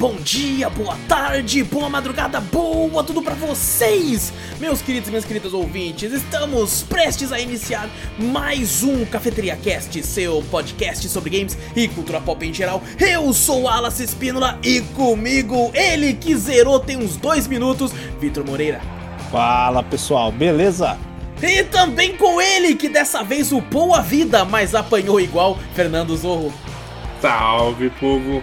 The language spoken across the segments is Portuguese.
bom dia, boa tarde, boa madrugada, boa tudo pra vocês, meus queridos e minhas queridas ouvintes. Estamos prestes a iniciar mais um Cafeteria Cast, seu podcast sobre games e cultura pop em geral. Eu sou Alas Espínola e comigo ele que zerou tem uns dois minutos, Vitor Moreira. Fala pessoal, beleza? E também com ele que dessa vez upou a vida, mas apanhou igual, Fernando Zorro. Salve, povo!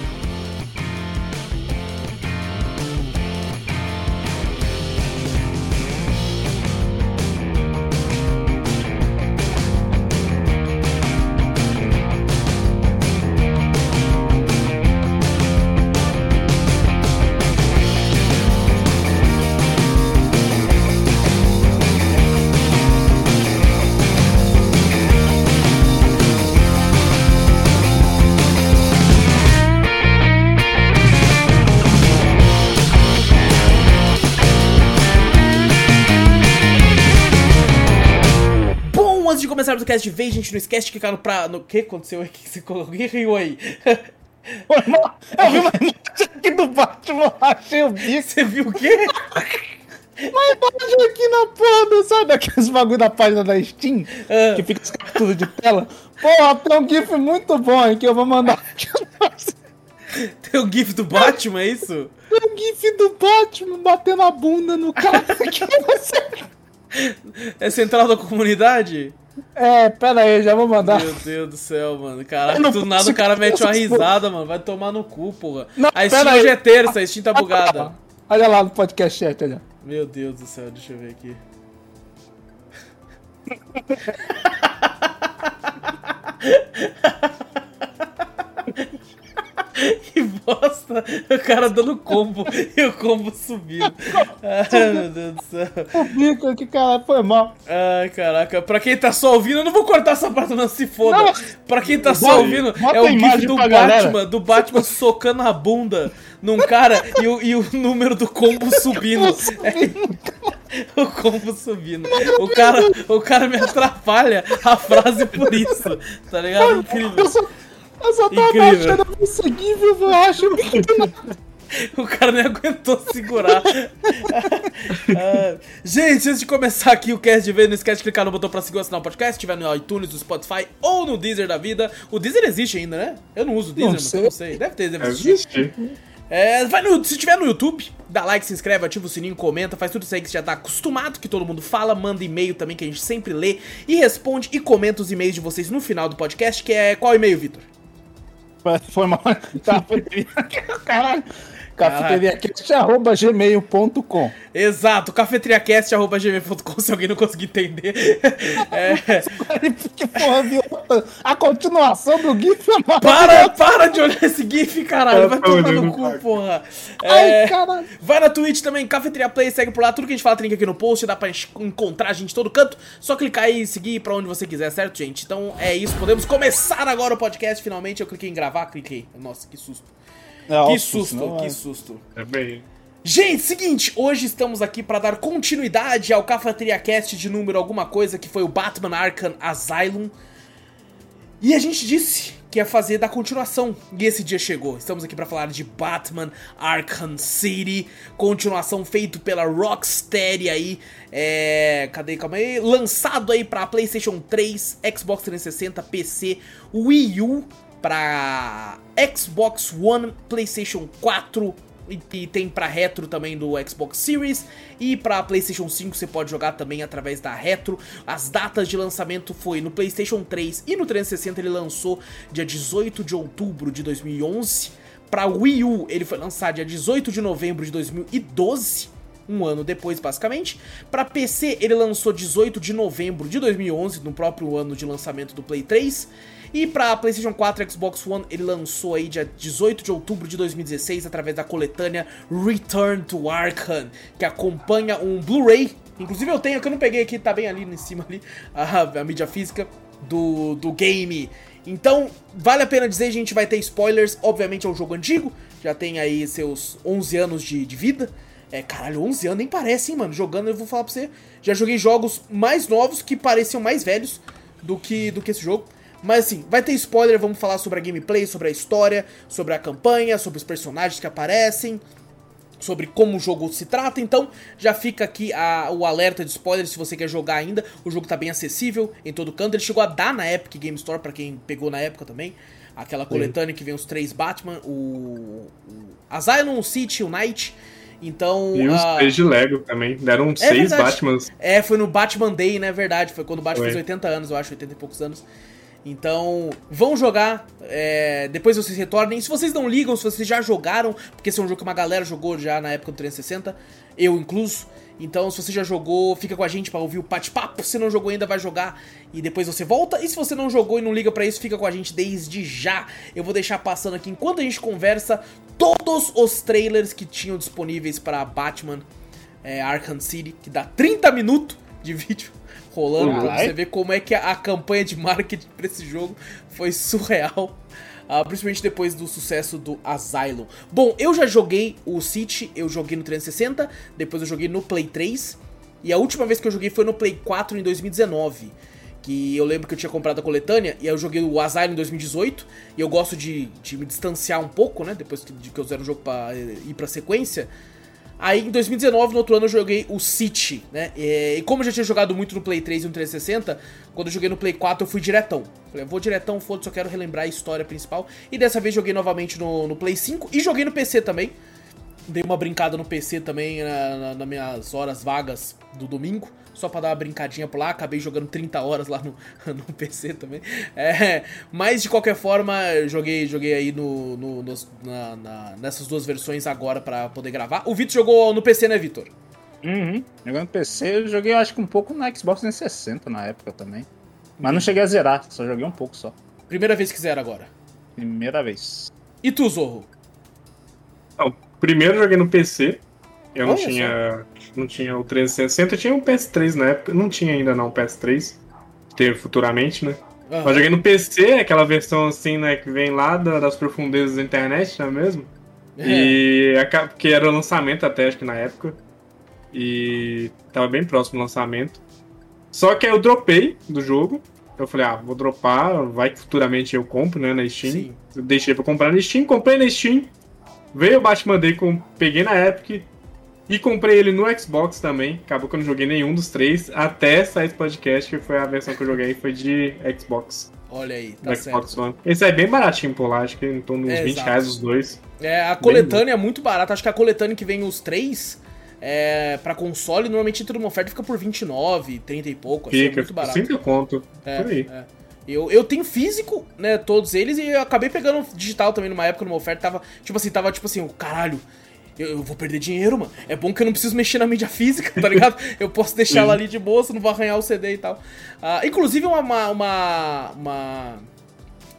Começarmos o cast de vez, gente, não esquece de clicar no pra... No que aconteceu aí? O que você colocou? Quem riu aí? Eu vi uma imagem aqui do Batman, achei o bico. Você viu o quê? Uma imagem aqui na porra, do- sabe aqueles bagulho da página da Steam? Ah. Que fica as capturas de tela. Porra, tem um GIF muito bom aí que eu vou mandar aqui. Tem o gif do Batman, é isso? Tem um GIF do Batman batendo a bunda no cara. que você- É central da comunidade? É, pera aí, já vou mandar. Meu Deus do céu, mano. Não do nada o cara mete uma risada, mano. Vai tomar no cu, porra. Não, a Steam hoje é terça, a Steam tá bugada. Olha lá no podcast chat, olha. Meu Deus do céu, deixa eu ver aqui. Que bosta! O cara dando combo e o combo subindo. Ai, meu Deus do céu. O bico aqui, cara, foi mal. Ai, caraca. Pra quem tá só ouvindo, eu não vou cortar essa parte, não se foda. Não. Pra quem tá só ouvindo, bota é o gif do Batman, galera. do Batman socando a bunda num cara e o, e o número do combo subindo. É, o combo subindo. O cara, o cara me atrapalha a frase por isso. Tá ligado? Incrível. Eu só, tava Incrível. achando viu? Eu acho que O cara nem aguentou segurar. Ah, gente, antes de começar aqui o cast de vez, não esquece de clicar no botão pra seguir ou assinar o podcast. Se tiver no iTunes, no Spotify ou no Deezer da vida. O Deezer existe ainda, né? Eu não uso o Deezer, Não mas sei. eu não sei. Deve ter, deve existir. Existe. É, vai no, se tiver no YouTube, dá like, se inscreve, ativa o sininho, comenta, faz tudo isso aí que você já tá acostumado, que todo mundo fala, manda e-mail também, que a gente sempre lê e responde e comenta os e-mails de vocês no final do podcast, que é qual e-mail, Vitor? Foi mal. Caralho. Arroba gmail.com. Exato, cafetriacast.gmail.com se alguém não conseguir entender. É, Que porra, viu? A continuação do GIF é para, maravilhosa. para de olhar esse GIF, caralho. Eu Vai tomar no cu, cara. porra. Ai, É, caralho. Vai na Twitch também, Cafeteria Play, segue por lá. Tudo que a gente fala tem link aqui no post, dá pra en- encontrar a gente todo canto. Só clicar aí e seguir pra onde você quiser, certo, gente? Então é isso, podemos começar agora o podcast. Finalmente eu cliquei em gravar, cliquei. Nossa, que susto. Que susto, que susto. É bem. Gente, seguinte, hoje estamos aqui para dar continuidade ao Cafeteria Cast de número alguma coisa que foi o Batman Arkham Asylum. E a gente disse que ia fazer da continuação, e esse dia chegou. Estamos aqui para falar de Batman Arkham City, continuação feito pela Rocksteady aí, é, cadê, calma aí, lançado aí para PlayStation 3, Xbox 360, PC, Wii U, para Xbox One, PlayStation 4 e, tem pra retro também do Xbox Series e pra PlayStation 5 você pode jogar também através da retro. As datas de lançamento foi no PlayStation 3 e no 360 ele lançou dia 18 de outubro de 2011. Pra Wii U ele foi lançado dia 18 de novembro de 2012 um ano depois, basicamente. Pra PC, ele lançou 18 de novembro de 2011, no próprio ano de lançamento do Play 3. E pra PlayStation 4 e Xbox One, ele lançou aí dia 18 de outubro de 2016, através da coletânea Return to Arkham, que acompanha um Blu-ray. Inclusive eu tenho, que eu não peguei aqui, tá bem ali em cima ali, a, a mídia física do, do game. Então, vale a pena dizer, gente, vai ter spoilers. Obviamente é um jogo antigo, já tem aí seus 11 anos de, de vida. É, caralho, 11 anos nem parece, hein, mano. Jogando, eu vou falar pra você. Já joguei jogos mais novos que pareciam mais velhos do que, do que esse jogo. Mas assim, vai ter spoiler, vamos falar sobre a gameplay, sobre a história, sobre a campanha, sobre os personagens que aparecem, sobre como o jogo se trata. Então, já fica aqui a, o alerta de spoiler se você quer jogar ainda. O jogo tá bem acessível em todo canto. Ele chegou a dar na Epic Game Store, para quem pegou na época também. Aquela coletânea que vem os três Batman, o, o Asylum, o City, o Night. Então. E os uh, três de Lego também. Deram é seis verdade. Batmans. É, foi no Batman Day, né? Verdade. Foi quando o Batman Foi. fez 80 anos, eu acho, 80 e poucos anos. Então, vão jogar, é, depois vocês retornem. Se vocês não ligam, se vocês já jogaram, porque esse é um jogo que uma galera jogou já na época do 360, eu incluso. Então, se você já jogou, fica com a gente pra ouvir o bate-papo. Se não jogou ainda, vai jogar e depois você volta. E se você não jogou e não liga pra isso, fica com a gente desde já. Eu vou deixar passando aqui, enquanto a gente conversa, todos os trailers que tinham disponíveis para Batman é, Arkham City, que dá 30 minutos de vídeo rolando pra Caralho. você ver como é que a, a campanha de marketing pra esse jogo foi surreal. ah, principalmente depois do sucesso do Asylum. Bom, eu já joguei o City, eu joguei no 360, depois eu joguei no Play 3. E a última vez que eu joguei foi no Play 4 em 2019. Que eu lembro que eu tinha comprado a coletânea, e aí eu joguei o Asylum em 2018. E eu gosto de, de me distanciar um pouco, né? Depois que, de que eu zero o jogo pra eh, ir pra sequência. Aí em 2019, no outro ano, eu joguei o City, né? E, e como eu já tinha jogado muito no Play 3 e no 360, quando eu joguei no Play 4, eu fui diretão. Falei, vou diretão, foda-se, eu quero relembrar a história principal. E dessa vez joguei novamente no, no Play 5 e joguei no PC também. Dei uma brincada no PC também na, na- nas minhas horas vagas do domingo. Só pra dar uma brincadinha por lá. Acabei jogando 30 horas lá no, no PC também. É, mas de qualquer forma, eu joguei, joguei aí no, no- nos- na- na- nessas duas versões agora pra poder gravar. O Vitor jogou no PC, né, Vitor? Uhum. Jogando PC, eu joguei acho que um pouco no Xbox 360 na época também. Mas não cheguei a zerar, só joguei um pouco só. Primeira vez que zero agora. Primeira vez. E tu, Zorro? Não, primeiro eu joguei no PC. Eu não tinha. Não tinha o 360, eu tinha o PS3 na época. Não tinha ainda não o PS3. Teve futuramente, né? Aham. Mas joguei no PC, aquela versão assim, né, que vem lá da- das profundezas da internet, não é mesmo? É. E porque era o lançamento até, acho que na época. E tava bem próximo do lançamento. Só que aí eu dropei do jogo. Eu falei, ah, vou dropar, vai que futuramente eu compro, né, na Steam. Sim. Eu deixei pra comprar na Steam, comprei na Steam. Veio o Batman Day, com, peguei na Epic. E comprei ele no Xbox também. Acabou que eu não joguei nenhum dos três. Até sair esse podcast, que foi a versão que eu joguei, foi de Xbox. Olha aí, tá do certo. Xbox One. Esse é bem baratinho por lá, acho que em torno de uns É, 20 exato. reais os dois. É, a coletânea é muito barata. Acho que a coletânea que vem os três é, pra console, normalmente entra numa oferta e fica por 29, 30 e pouco. Assim, é Fica, muito barato. sempre conto. É, por aí. é. Eu, eu tenho físico, né, todos eles, e eu acabei pegando digital também numa época, numa oferta, tava, tipo assim, tava tipo assim, caralho, eu, eu vou perder dinheiro, mano. É bom que eu não preciso mexer na mídia física, tá ligado? Eu posso deixar ela ali de você não vou arranhar o CD e tal. Ah, inclusive, uma, uma, uma, uma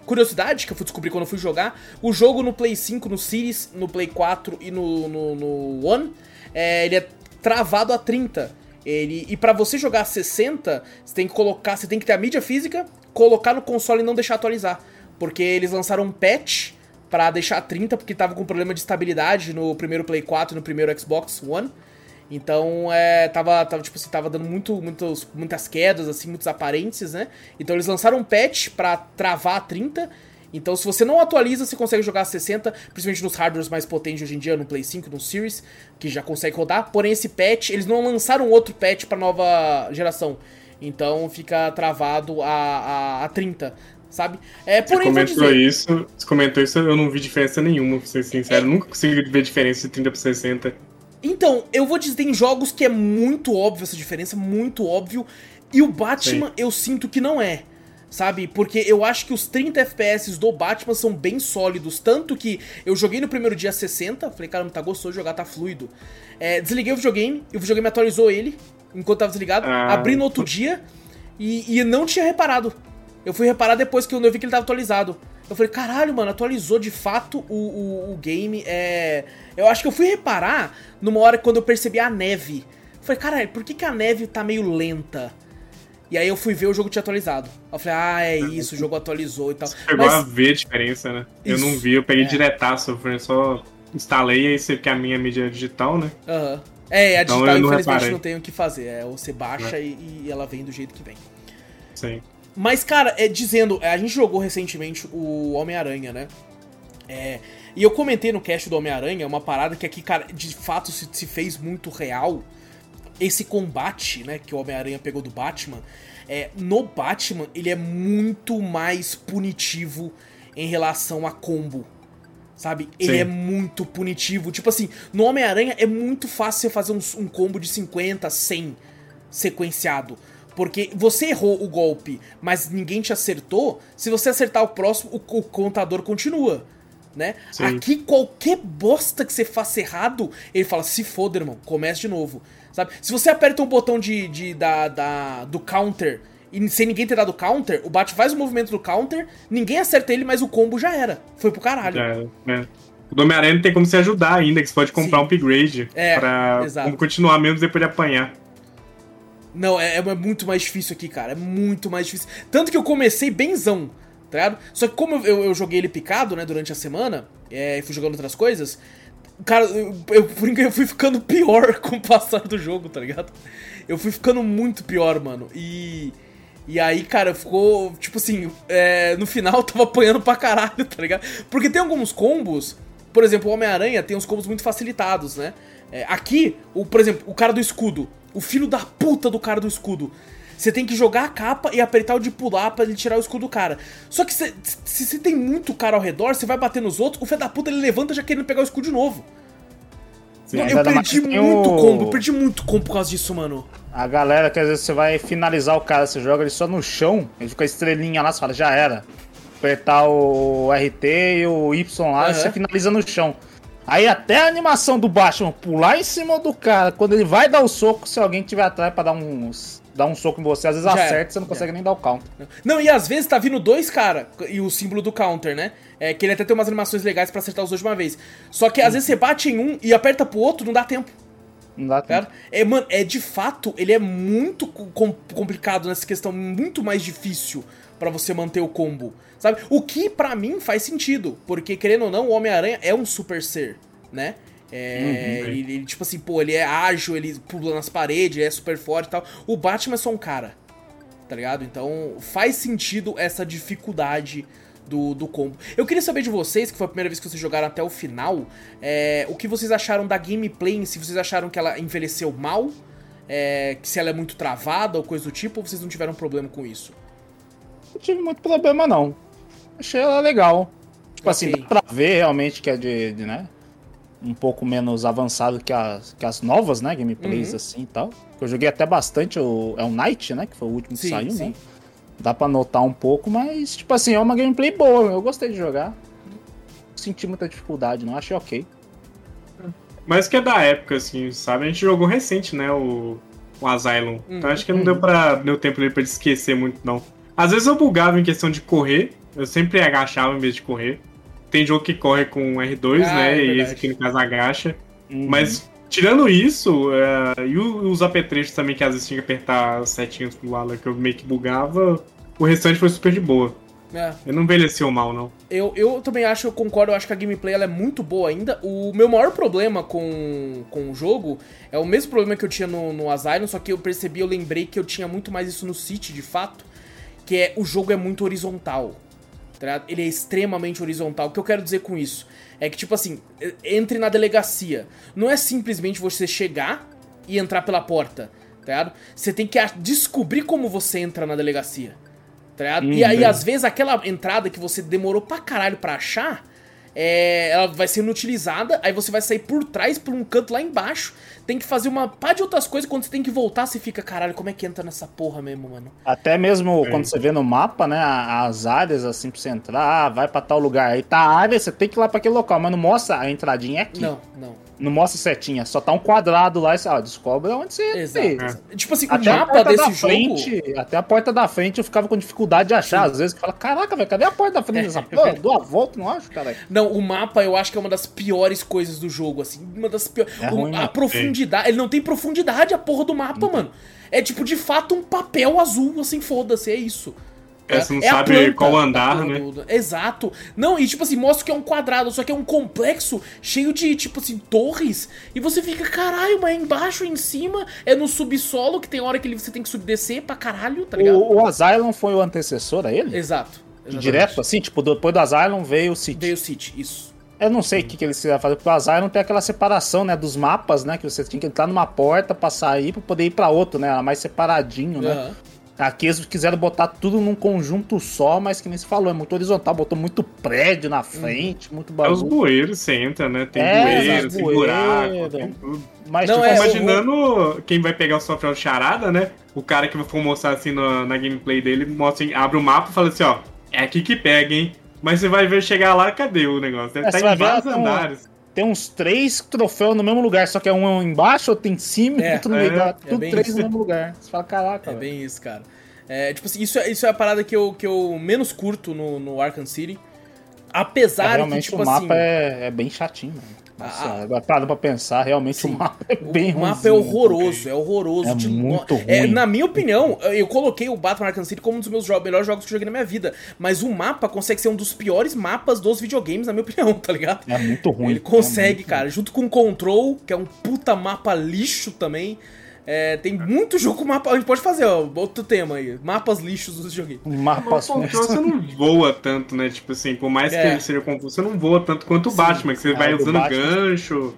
curiosidade que eu fui descobrir quando eu fui jogar, o jogo no Play 5, no Series, no Play 4 e no, no, no One, é, ele é travado a 30. Ele, e pra você jogar a 60, você tem que colocar, você tem que ter a mídia física, colocar no console e não deixar atualizar. Porque eles lançaram um patch pra deixar a 30, porque tava com problema de estabilidade no primeiro Play 4 e no primeiro Xbox One. Então, é, tava, tava, tipo assim, tava dando muito, muitos, muitas quedas, assim, muitos aparentes, né? Então eles lançaram um patch pra travar a 30. Então, se você não atualiza, você consegue jogar a 60, principalmente nos hardwares mais potentes hoje em dia, no Play 5, no Series, que já consegue rodar. Porém, esse patch, eles não lançaram outro patch pra nova geração. Então, fica travado a, a, a 30, sabe? É, Você porém, vou comentou dizer... isso, você comentou isso, eu não vi diferença nenhuma, pra ser sincero. É. Nunca consegui ver diferença de 30 pra 60. Então, eu vou dizer, tem jogos que é muito óbvio essa diferença, muito óbvio. E o Batman eu sinto que não é. Sabe? Porque eu acho que os 30 FPS do Batman são bem sólidos. Tanto que eu joguei no primeiro dia 60. Falei, caramba, tá gostoso de jogar, tá fluido. É, desliguei o videogame, e o videogame atualizou ele enquanto tava desligado. Ah. Abri no outro dia e, e não tinha reparado. Eu fui reparar depois que eu vi que ele tava atualizado. Eu falei, caralho, mano, atualizou de fato o, o, o game. É... Eu acho que eu fui reparar numa hora quando eu percebi a neve. Eu falei, caralho, por que, que a neve tá meio lenta? E aí eu fui ver o jogo tinha atualizado. Eu falei, ah, é isso, o jogo atualizou e tal. Chegou Mas- a ver a diferença, né? Eu Isso, não vi, eu peguei é. diretaço, foi só instalei, aí você que a minha mídia digital, né? Aham. É, a Então digital eu não infelizmente reparei. não tem o que fazer. É, ou você baixa e, e ela vem do jeito que vem. Sim. Mas, cara, é, dizendo, é, a gente jogou recentemente o Homem-Aranha, né? É, e eu comentei no cast do Homem-Aranha uma parada que aqui, cara, de fato se, se fez muito real. Esse combate, né, que o Homem-Aranha pegou do Batman, é, no Batman, ele é muito mais punitivo em relação a combo. Sabe? Ele Sim. é muito punitivo. Tipo assim, no Homem-Aranha é muito fácil você fazer um, um combo de 50, 100 sequenciado. Porque você errou o golpe, mas ninguém te acertou. Se você acertar o próximo, o, o contador continua. Né? Sim. Aqui, qualquer bosta que você faça errado, ele fala: se foda, irmão, comece de novo. Sabe? Se você aperta um botão de, de- da, da- do counter e sem ninguém ter dado counter, o Bat faz o movimento do counter, ninguém acerta ele, mas o combo já era. Foi pro caralho. Já era, né? O do Homem-Aranha tem como se ajudar ainda, que você pode comprar Sim. um upgrade É, pra exato. continuar mesmo depois de apanhar. Não, é, é muito mais difícil aqui, cara. É muito mais difícil. Tanto que eu comecei benzão, tá ligado? Só que como eu, eu- eu joguei ele picado, né, durante a semana, é, e fui jogando outras coisas, cara, eu, eu, por enquanto, eu fui ficando pior com o passar do jogo, tá ligado? Eu fui ficando muito pior, mano. E. E aí, cara, ficou, tipo assim, é, no final eu tava apanhando pra caralho, tá ligado? Porque tem alguns combos, por exemplo, o Homem-Aranha tem uns combos muito facilitados, né? É, aqui, o, por exemplo, o cara do escudo, o filho da puta do cara do escudo. Você tem que jogar a capa e apertar o de pular pra ele tirar o escudo do cara. Só que cê- se você tem muito cara ao redor, você vai bater nos outros, o filho da puta ele levanta já querendo pegar o escudo de novo. Sim, eu perdi muito o- combo, eu perdi muito combo por causa disso, mano. A galera que às vezes você vai finalizar o cara, você joga ele só no chão, ele fica a estrelinha lá, você fala, já era. Apertar o RT e o Y lá, Aham. você finaliza no chão. Aí até a animação do Batman pular em cima do cara, quando ele vai dar o soco, se alguém tiver atrás pra dar um, dar um soco em você, às vezes Já acerta era, e você não consegue nem dar o counter. Não, e às vezes tá vindo dois cara e o símbolo do counter, né? É que ele até tem umas animações legais pra acertar os dois de uma vez. Só que às vezes você bate em um e aperta pro outro, não dá tempo. Não dá tempo. Cara, é, mano, é de fato, ele é muito com- complicado nessa questão, muito mais difícil pra você manter o combo, sabe? O que pra mim faz sentido, porque querendo ou não, o Homem-Aranha é um super ser, né? É, Uhum. ele, ele, tipo assim, pô, ele é ágil, ele pula nas paredes, ele é super forte e tal. O Batman é só um cara, tá ligado? Então faz sentido essa dificuldade do, do combo. Eu queria saber de vocês, que foi a primeira vez que vocês jogaram até o final, é, o que vocês acharam da gameplay si? Vocês acharam que ela envelheceu mal? É, que se ela é muito travada ou coisa do tipo, ou vocês não tiveram problema com isso? Não tive muito problema, não. Achei ela legal. Tipo assim, Ok. dá pra ver realmente que é de, de, né? Um pouco menos avançado que as, que as novas, né? Gameplays Uhum. assim e tal. Eu joguei até bastante o. É o Night, né? Que foi o último que Sim, saiu, sim. né? Dá pra notar um pouco, mas, tipo assim, é uma gameplay boa. Eu gostei de jogar. Não senti muita dificuldade, não. Achei ok. Mas que é da época, assim, sabe? A gente jogou recente, né? O, o Asylum. Então Uhum. acho que não deu, pra, deu tempo dele pra ele esquecer muito, não. Às vezes eu bugava em questão de correr. Eu sempre agachava em vez de correr. Tem jogo que corre com R2, Ah, né? é e esse aqui no caso agacha. Uhum. Mas tirando isso, é, e os apetrechos também, que às vezes tinha que apertar as setinhas pro lado que eu meio que bugava, o restante foi super de boa. É, Ele não envelheceu mal, não. eu, eu também acho, eu concordo, eu acho que a gameplay ela é muito boa ainda. O meu maior problema com, com o jogo é o mesmo problema que eu tinha no, no Asylum, só que eu percebi, eu lembrei que eu tinha muito mais isso no City, de fato, que é o jogo é muito horizontal. Tá ligado? Ele é extremamente horizontal. O que eu quero dizer com isso? É que, tipo assim, entre na delegacia. Não é simplesmente você chegar e entrar pela porta, tá ligado? Você tem que descobrir como você entra na delegacia. Tá ligado? E aí, Uhum. às vezes, aquela entrada que você demorou pra caralho pra achar, é, ela vai ser inutilizada, aí você vai sair por trás, por um canto lá embaixo, tem que fazer uma pá de outras coisas, quando você tem que voltar, você fica, caralho, como é que entra nessa porra mesmo, mano? Até mesmo É. quando você vê no mapa, né, as áreas assim pra você entrar, ah, vai pra tal lugar. Aí tá a área, você tem que ir lá pra aquele local, mas não mostra a entradinha é aqui. Não, não. Não mostra setinha, só tá um quadrado lá e você ah, descobre onde você Exato. exato. Tipo assim, Até o a mapa porta desse da jogo. frente, até a porta da frente eu ficava com dificuldade de achar. Às vezes que fala, caraca, velho, cadê a porta da frente dessa porra? Dou a volta, não acho, cara. Não, o mapa eu acho que é uma das piores coisas do jogo, assim. Uma das piores. É ruim a mesmo. profundidade. Ele não tem profundidade, a porra do mapa, mano. É tipo, de fato, um papel azul, assim, foda-se, é isso. É, você não É a sabe planta qual da andar, né? do- do- Exato. Não, e tipo assim, mostra que é um quadrado, só que é um complexo cheio de, tipo assim, torres. E você fica, caralho, mas é embaixo, em cima, é no subsolo, que tem hora que ele- você tem que subir descer pra caralho, tá ligado? O, o Asylum foi o antecessor a ele? Exato. exatamente. Direto, assim, tipo, depois do Asylum veio o City. Veio o City, isso. Eu não sei o que, que eles quiseram fazer, porque o Asylum tem aquela separação, né, dos mapas, né, que você tinha que entrar numa porta pra sair pra poder ir pra outro, né, era mais separadinho, né. Aham. Aqui eles quiseram botar tudo num conjunto só, mas que nem se falou, é muito horizontal, botou muito prédio na frente, muito É os bagulho. bueiros, você entra, né? Tem É, bueiro, tem bueiro. buraco, tem tudo. Mas, Não, tipo, é, Tô o- imaginando quem vai pegar o troféu charada, né? O cara que for mostrar assim na, na gameplay dele, mostra, assim, abre o mapa e fala assim, ó, é aqui que pega, hein? Mas você vai ver chegar lá, cadê o negócio? Deve É, estar vai em vários um- andares. Tem uns três troféus no mesmo lugar, só que é um embaixo, outro em cima, É, outro no meio, é, é tudo bem três isso. no mesmo lugar. Você fala, caraca, É velho. bem isso, cara. É, tipo assim, isso é, isso é a parada que eu, que eu menos curto no, no Arkham City. Apesar É, que, realmente tipo o mapa assim. é, é bem chatinho, mano. Nossa, Ah, parado pra pensar, realmente Sim. o mapa é bem o mapa é ruinzinho. horroroso, é horroroso. É de muito É, ruim. na minha opinião, eu coloquei o Batman Arkham City como um dos meus jo- melhores jogos que eu joguei na minha vida. Mas o mapa consegue ser um dos piores mapas dos videogames, na minha opinião, tá ligado? É muito ruim. Ele consegue, é cara. Junto com o Control, que é um puta mapa lixo também. É, tem muito jogo com mapa. A gente pode fazer, ó, outro tema aí. Mapas lixos dos videogames. ruim. Mapa Mas o control você não voa tanto, né? Tipo assim, por mais que É. ele seja confuso, você não voa tanto quanto o. Batman, que você Ah, vai usando Batman- gancho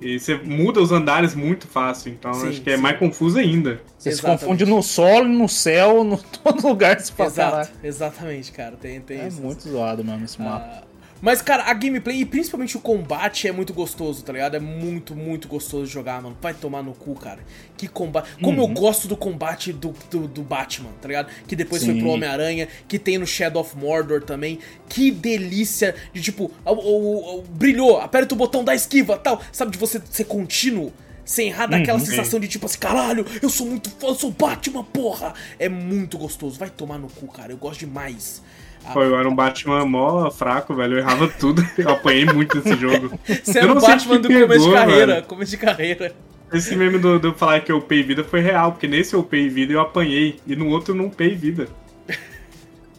e você muda os andares muito fácil. Então Sim, acho que é sim. mais confuso ainda. Você se Exatamente. confunde no solo, no céu, no todo lugar. Você fala, Exato, "Caraca, exatamente, cara. Tem, tem É isso. muito zoado mesmo esse mapa. Ah, mas, cara, a gameplay e principalmente o combate é muito gostoso, tá ligado? É muito, muito gostoso de jogar, mano. Vai tomar no cu, cara. Que combate. Como Uhum. eu gosto do combate do, do, do Batman, tá ligado? Que depois foi Sim. pro Homem-Aranha, que tem no Shadow of Mordor também. Que delícia de tipo, o, o- o- brilhou, aperta o botão da esquiva tal. Sabe, de você ser contínuo. Sem errar, daquela Uhum. sensação de tipo assim, caralho, eu sou muito foda, eu sou Batman, porra! É muito gostoso, vai tomar no cu, cara, eu gosto demais. Ah, Pô, eu era um Batman mó fraco, velho. Eu errava tudo. Eu apanhei muito nesse jogo. Você Eu era o Batman do começo de carreira. velho. Começo de carreira. Esse meme do, do falar que eu upei vida foi real, porque nesse eu upei vida eu apanhei. E no outro eu não upei vida.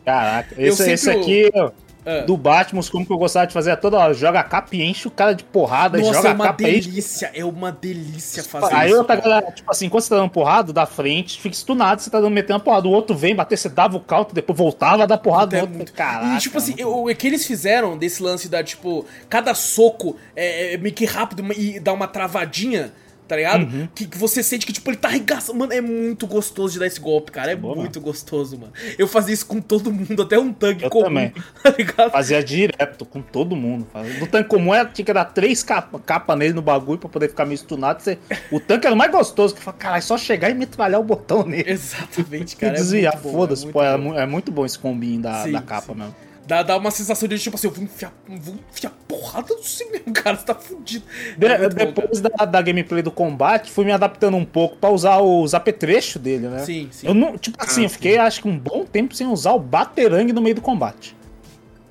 Caraca, Eu esse, esse sempre- aqui ó, Ah. do Batman, como que eu gostava de fazer é toda hora, joga a capa e enche o cara de porrada, Nossa, joga é uma enche. delícia. É uma delícia fazer Aí isso. outra galera, tipo assim, quando você tá dando porrada da frente, fica estunado, você tá dando metendo a porrada, o outro vem bater, você dava o counter, depois voltava a dar porrada É outro. muito- Caraca, e tipo assim, o, o que eles fizeram desse lance da, tipo, cada soco é, é meio que rápido e dá uma travadinha, tá ligado? Uhum. Que, que você sente que, tipo, ele tá arregaçando. Mano, é muito gostoso de dar esse golpe, cara. É Boa, muito gostoso, mano. Eu fazia isso com todo mundo, até um tanque Eu comum, também. tá ligado? Fazia direto com todo mundo. No tanque comum era, tinha que dar três capas capa nele no bagulho pra poder ficar meio estunado. Você, o tanque era o mais gostoso, que fala, caralho, é só chegar e metralhar o botão nele. Exatamente, E cara. é desviar, foda-se, é muito pô, é, é muito bom esse combinho da, Sim, da capa sim. mesmo. Dá, dá uma sensação de tipo assim, eu vou enfiar, vou enfiar porrada no mesmo, cara, você tá fudido. De- É muito bom, depois da, da gameplay do combate, fui me adaptando um pouco pra usar os apetrechos dele, né? Sim, sim. Eu não, tipo assim, Ah, eu fiquei acho que um bom tempo sem usar o baterangue no meio do combate.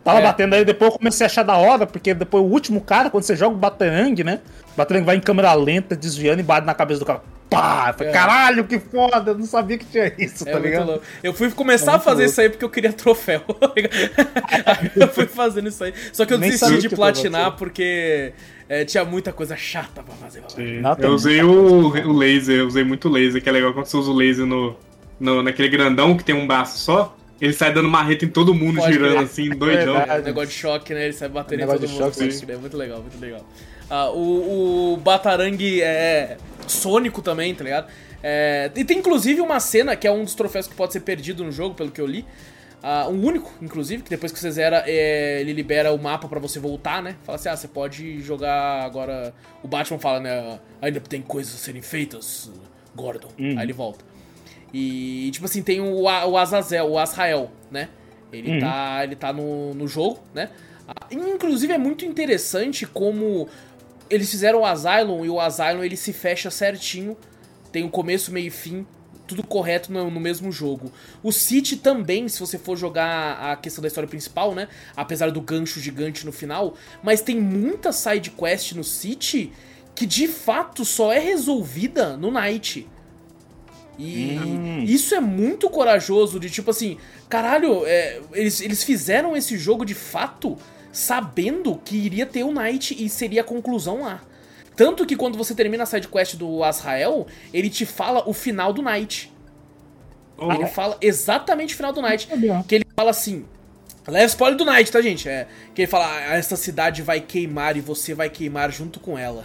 Tava É. batendo aí, depois eu comecei a achar da hora, porque depois o último cara, quando você joga o baterangue, né? O baterangue vai em câmera lenta, desviando e bate na cabeça do cara. Pá! Eu falei, É. Caralho, que foda! Eu não sabia que tinha isso, É tá muito ligado? louco. Eu fui começar É a fazer louco. isso aí porque eu queria troféu. Aí eu fui fazendo isso aí. Só que eu Nem desisti de platinar porque é, tinha muita coisa chata pra fazer. eu tem usei o, o laser, eu usei muito laser, que é legal quando você usa o laser no, no, naquele grandão que tem um braço só. Ele sai dando marreta em todo mundo, Pode girando crer. assim, doidão. É, negócio de choque, né? Ele sai batendo em Negócio todo de mundo. choque, É muito legal, muito legal. Ah, o, o Batarangue é sônico também, tá ligado? É, e tem inclusive uma cena que é um dos troféus que pode ser perdido no jogo, pelo que eu li. Ah, um único, inclusive, que depois que você zera, é, ele libera o mapa pra você voltar, né? Fala assim, ah, você pode jogar agora... O Batman fala, né? Ainda tem coisas a serem feitas, Gordon. Aí ele volta. E, tipo assim, tem o, o Azazel, o Azrael, né? Ele Uhum. tá, ele tá no, no jogo, né? Ah, Inclusive é muito interessante como eles fizeram o Asylum e o Asylum ele se fecha certinho. Tem o começo, meio e fim, tudo correto no, no mesmo jogo. O City também, se você for jogar a questão da história principal, né? Apesar do gancho gigante no final, mas tem muita side quest no City que de fato só é resolvida no Night. E Hum. isso é muito corajoso de tipo assim, caralho, é, eles, eles fizeram esse jogo de fato sabendo que iria ter o Knight e seria a conclusão lá. Tanto que quando você termina a sidequest do Azrael, ele te fala o final do Knight. Oh, Ele fala exatamente o final do Knight. Que ele fala assim. Leva spoiler do Knight, tá, gente? É, que ele fala: "Ah, essa cidade vai queimar e você vai queimar junto com ela.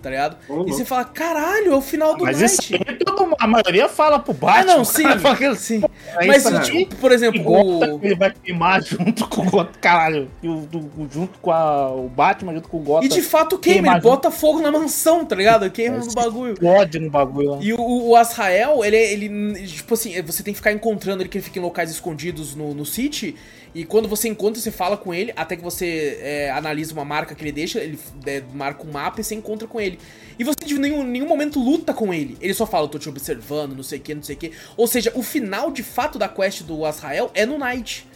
Tá ligado? Ô, e você fala: caralho, é o final do Mas isso Knight. aí, todo- a maioria fala pro Ah, Batman. não, o sim. cara sim. é Mas, isso, né? tipo, por exemplo, o. ele vai queimar junto com o Gotham, caralho, e o, junto com a- o Batman, junto com o Gotham. E de fato queima, Queima ele bota fogo na mansão, tá ligado? Queima no bagulho. Explode no bagulho lá. E o, o Azrael, ele, ele, tipo assim, você tem que ficar encontrando ele, que ele fica em locais escondidos no, no City. E quando você encontra, você fala com ele, até que você é, analisa uma marca que ele deixa, ele é, marca um mapa e você encontra com ele. E você de nenhum, nenhum momento luta com ele. Ele só fala, eu tô te observando, não sei o que, não sei o que. Ou seja, o final de fato da quest do Azrael é no Night.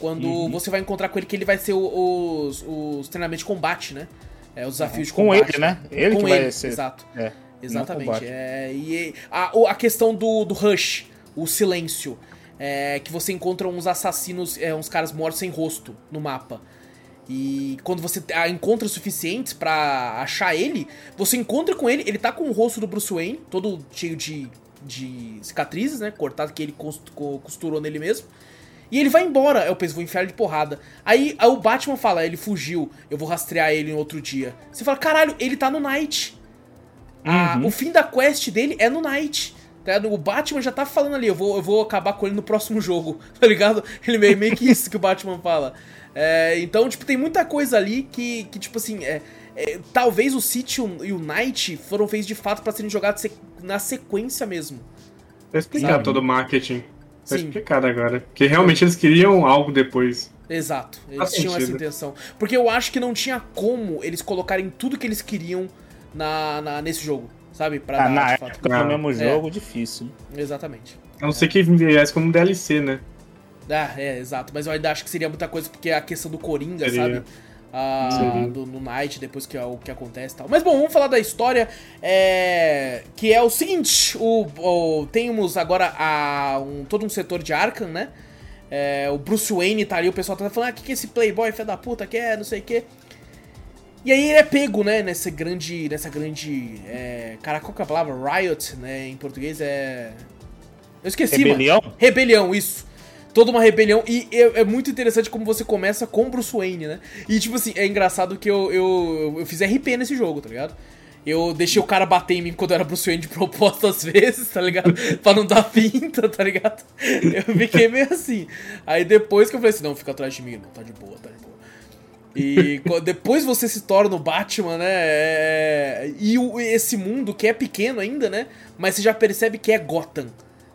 Quando Uhum. você vai encontrar com ele, que ele vai ser o- os, os treinamentos de combate, né? É, os desafios de Com combate. ele, né? Ele com que vai ele, ser- exato. É, Exatamente. É, e a, a questão do, do Rush, o silêncio. É, que você encontra uns assassinos, é, uns caras mortos sem rosto no mapa. E quando você ah, encontra suficientes pra achar ele, você encontra com ele, ele tá com o rosto do Bruce Wayne, todo cheio de, de cicatrizes, né? Cortado que ele cos- co- costurou nele mesmo. E ele vai embora. Eu penso, vou enfiar ele de porrada. Aí, aí o Batman fala, ele fugiu, eu vou rastrear ele em outro dia. Você fala, caralho, ele tá no Night. Ah, Uhum. O fim da quest dele é no Night. Tá? O Batman já tá falando ali, eu vou, eu vou acabar com ele no próximo jogo, tá ligado? Ele meio, meio que isso que o Batman fala. É, então, tipo, tem muita coisa ali que, que tipo assim, é, é, talvez o City e o Night foram feitos de fato pra serem jogados na sequência mesmo. Tá explicado Sabe? todo o marketing. Tá explicado agora. Porque realmente eles queriam algo depois. Exato, eles Faz tinham essa sentido. intenção. Porque eu acho que não tinha como eles colocarem tudo que eles queriam na, na- nesse jogo, sabe? Pra Ah, dar, na de época fato. Ah, do mesmo é. jogo, difícil. Exatamente. A não ser que viesse como DLC, né? Ah, é, exato. Mas eu ainda acho que seria muita coisa porque a questão do Coringa, Seria. sabe? Ah, do, no Night, depois que é o que acontece e tal. Mas bom, vamos falar da história. é, que é o seguinte: o, o- temos agora a, um, todo um setor de Arkham, né? É, o Bruce Wayne tá ali, o pessoal tá falando, ah, o que, que esse Playboy, filho da puta, quer, não sei o quê. E aí ele é pego, né, nessa grande. Nessa grande. É, caraca, qual que é a palavra? Riot, né? Em português é. Eu esqueci, mano. Rebelião? Rebelião, isso. Toda uma rebelião. E é, é muito interessante como você começa com Bruce Wayne, né? E tipo assim, é engraçado que eu, eu, eu fiz RP nesse jogo, tá ligado? Eu deixei o cara bater em mim quando eu era Bruce Wayne de propósito às vezes, tá ligado? pra não dar pinta, tá ligado? Eu fiquei meio assim. Aí depois que eu falei assim, não, fica atrás de mim, não, tá de boa, tá de boa. E depois você se torna o Batman, né? é- E o- esse mundo que é pequeno ainda, né? Mas você já percebe que é Gotham,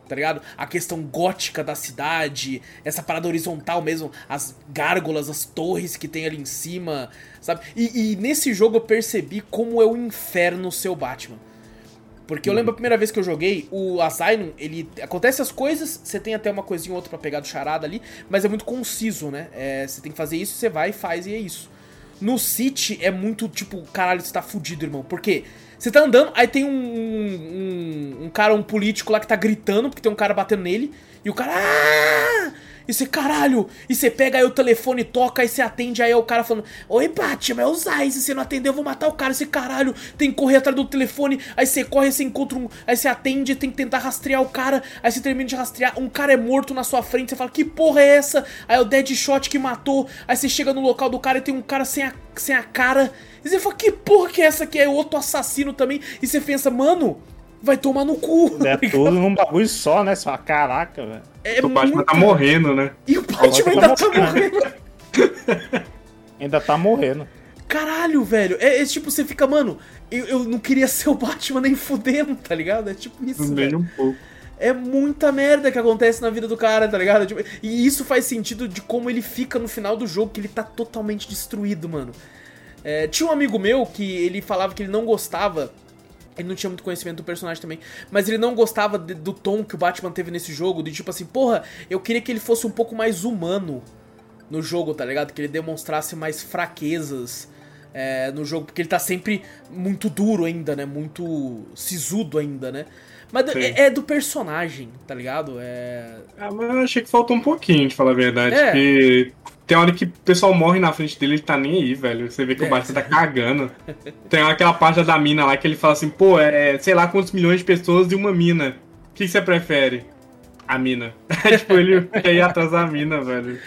tá ligado? A questão gótica da cidade, essa parada horizontal mesmo, as gárgulas, as torres que tem ali em cima, sabe? E, e nesse jogo eu percebi como é o inferno ser o Batman. Porque eu lembro a primeira vez que eu joguei, o Asylum, ele. Acontece as coisas, você tem até uma coisinha ou outra pra pegar do charada ali, mas é muito conciso, né? É, você tem que fazer isso, você vai e faz e é isso. No City é muito tipo, caralho, você tá fudido, irmão. Por quê? Você tá andando, aí tem um, um, um cara, um político lá que tá gritando, porque tem um cara batendo nele, e o cara. "Ah!" E você, caralho! E você pega aí o telefone, toca, aí você atende, aí é o cara falando: Oi, Batman, é o Zay, se você não atender, eu vou matar o cara. Esse caralho tem que correr atrás do telefone, aí você corre, você encontra um. Aí você atende, tem que tentar rastrear o cara, aí você termina de rastrear, um cara é morto na sua frente, você fala: Que porra é essa? Aí é o Deadshot que matou, aí você chega no local do cara e tem um cara sem a, sem a cara. E você fala: Que porra que é essa aqui? É outro assassino também. E você pensa: Mano, vai tomar no cu. É tudo num bagulho só, né? Você fala, caraca, velho. É o Batman tá muita- morrendo, né? E o Batman ainda tá morrendo. Ainda tá morrendo. Caralho, velho. É, é tipo, você fica, mano, eu, eu não queria ser o Batman nem fudendo, tá ligado? É tipo isso, velho. um pouco. É muita merda que acontece na vida do cara, tá ligado? Tipo, e isso faz sentido de como ele fica no final do jogo, que ele tá totalmente destruído, mano. É, tinha um amigo meu que ele falava que ele não gostava. Ele não tinha muito conhecimento do personagem também, mas ele não gostava de- do tom que o Batman teve nesse jogo, de tipo assim, porra, eu queria que ele fosse um pouco mais humano no jogo, tá ligado? Que ele demonstrasse mais fraquezas é, no jogo, porque ele tá sempre muito duro ainda, né? Muito sisudo ainda, né? Mas é, é do personagem, tá ligado? É. Ah, mas eu achei que faltou um pouquinho, de falar a verdade. É. Porque tem hora que o pessoal morre na frente dele, ele tá nem aí, velho. Você vê que É. o Batman tá cagando. Tem aquela parte da mina lá que ele fala assim, pô, é sei lá quantos milhões de pessoas e uma mina. O que que você prefere? A mina. tipo, ele quer ir atrás da mina, velho.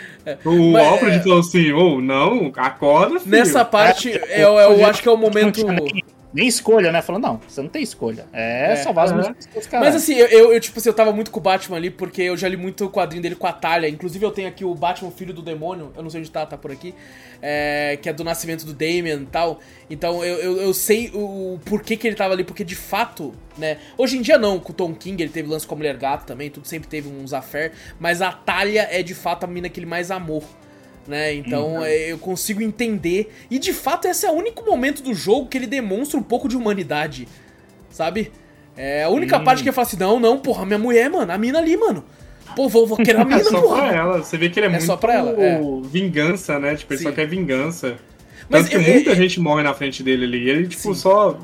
O Mas, Alfred é- falou assim, ô, não, acorda, filho. Nessa parte, É, eu, eu eu- acho que é o momento. Nem, escolha, né? Falou, não, você não tem escolha. É, É, salvar as aham. minhas pessoas, caralho. Mas assim, eu, eu, tipo assim, eu tava muito com o Batman ali, porque eu já li muito o quadrinho dele com a Talia. Inclusive eu tenho aqui o Batman Filho do Demônio, eu não sei onde tá, tá por aqui. é, que é do nascimento do Damian e tal. Então eu, eu, eu sei o, o porquê que ele tava ali, porque de fato, né? Hoje em dia não, com o Tom King, ele teve lance com a Mulher Gato também, tudo sempre teve uns affair. Mas a Talia é de fato a mina que ele mais amou. Né? Então é, eu consigo entender. E de fato, esse é o único momento do jogo que ele demonstra um pouco de humanidade. Sabe? É a única Hum. parte que eu falo assim: não, não, porra, minha mulher, mano, a mina ali, mano. Pô, vou, vou querer a É mina, só porra. pra ela. Você vê que ele é, É muito só pra ela, é. vingança, né? Tipo, ele Sim. só quer vingança. Mas Tanto que eu- muita eu- gente morre na frente dele ali. Ele, tipo, Sim. só.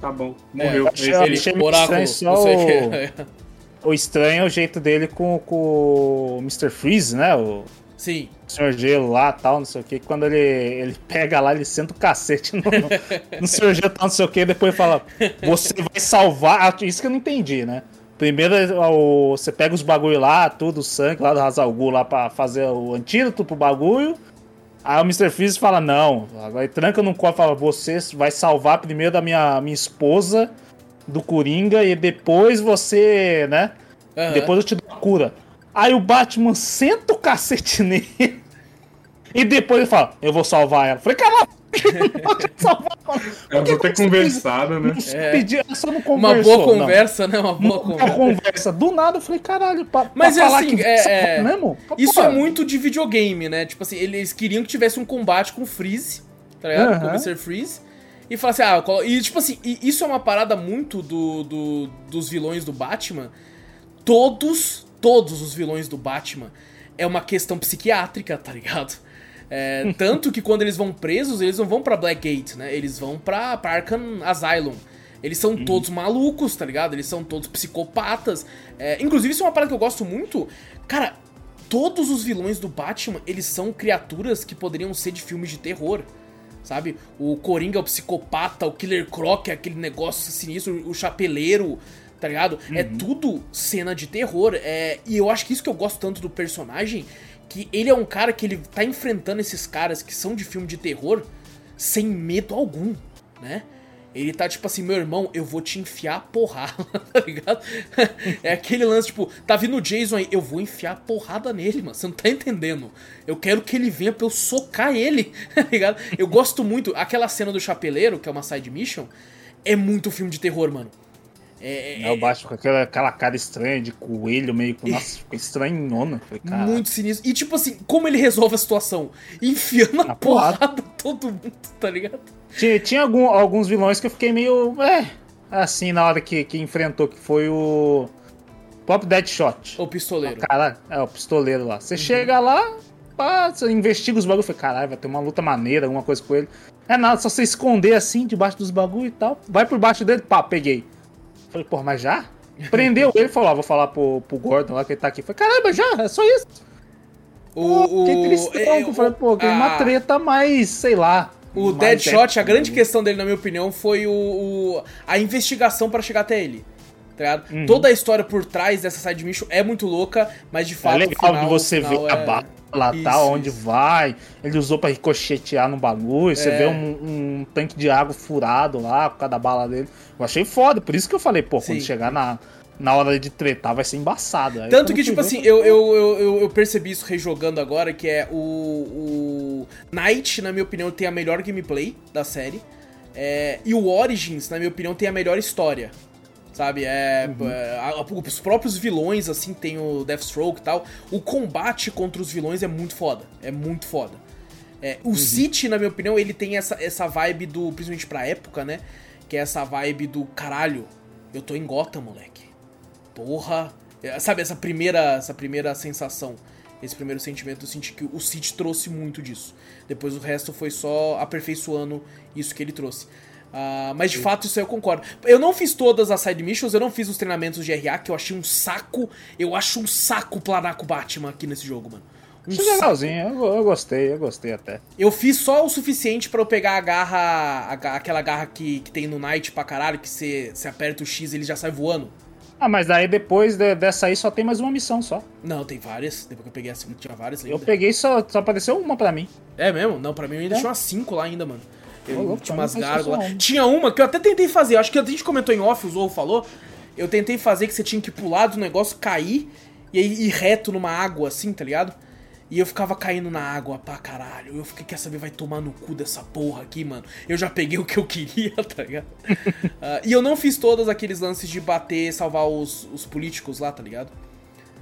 Tá bom, morreu. É, Esse eu ele- estranho não só sei o. O estranho é o jeito dele com, com o Mr. Freeze, né? O Sim. Sr. Gelo lá tal, não sei o que. Quando ele, ele pega lá, ele senta o cacete no, no, no Sr. Gelo tal, não sei o que, depois fala: Você vai salvar. Ah, Isso que eu não entendi, né? Primeiro o- você pega os bagulho lá, tudo, o sangue lá do Hazalgu lá pra fazer o antídoto pro bagulho. Aí o Mr. Freeze fala: Não, agora ele tranca num copo e fala: Você vai salvar primeiro da minha, minha esposa do Coringa e depois você, né? Aham. Depois eu te dou a cura. Aí o Batman senta o cacete nele. E depois ele fala, eu vou salvar ela. Falei, caralho, não pode salvar ela. É, Por que vou ter conversado, né? É. ela só não Uma boa conversa, né? Uma Não. boa Uma conversa. conversa. Do nada eu falei, caralho, pra, Mas pra é falar assim, que é- salva é- mesmo? Isso Pô, é muito de videogame, né? Tipo assim, eles queriam que tivesse um combate com o Freeze, tá ligado? Com o. Mr. Freeze. E falar assim, ah, colo- e tipo assim, e isso é uma parada muito do, do- dos vilões do Batman. Todos, todos os vilões do Batman é uma questão psiquiátrica, tá ligado? É, tanto que quando eles vão presos, eles não vão pra Blackgate, né? Eles vão pra, pra Arkham Asylum. Eles são todos malucos, tá ligado? Eles são todos psicopatas. É, inclusive, isso é uma parada que eu gosto muito. Cara, todos os vilões do Batman, eles são criaturas que poderiam ser de filmes de terror. Sabe? O Coringa é o psicopata, o Killer Croc é aquele negócio sinistro, o chapeleiro, tá ligado? É tudo cena de terror. É... E eu acho que isso que eu gosto tanto do personagem, que ele é um cara que ele tá enfrentando esses caras que são de filme de terror sem medo algum, né? Ele tá tipo assim, meu irmão, eu vou te enfiar a porrada, tá ligado? É aquele lance, tipo, tá vindo o Jason aí, eu vou enfiar a porrada nele, mano. Você não tá entendendo. Eu quero que ele venha pra eu socar ele, tá ligado? Eu gosto muito. Aquela cena do chapeleiro, que é uma side mission, é muito filme de terror, mano. É, É, o Batman com aquela, aquela cara estranha de coelho, meio com. Nossa, ficou estranhona. Falei, muito sinistro. E tipo assim, como ele resolve a situação? Enfiando a Na porrada porrada. todo mundo, tá ligado? Tinha, tinha algum- alguns vilões que eu fiquei meio. É, assim, na hora que, que enfrentou, que foi o. Próprio Deadshot. O pistoleiro. Cara, é o pistoleiro lá. Uhum. Você chega lá, pá, você investiga os bagulhos, fala, caralho, vai ter uma luta maneira, alguma coisa com ele. É nada, só você esconder assim, debaixo dos bagulhos e tal. Vai por baixo dele, pá, peguei. Falei, porra, mas já? Prendeu ele, falou, ah, vou falar pro, pro Gordon lá que ele tá aqui. Falei, caramba, já? É só isso? O, Pô, fiquei tristão, é, que eu falei, pô, que a- uma treta mais, sei lá. O Deadshot, a épica, grande questão dele, na minha opinião, foi o, o- a investigação pra chegar até ele. Tá? Uhum. Toda a história por trás dessa side mission é muito louca, mas de É fato. legal o final, de você ver a é- bala lá, Isso, tá, onde isso. vai. Ele usou pra ricochetear no bagulho. Você É. vê um, um tanque de água furado lá, por causa da bala dele. Eu achei foda, por isso que eu falei, pô, quando Sim. chegar na, na hora de tretar vai ser embaçado. Aí Tanto quando que, tipo assim, eu, eu, eu, eu percebi isso rejogando agora, que é o, o Knight, na minha opinião, tem a melhor gameplay da série. É, e o Origins, na minha opinião, tem a melhor história. Sabe? É, é, a- a- os próprios vilões, assim, tem o Deathstroke e tal. O combate contra os vilões é muito foda. É muito foda. É, o City, na minha opinião, ele tem essa, essa vibe do. Principalmente pra época, né? Que é essa vibe do caralho. Eu tô em Gotham, moleque. Porra. É, Sabe, essa primeira, essa primeira sensação. Esse primeiro sentimento, eu senti que o City trouxe muito disso. Depois o resto foi só aperfeiçoando isso que ele trouxe. Uh, mas de fato isso aí eu concordo. Eu não fiz todas as side missions, eu não fiz os treinamentos de RA, que eu achei um saco. Eu acho um saco planar com o Batman aqui nesse jogo, mano. Um é legalzinho, eu, eu, gostei, eu gostei até. Eu fiz só o suficiente para eu pegar a garra, a, aquela garra que, que tem no Night pra caralho, que você aperta o X e ele já sai voando. Ah, mas daí depois de, dessa aí só tem mais uma missão só. Não, tem várias. Depois que eu peguei a segunda, tinha várias ainda. Eu peguei só, só apareceu uma pra mim. É mesmo? Não, pra mim ainda é. tinha umas cinco lá ainda, mano. Eu, louco, tinha umas gárgulas. Tinha uma que eu até tentei fazer, acho que a gente comentou em off, o Zorro falou. Eu tentei fazer que você tinha que pular do negócio, cair e aí ir reto numa água assim, tá ligado? E eu ficava caindo na água pra caralho. Eu fiquei, quer saber, vai tomar no cu dessa porra aqui, mano. Eu já peguei o que eu queria, tá ligado? uh, e eu não fiz todos aqueles lances de bater, salvar os, os políticos lá, tá ligado?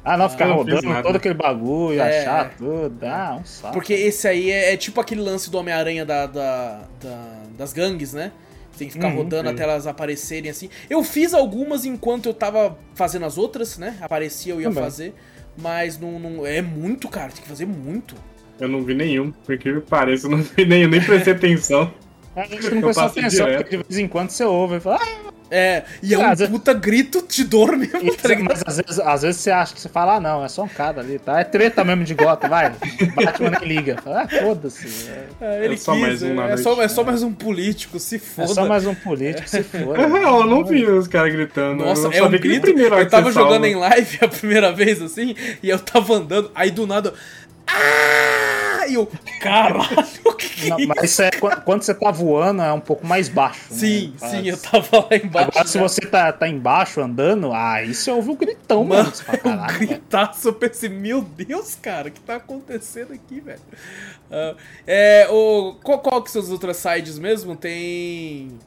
Ah, não, ficar ah, rodando todo aquele bagulho, é, achar tudo. Ah, um saco. Porque esse aí é, é tipo aquele lance do Homem-Aranha da, da, da, das gangues, né? Tem que ficar uhum, rodando sim. até elas aparecerem assim. Eu fiz algumas enquanto eu tava fazendo as outras, né? Aparecia, eu ia Também. fazer. Mas não, não, é muito, cara. Tem que fazer muito. Eu não vi nenhum, porque pareça, eu não vi nenhum, nem prestei atenção. A gente não prestou atenção, porque de vez em quando você ouve e fala. Ah! É, e é um vezes... puta grito de dor mesmo, tá Mas às vezes, às vezes você acha que você fala, ah, não, é só um cara ali, tá? É treta mesmo de gota, vai. Batman nem liga. Fala, ah, foda-se. É. É, ele é só quis, mais um é, só, é só mais um político, se foda. É só mais um político, se foda. eu não vi os caras gritando. Nossa, é um grito. Eu tava jogando salva. em live a primeira vez, assim, e eu tava andando, aí do nada. Ah! E eu, caralho, o que, que Não, é Mas isso é quando você tá voando, é um pouco mais baixo. Sim, né? sim, eu tava lá embaixo. Agora, se você tá, tá embaixo andando, aí você ouve um gritão, mano. mano é um gritaço, eu pensei, meu Deus, cara, o que tá acontecendo aqui, velho? Uh, é, o, qual, qual que são as outras sides mesmo? Tem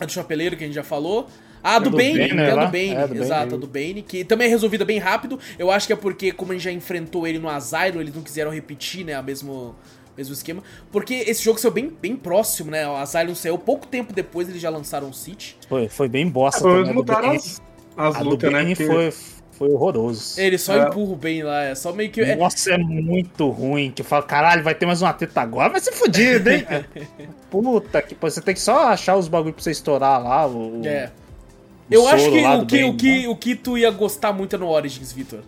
a do Chapeleiro, que a gente já falou. Ah, do, é do Bane, Bane tem a do Bane, é, do exato, a do Bane, que também é resolvida bem rápido. Eu acho que é porque, como a gente já enfrentou ele no Asylum, eles não quiseram repetir, né, o mesmo, mesmo esquema. Porque esse jogo saiu bem, bem próximo, né, o Asylum saiu pouco tempo depois, eles já lançaram o City. Foi, foi bem bosta é, também. mudaram as, as lutas, né? Porque... Foi, foi horroroso. Ele só é. empurra o bem lá, é só meio que. É- Nossa, é muito ruim. Que fala, caralho, vai ter mais uma teta agora, vai ser fodido, hein? Puta que você tem que só achar os bagulho pra você estourar lá. O, é. Eu acho que o que, bem, o, que, né? o que tu ia gostar muito é no Origins, Victor.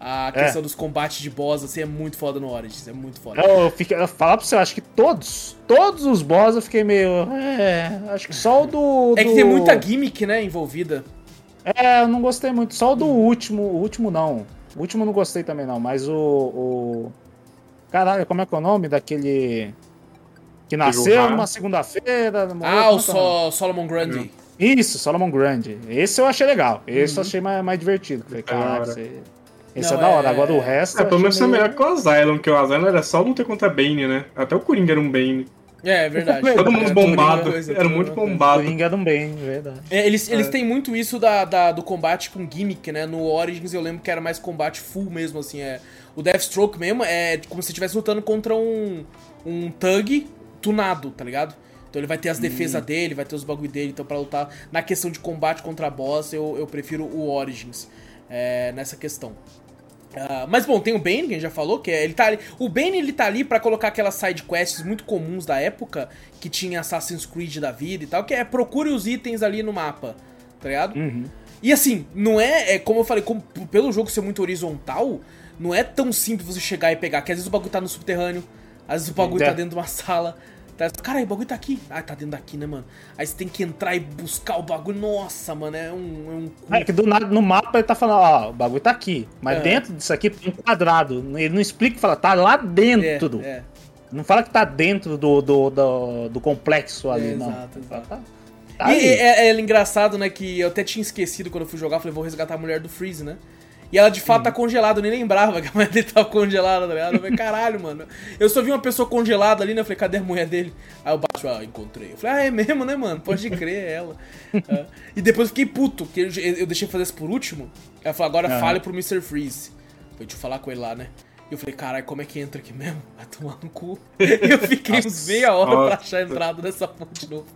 A questão é. dos combates de boss, assim, é muito foda no Origins, é muito foda. Eu, eu, fiquei, eu falar pra você, eu acho que todos, todos os boss eu fiquei meio. É, acho que só o do. É que tem muita gimmick, né, envolvida. É, eu não gostei muito. Só o do último. O último não. O último não gostei também, não. Mas o. o... Caralho, como é que é o nome daquele. Que nasceu numa segunda-feira. Ah, o so Solomon Grundy. Isso, Solomon Grande. Esse eu achei legal. Esse uhum. eu achei mais, mais divertido. Falei, caralho, esse, esse não, é da hora. É... Agora o resto. É, pelo menos meio... é melhor que o Asylum, que o Asylum era só luta contra Bane, né? Até o Coringa era um Bane. É, é verdade. Todo mundo bombado. era muito bombado. Coringa era um Bane, verdade. É, eles, eles é. têm muito isso da, da, do combate com gimmick, né? No Origins eu lembro que era mais combate full mesmo, assim. É, o Deathstroke mesmo é como se estivesse lutando contra um, um Thug tunado, tá ligado? Então ele vai ter as defesas hum. dele, vai ter os bagulho dele. Então pra lutar na questão de combate contra boss, eu, eu prefiro o Origins é, nessa questão. Uh, mas bom, tem o Bane, que a gente já falou, que é, ele tá ali, O Bane ele tá ali para colocar aquelas side quests muito comuns da época, que tinha Assassin's Creed da vida e tal, que é procure os itens ali no mapa, tá ligado? Uhum. E assim, não é, é como eu falei, como, pelo jogo ser muito horizontal, não é tão simples você chegar e pegar, que às vezes o bagulho tá no subterrâneo, às vezes o bagulho tá dentro de uma sala, Tá, cara, o bagulho tá aqui. Ah, tá dentro daqui, né, mano? Aí você tem que entrar e buscar o bagulho. Nossa, mano, é um. É, um... é que do nada no mapa ele tá falando, ó, o bagulho tá aqui. Mas é. dentro disso aqui tem um quadrado. Ele não explica, fala, tá lá dentro. É, é. Não fala que tá dentro do, do, do, do complexo ali, é, não. Exato, exato. Tá, tá e é, é, engraçado, né, que eu até tinha esquecido quando eu fui jogar, falei, vou resgatar a mulher do Freeze, né? E ela de fato tá congelada, eu nem lembrava que a mulher dele tava congelada, tá ligado? Eu falei, caralho, mano. Eu só vi uma pessoa congelada ali, né? Eu falei, cadê a mulher dele? Aí eu baixo, ah, encontrei. Eu falei, ah, é mesmo, né, mano? Pode crer, é ela. uh, e depois eu fiquei puto, porque eu, eu deixei fazer isso por último. Ela falou, agora uhum. fale pro Mr. Freeze. Foi deixa eu falar com ele lá, né? E eu falei, caralho, como é que entra aqui mesmo? Vai tomar no cu. E eu fiquei uns meia hora pra achar a entrada nessa ponte de novo.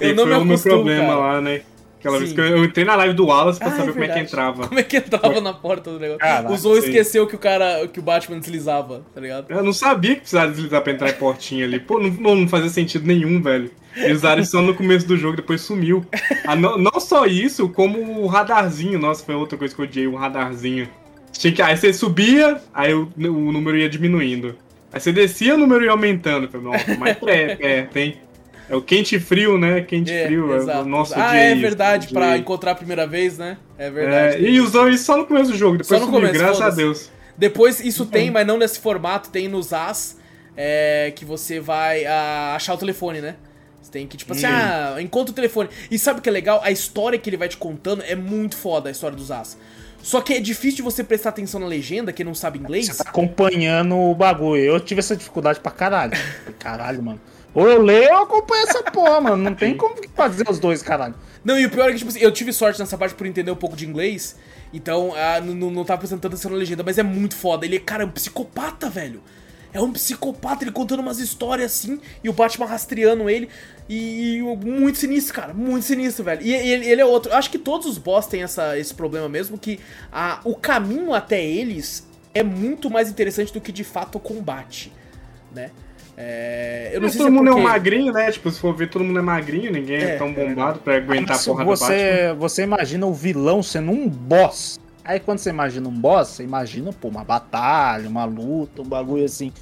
eu não me acostumo, problema cara. lá, né? Aquela vez que eu, eu entrei na live do Wallace pra Ah, saber é como é que entrava. Como é que entrava na porta do negócio? Caraca, o Zou esqueceu que o cara, que o Batman deslizava, tá ligado? Eu não sabia que precisava deslizar pra entrar em portinha ali. Pô, não, não, fazia sentido nenhum, velho. Eles usaram isso só no começo do jogo, depois sumiu. Ah, não, não só isso, como o radarzinho. Nossa, foi outra coisa que eu odiei, o radarzinho. Tinha que, aí você subia, aí o, o número ia diminuindo. Aí você descia, o número ia aumentando. Falei, Nossa, mas é, é, tem. É o quente e frio, né? Quente e frio. É, exato. o nosso ah, dia é isso, verdade, pra encontrar a primeira vez, né? É É, verdade. e usou isso só no começo do jogo, depois Só no começo, graças a. Deus. Depois isso tem, mas não nesse formato, tem nos As, é, que você vai ah, achar o telefone, né? Você tem que, tipo assim, Hum. ah, encontra o telefone. E sabe o que é legal? A história que ele vai te contando é muito foda, a história dos As. Só que é difícil de você prestar atenção na legenda, quem não sabe inglês. Você tá acompanhando o bagulho. Eu tive essa dificuldade pra caralho. Caralho, mano. Ou eu leio ou eu acompanho essa porra, mano. Não tem como fazer os dois, caralho. Não, e o pior é que, tipo assim, eu tive sorte nessa parte por entender um pouco de inglês, então ah, não, tava prestando tanta atenção legenda, mas é muito foda. Ele é, cara, é um psicopata, velho. É um psicopata, ele contando umas histórias assim, e o Batman rastreando ele, e, e muito sinistro, cara, muito sinistro, velho. E, e ele, é outro. Acho que todos os boss têm essa, esse problema mesmo, que o caminho até eles é muito mais interessante do que de fato o combate, né? É, eu não Mas sei todo se mundo é um porque- magrinho, né? Tipo, se for ver, todo mundo é magrinho, ninguém é, É, tão é bombado pra aguentar Mas a porra do Batman. você, você imagina o vilão sendo um boss. Aí quando você imagina um boss, você imagina, pô, uma batalha, uma luta, um bagulho assim.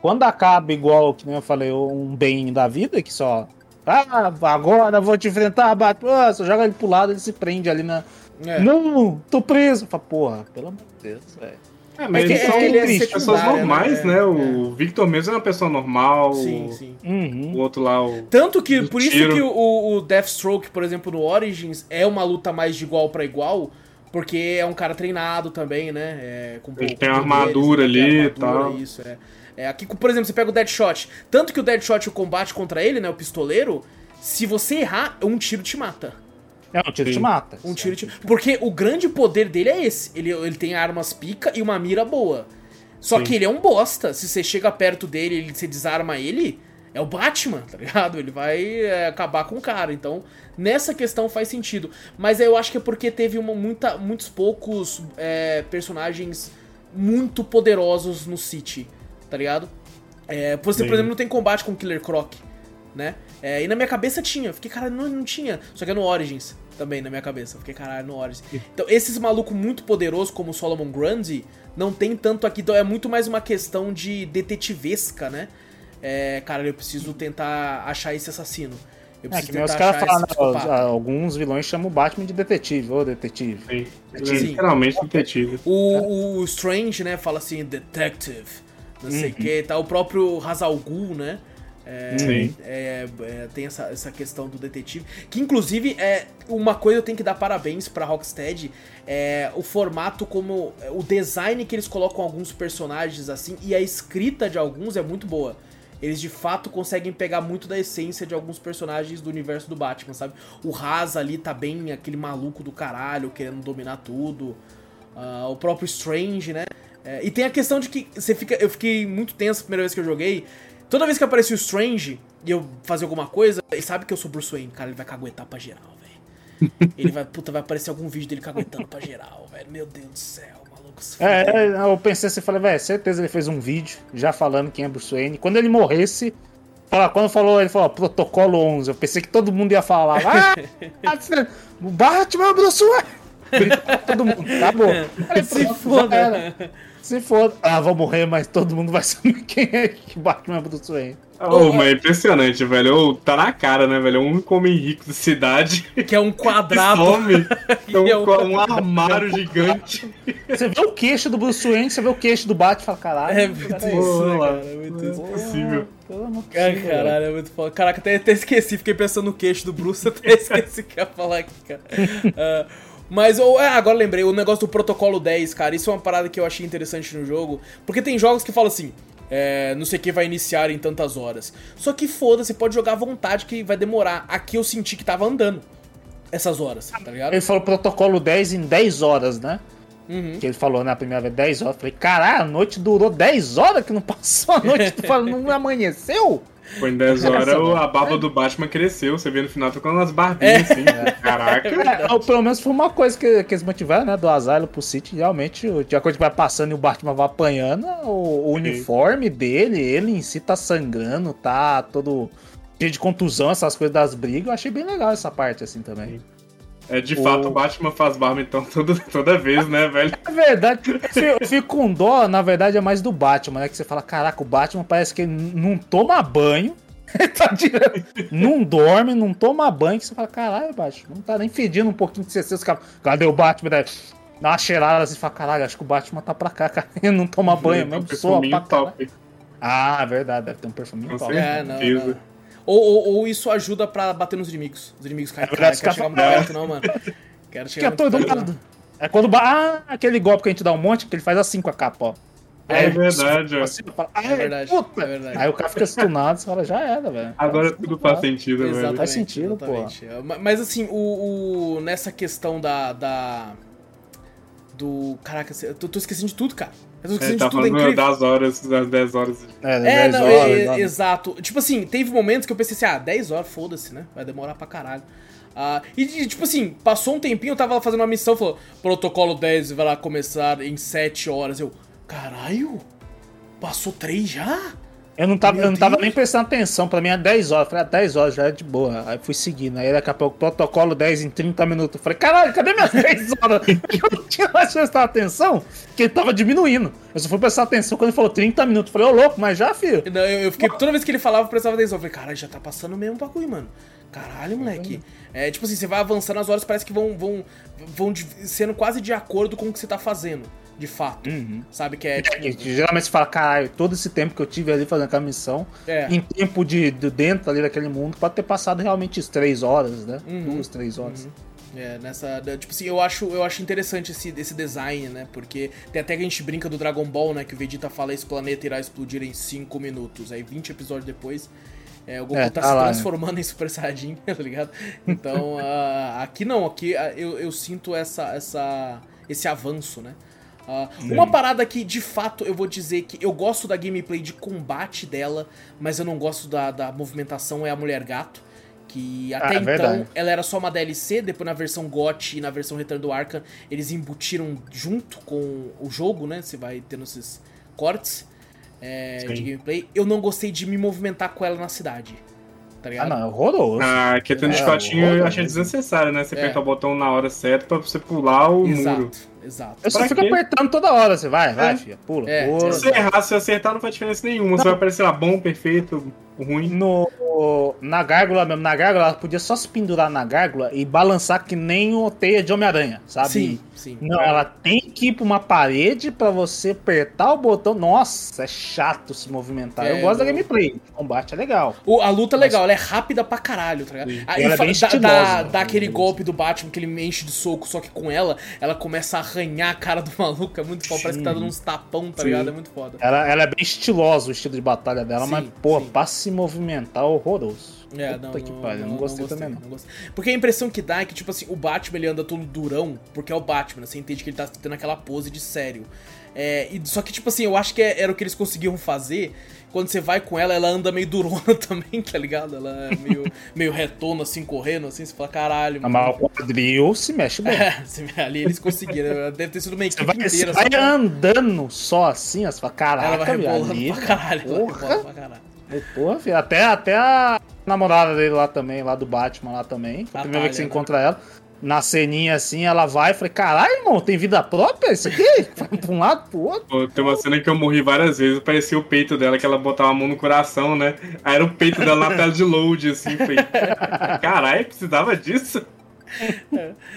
Quando acaba igual, que nem eu falei, um bem da vida, que só. Ah, agora vou te enfrentar, Batman. Você joga ele pro lado, ele se prende ali na. É. Não, tô preso. Fala, porra, pelo amor de Deus, velho. É, mas É que eles são ele é pessoas secundário, normais, né? né? É, O Victor mesmo é uma pessoa normal. Sim, o- sim. Uhum. O outro lá, o. Tanto que, por isso tiro. que o, o Deathstroke, por exemplo, no Origins, é uma luta mais de igual pra igual, porque é um cara treinado também, né? É, com Ele tem uma armadura né? Tem ali e tal. Isso, é. É, aqui, por exemplo, você pega o Deadshot. Tanto que o Deadshot, o combate contra ele, né? O pistoleiro, se você errar, um tiro te mata. É, um tiro Sim. te mata. Um tiro te... Porque o grande poder dele é esse. Ele, ele tem armas pica e uma mira boa. Só Sim. que ele é um bosta. Se você chega perto dele e você desarma ele, é o Batman, tá ligado? Ele vai é, acabar com o cara. Então, nessa questão faz sentido. Mas eu acho que é porque teve uma, muita, muitos poucos é, personagens muito poderosos no City, tá ligado? É, você, por Sim. exemplo, não tem combate com o Killer Croc, né? É, e na minha cabeça tinha. Fiquei, cara, não, não tinha. Só que é no Origins também, na minha cabeça. Fiquei, caralho, no Origins. Então, esses malucos muito poderosos como o Solomon Grundy não tem tanto aqui. Então, é muito mais uma questão de detetivesca, né? É, cara, eu preciso tentar achar esse assassino. Eu É, preciso que nem os tentar caras achar falam, né, alguns vilões chamam o Batman de detetive, ô detetive. Sim. Sim. é literalmente detetive. O, o Strange, né, fala assim, detective, não sei o que, tá? O próprio Hazal Ghul, né? É, Sim. é, é, tem essa, essa questão do detetive. Que inclusive é uma coisa eu tenho que dar parabéns pra Rocksteady. É o formato como. O design que eles colocam alguns personagens assim e a escrita de alguns é muito boa. Eles de fato conseguem pegar muito da essência de alguns personagens do universo do Batman, sabe? O Haas ali tá bem aquele maluco do caralho, querendo dominar tudo. Ah, o próprio Strange, né? É, e tem a questão de que você fica. Eu fiquei muito tenso a primeira vez que eu joguei. Toda vez que aparecia o Strange e eu fazia alguma coisa, ele sabe que eu sou Bruce Wayne, cara, ele vai caguetar pra geral, velho. Ele vai, puta, vai aparecer algum vídeo dele caguetando pra geral, velho. Meu Deus do céu, maluco. É, é, eu pensei assim, falei, velho, certeza ele fez um vídeo já falando quem é Bruce Wayne. Quando ele morresse, fala, quando falou, ele falou, protocolo 11, eu pensei que todo mundo ia falar, ah, o Batman é o Bruce Wayne. Todo mundo, acabou. Falei, Se foda. era. Se foda. Ah, vou morrer, mas todo mundo vai saber quem é que Batman é Bruce Wayne. Oh, mas é impressionante, velho. Tá na cara, né, velho? É o único homem rico da cidade. Que é um Que quadrado. some. É um, é um- um armário gigante. Você vê o queixo do Bruce Wayne, você vê o queixo do Batman e fala, caralho. É muito peraí, isso, né, Porra. cara? É muito isso. É possível. Pelo amor de Ai, Deus, caralho, é muito foda. Caraca, até, até esqueci, fiquei pensando no queixo do Bruce, até esqueci o que ia falar aqui, cara. Ah, mas, ou, é, agora lembrei, o negócio do protocolo 10, cara, isso é uma parada que eu achei interessante no jogo, porque tem jogos que falam assim, é, não sei o que vai iniciar em tantas horas. Só que foda-se, você pode jogar à vontade que vai demorar. Aqui eu senti que tava andando essas horas, tá ligado? Ele falou protocolo 10 em 10 horas, né? Uhum. Que ele falou na primeira vez 10 horas. Eu falei, caralho, a noite durou 10 horas que não passou a noite. Tu fala, não amanheceu? Foi em 10 horas, o- a barba do Batman cresceu. Você vê no final, tocando umas barbinhas assim. Caraca. É, ou pelo menos foi uma coisa que, que eles mantiveram, né? Do Asylum pro City. Realmente, o- de acordo que vai passando e o Batman vai apanhando, o, o uniforme dele, ele em si tá sangrando, tá todo cheio de contusão, essas coisas das brigas. Eu achei bem legal essa parte, assim, também. É, de O- fato, o Batman faz barba então toda, toda vez, né, velho? É verdade, eu fico- eu fico com dó, na verdade, é mais do Batman, né? Que você fala, caraca, o Batman parece que ele não toma banho. ele tá direto- não dorme, não toma banho, que você fala, caralho, Batman, não tá nem fedindo um pouquinho de CC, os caras, cadê o Batman? Daí, dá uma cheirada assim e fala, caralho, acho que o Batman tá pra cá, cara. Ele não toma banho, um mesmo soa pra perfuminho caralho. top. Ah, é verdade, deve ter um perfuminho top. É, não, não. Ou, ou, ou isso ajuda pra bater nos inimigos. Os inimigos caem. É verdade, Cara, quero chegar muito perto, não, mano. Quero Que chegar é muito todo perto, mundo. É quando. ba- Ah, aquele golpe que a gente dá um monte, que ele faz assim com a capa, ó. É Aí, verdade, ó. assim, fala, "Ai, É verdade, puta." é verdade. Aí o cara fica stunado, você fala, já era, velho. Agora Tá tudo faz sentido, velho. Exatamente, Faz sentido, pô. exatamente. É, ma- Mas assim, o, o- nessa questão da. da do. Caraca, eu tô, tô esquecendo de tudo, cara. É, esquecendo tá tudo, é incrível. das horas, das 10 horas. É, É, 10 não, horas, é, né? exato. Tipo assim, teve momentos que eu pensei assim, ah, 10 horas, foda-se, né? Vai demorar pra caralho. Ah, e, e, tipo assim, passou um tempinho, eu tava lá fazendo uma missão, falou, protocolo 10 vai lá começar em 7 horas. Eu, caralho? Passou 3 já? Eu não tava, Meu eu não tava Deus. nem prestando atenção, pra mim é 10 horas. Eu falei, ah, 10 horas já é de boa. Aí fui seguindo. Aí daqui a pouco, protocolo 10 em 30 minutos. Eu falei, caralho, cadê minhas 10 horas? eu não tinha mais prestado atenção, que ele tava diminuindo. Eu só fui prestar atenção quando ele falou 30 minutos. Eu falei, ô louco, mas já, filho. Não, eu, eu fiquei, toda vez que ele falava, eu prestava atenção. Eu falei, caralho, já tá passando mesmo o bagulho, mano. Caralho, moleque. É, tipo assim, você vai avançando, as horas parece que vão, vão, vão de- sendo quase de acordo com o que você tá fazendo, de fato. Sabe? Que é, tipo, Geralmente você fala, caralho, todo esse tempo que eu tive ali fazendo aquela missão, É. em tempo de, de dentro ali daquele mundo, pode ter passado realmente as 3 horas, né? Uhum. Duas, 3 horas. É, nessa. Tipo assim, eu acho, eu acho interessante esse, esse design, né? Porque tem até que a gente brinca do Dragon Ball, né? Que o Vegeta fala esse planeta irá explodir em 5 minutos. Aí 20 episódios depois. é, o Goku É, tá, tá se lá, né? transformando em Super Saiyajin, tá ligado? Então, ah, aqui não, aqui ah, eu, eu sinto essa, essa, esse avanço, né? Ah, uma parada que, de fato, eu vou dizer que eu gosto da gameplay de combate dela, mas eu não gosto da, da movimentação, é a Mulher Gato. Que até Ah, é então verdade. ela era só uma DLC, depois na versão GOT e na versão Return do Arkham, eles embutiram junto com o jogo, né? Você vai tendo esses cortes é, de gameplay. Eu não gostei de me movimentar com ela na cidade. Tá Ah, ligado? não, é horroroso. Ah, questão de É, patinho eu horroroso. achei desnecessário, né? Você É. apertar o botão na hora certa pra você pular o exato, muro. exato. Eu só fico quê? apertando toda hora. Você vai, vai, É. filha. Pula, É, pula. Se você errar, se você acertar, não faz diferença nenhuma. Você vai aparecer lá bom, perfeito, ruim. No, na gárgula mesmo, na gárgula, ela podia só se pendurar na gárgula e balançar que nem o teia de Homem-Aranha, sabe? Sim, sim. Não, ela tem que ir pra uma parede pra você apertar o botão. Nossa, é chato se movimentar. É, eu gosto da gameplay. O combate é legal. O- a luta é legal, ela é rápida pra caralho, tá ligado? Sim. Aí Ela é bem estilosa, dá, né? dá aquele Beleza. golpe do Batman que ele me enche de soco, só que com ela, ela começa a arranhar a cara do maluco. É muito foda, parece que tá dando uns tapão, tá Sim. ligado? É muito foda. Ela, ela é bem estilosa o estilo de batalha dela, Sim, mas, pô, sim. Se movimentar, horroroso. É, Puta não, que não, pariu, não, não gostei também não. gostei. Porque a impressão que dá é que, tipo assim, o Batman ele anda todo durão, porque é o Batman, você entende que ele tá tendo aquela pose de sério. É, e, só que, tipo assim, eu acho que é- era o que eles conseguiam fazer. Quando você vai com ela, ela anda meio durona também, tá ligado? Ela é meio, meio retona, assim, correndo, assim, você fala, caralho, A maior quadril se mexe bem. É, ali eles conseguiram. Deve ter sido uma equipe vai, inteira. você vai só pra- andando só assim, você fala, caraca, Ela vai rebolando ali, pra caralho. Ela porra. rebola pra caralho. Porra, filho, até, até a namorada dele lá também, lá do Batman lá também. Foi a primeira vez que você né? encontra ela. Na ceninha assim, ela vai e falei, caralho, irmão, tem vida própria isso aqui? Vai pra um lado, pro outro. Pô, Tem uma cena que eu morri várias vezes, parecia o peito dela, que ela botava a mão no coração, né? Aí era o peito dela na tela de load, assim, foi. Caralho, precisava disso?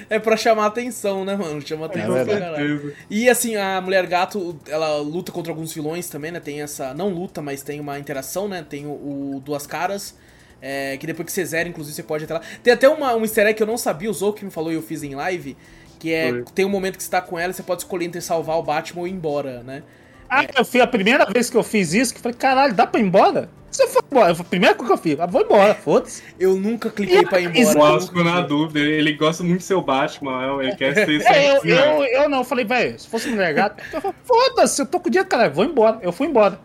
É pra chamar atenção, né, mano? Chama atenção pra verdade. caralho. E assim, a Mulher Gato, ela luta contra alguns vilões também, né? Tem essa. Não luta, mas tem uma interação, né? Tem o, o Duas Caras. é, que depois que você zera, inclusive, você pode entrar lá. Tem até uma, um easter egg que eu não sabia, o Zou que me falou e eu fiz em live. Que é. Foi. Tem um momento que você tá com ela e você pode escolher entre salvar o Batman ou ir embora, né? Ah, eu fui a primeira vez que eu fiz isso, que eu falei, caralho, dá pra ir embora? Se for embora, foi a primeira coisa que eu fiz, ah, vou embora, foda-se. Eu nunca cliquei pra ir embora. O eu ficou na dúvida, ele gosta muito de ser o Batman, ele quer ser É, eu, eu, eu não, eu falei, velho, se fosse mulher gata, eu falei, foda-se, eu tô com o dia, cara, vou embora. Eu fui embora.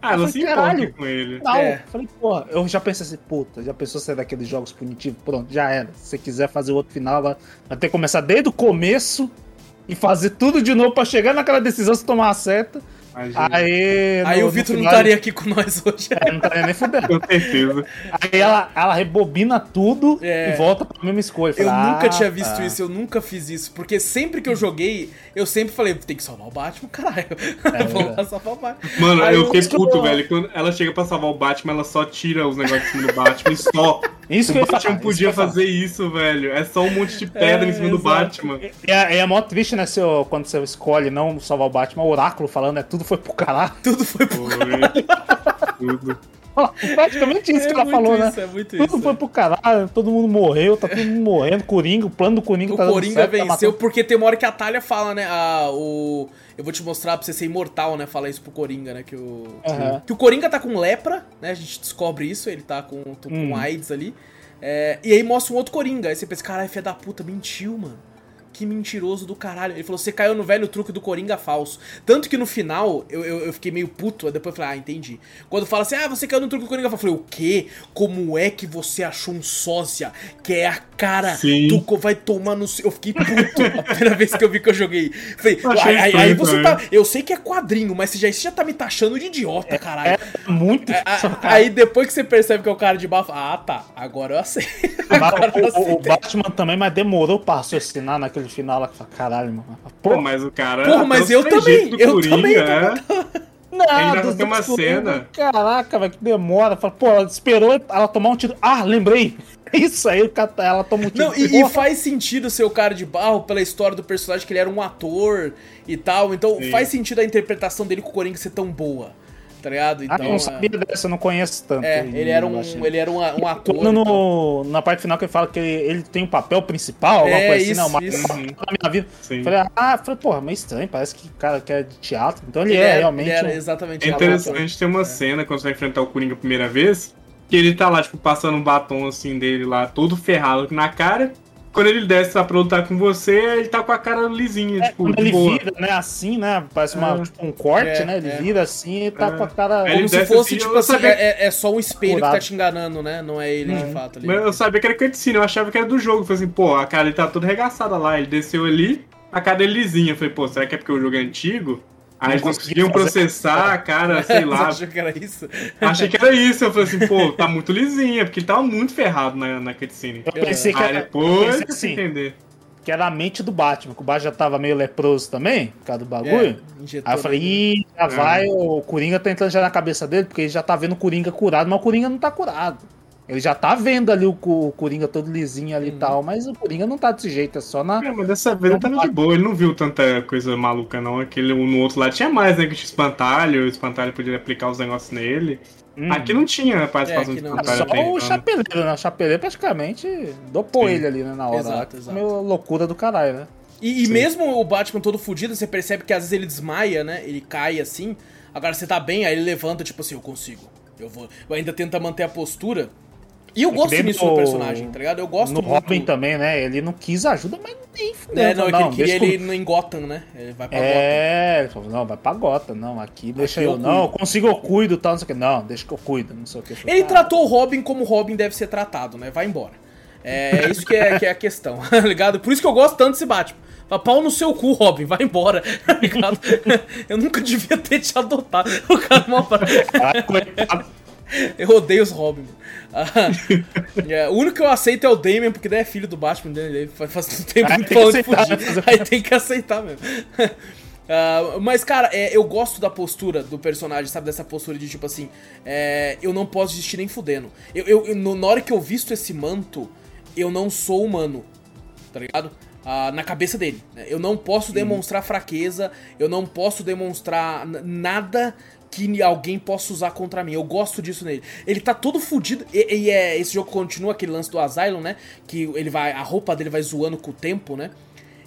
Ah, Eu se falei, importa caralho. com ele. Não, É. falei, porra, eu já pensei assim, puta, já pensou ser daqueles jogos punitivos? Pronto, já era. Se você quiser fazer outro final, vai vai ter que começar desde o começo e fazer tudo de novo pra chegar naquela decisão se tomar a seta. Imagina. Aí. Aí no- o Vitor não estaria aqui com nós hoje. É, não estaria nem fudendo. Com certeza. Aí ela, ela rebobina tudo É. e volta pra mesma escolha. Eu Falei, nunca ah, tinha visto tá. isso, eu nunca fiz isso. Porque sempre que eu joguei, eu sempre falei, tem que salvar o Batman, caralho. Vamos lá salvar o Batman. Mano, Aí eu fiquei puto, velho. Quando ela chega pra salvar o Batman, ela só tira os negócios do Batman e só. Isso que o falar, Batman isso podia que falar. fazer isso, velho. É só um monte de pedra É, em cima do exato. Batman. É, é mó triste, né, seu, quando você escolhe não salvar o Batman, o oráculo falando, é tudo foi pro caralho. Tudo foi pro Foi. Tudo. Praticamente isso É que ela falou, isso, né? É muito Tudo isso. foi pro caralho, todo mundo morreu, tá todo mundo morrendo. Coringa, o plano do Coringa O tá Coringa certo, tá venceu matando- porque tem uma hora que a Talha fala, né? Ah, o. Eu vou te mostrar pra você ser imortal, né? Falar isso pro Coringa, né? Que o. Aham. Que o Coringa tá com lepra, né? A gente descobre isso, ele tá com, com Hum. AIDS ali. É, e aí mostra um outro Coringa. Aí você pensa, caralho, filha da puta, mentiu, mano. Que mentiroso do caralho. Ele falou, você caiu no velho truque do Coringa falso. Tanto que no final, eu, eu, eu fiquei meio puto, aí depois eu falei, ah, entendi. Quando fala assim, ah, você caiu no truque do Coringa falso. Eu falei, o quê? Como é que você achou um sósia que é a cara Sim. do co- vai tomar no seu... Eu fiquei puto a primeira vez que eu vi que eu joguei. Falei, Eu aí, aí- aí você tá... Eu sei que é quadrinho, mas você já, você já tá me taxando de idiota, caralho. É muito. A- a- Aí depois que você percebe que é o cara de bafo, ah tá, agora eu aceito. Agora eu o, o- o aceitei. Batman também, mas demorou pra raciocinar naquele final lá. que fala, Caralho, mano. Pô, Pô, mas o cara. Porra, até mas eu também, eu também, é. nada. ainda tem uma cena. Caraca, velho, que demora. Fala, Pô, ela esperou ela tomar um tiro. Ah, lembrei. Isso aí, cara- ela toma um tiro. Não, e, e Porra, faz sentido ser o cara de barro pela história do personagem, que ele era um ator e tal. Então Sim. faz sentido a interpretação dele com o Coringa ser tão boa. Tá ligado? Então. Ah, eu não sabia dessa, eu não conheço tanto. É, ele era um, ele era um, um ator. Quando no, na parte final que ele fala que ele, ele tem um papel principal, alguma É, coisa assim, isso, não, uma isso. na minha vida. Sim. Falei, ah, falei, porra, meio estranho, parece que o cara que é de teatro. Então ele, Ele é, realmente. ele era exatamente É um interessante ter uma É. cena quando você vai enfrentar o Coringa a primeira vez, que ele tá lá, tipo, passando um batom assim dele lá, todo ferrado na cara. Quando ele desce pra lutar com você, ele tá com a cara lisinha, É, tipo, quando de ele boa. vira, né, assim, né? Parece uma, É. tipo, um corte, É, né? Ele é. vira assim e tá É. com a cara. Como ele se fosse, assim, tipo assim, sabia- é, é só um espelho que tá Curado. te enganando, né? Não é ele de Uhum. fato ali. Mas eu sabia que era cutscene, eu achava que era do jogo. Falei assim, pô, a cara dele tá toda arregaçada lá. Ele desceu ali, a cara dele lisinha. Eu falei, pô, será que é porque o jogo é antigo? Aí eles conseguiam processar a cara, sei lá. Você achou que era isso? Achei que era isso. Eu falei assim, pô, tá muito lisinha, porque ele tava muito ferrado na, na cutscene. Eu pensei que era, depois eu assim, entender. que era a mente do Batman, que o Batman já tava meio leproso também, por causa do bagulho. É, Aí eu falei, ih, já vai, o Coringa tá entrando já na cabeça dele, porque ele já tá vendo o Coringa curado, mas o Coringa não tá curado. Ele já tá vendo ali o, o Coringa todo lisinho ali e Uhum. tal, mas o Coringa não tá desse jeito, é só na. É, mas dessa vez ele tava de boa, ele não viu tanta coisa maluca, não. Aquele no outro lado tinha mais, né? Que tinha espantalho, o espantalho podia aplicar os negócios nele. Hum. Aqui não tinha participação É, aqui de espantalho Só o né? chapeleiro, né? O chapeleiro praticamente dopou Sim. ele ali, né, na hora. Exato, exato. Meio loucura do caralho, né? E, e mesmo o Batman todo fudido, você percebe que às vezes ele desmaia, né? Ele cai assim. Agora você tá bem, aí ele levanta, tipo assim, eu consigo. Eu vou. Eu ainda tenta manter a postura. E eu É gosto disso no do- personagem, tá ligado? Eu gosto no muito. Robin também, né? Ele não quis ajuda, mas nem fudeu. É, não, é que ele queria ele em Gotham, né? Ele vai pra Gotham. É, ele falou, não, vai pra gota, não, aqui deixa Aqui eu, eu não, consigo, eu cuido, tal, não sei o que, não, deixa que eu cuido, não sei o que. Ele "Ah, tratou o Robin como o Robin deve ser tratado, né? Vai embora. É, é isso que é, que é a questão, tá ligado? Por isso que eu gosto tanto desse Batman. Fala, pau no seu cu, Robin, vai embora, tá ligado? Eu nunca devia ter te adotado. O cara mal ah, coitado." Eu odeio os Robin. Ah, é, o único que eu aceito é o Damian, porque daí é filho do Batman, né? Ele faz, um tempo Aí muito tem que falando de fugir. né? Aí tem que aceitar mesmo. Ah, mas, cara, é, eu gosto da postura do personagem, sabe? Dessa postura de tipo assim: é, eu não posso desistir nem fudendo. Eu, eu, na hora que eu visto esse manto, eu não sou humano, tá ligado? Ah, na cabeça dele. né? Eu não posso demonstrar fraqueza, eu não posso demonstrar nada que alguém possa usar contra mim. Eu gosto disso nele. Ele tá todo fudido. E, e é, esse jogo continua aquele lance do Asylum, né? Que ele vai. A roupa dele vai zoando com o tempo, né?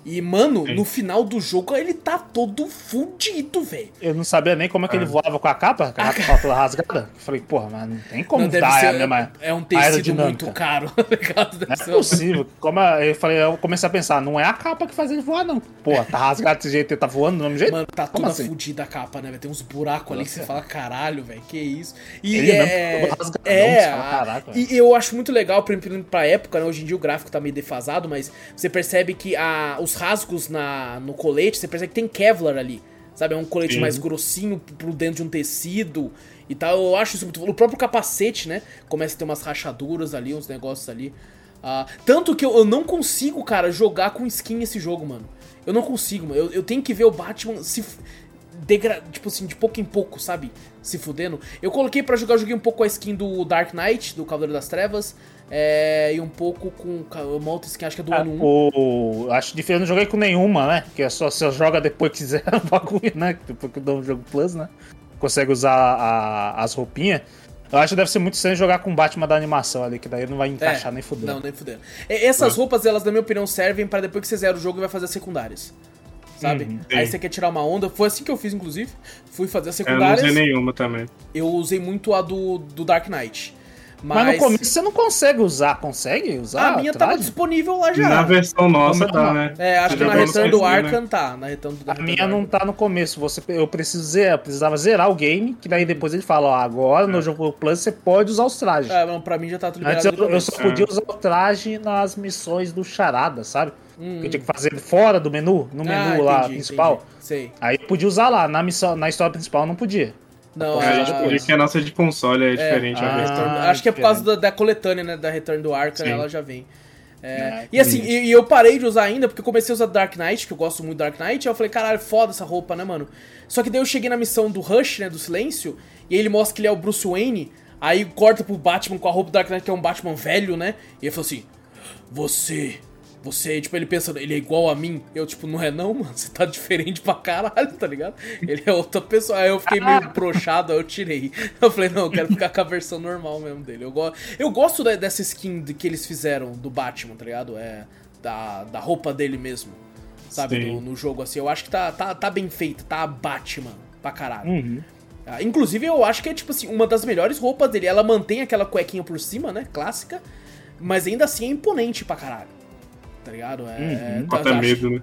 E, mano, Sim. no final do jogo ele tá todo fudido, velho. Eu não sabia nem como é que ele Ah. voava com a capa, com a capa toda rasgada. Eu falei, porra, mas não tem como Não, deve dar ser- a mesma é um tecido muito caro, tá ligado? Não é possível. Como a- eu falei, eu comecei a pensar, não é a capa que faz ele voar, não. Porra, tá rasgado desse jeito, ele tá voando do mesmo jeito? Mano, tá Como toda assim? fudida a capa, né? velho? Tem uns buracos ali que você fala, caralho, velho, que isso. E Ele é. rasgadão, é, fala, caraca, e eu acho muito legal, pra, pra época, né? Hoje em dia o gráfico tá meio defasado, mas você percebe que a, os rasgos na, no colete, você percebe que tem Kevlar ali. Sabe? É um colete Sim. mais grossinho por dentro de um tecido e tal. Eu acho isso muito. O próprio capacete, né? Começa a ter umas rachaduras ali, uns negócios ali. Ah, tanto que eu, eu não consigo, cara, jogar com skin esse jogo, mano. Eu não consigo, mano. Eu, eu tenho que ver o Batman se. Degra... Tipo assim, de pouco em pouco, sabe? Se fudendo. Eu coloquei pra jogar, eu joguei um pouco com a skin do Dark Knight, do Cavaleiro das Trevas. É, e um pouco com uma outra skin, acho que é do Ah, ano 1. o, acho difícil, eu não joguei com nenhuma, né? Que é só você joga depois que quiser o bagulho, né? Depois que dá um jogo plus, né? Consegue usar a- as roupinhas. Eu acho que deve ser muito estranho jogar com o Batman da animação ali, que daí não vai encaixar nem fudendo. É, Não, nem fudendo. Essas Ah. roupas, elas, na minha opinião, servem pra depois que você zera o jogo e vai fazer as secundárias. Sabe? Uhum, Aí você quer tirar uma onda. Foi assim que eu fiz, inclusive. Fui fazer as Eu não secundárias. usei nenhuma também. Eu usei muito a do, do Dark Knight. Mas, Mas, no começo você não consegue usar. Consegue usar? a minha tava traje? disponível lá já. Na versão nossa tá, né? É, acho Você que na Return do né? Arkham tá. Na Return do A minha do não tá no começo. Você, eu preciso zerar, eu precisava zerar o game, que daí depois ele fala, ó, agora no jogo Plus você pode usar os trajes. É, não, pra mim já tá tudo Antes eu, eu só podia usar o traje nas missões do Charada, sabe? Hum. Que eu tinha que fazer fora do menu, no Ah, menu lá entendi, principal. entendi. Sei. Aí eu podia usar lá, na missão, na história principal não podia. Não, É, a a- gente podia que a nossa de console é diferente. ah, a Ah, acho que é por causa da, da coletânea, né? Da Return do Arkham, Sim. ela já vem. É, É, e assim, e, e eu parei de usar ainda, porque eu comecei a usar Dark Knight, que eu gosto muito do Dark Knight, aí eu falei, caralho, foda essa roupa, né, mano? Só que daí eu cheguei na missão do Rush, né, do Silêncio, e aí ele mostra que ele é o Bruce Wayne, aí corta pro Batman com a roupa do Dark Knight, que é um Batman velho, né? E ele falou assim, você... Você, tipo, ele pensando, ele é igual a mim. Eu, tipo, não é não, mano. Você tá diferente pra caralho, tá ligado? Ele é outra pessoa. Aí eu fiquei meio broxado, aí eu tirei. Eu falei, não, eu quero ficar com a versão normal mesmo dele. Eu, go eu gosto da- dessa skin de- que eles fizeram do Batman, tá ligado? É, da, da roupa dele mesmo. Sabe, Sim. no, jogo, assim. Eu acho que tá, tá, tá bem feita, tá Batman pra caralho. Uhum. Ah, inclusive, eu acho que é, tipo assim, uma das melhores roupas dele. Ela mantém aquela cuequinha por cima, né? Clássica. Mas ainda assim é imponente pra caralho. Tá ligado? É, é, tá- acho- medo, né?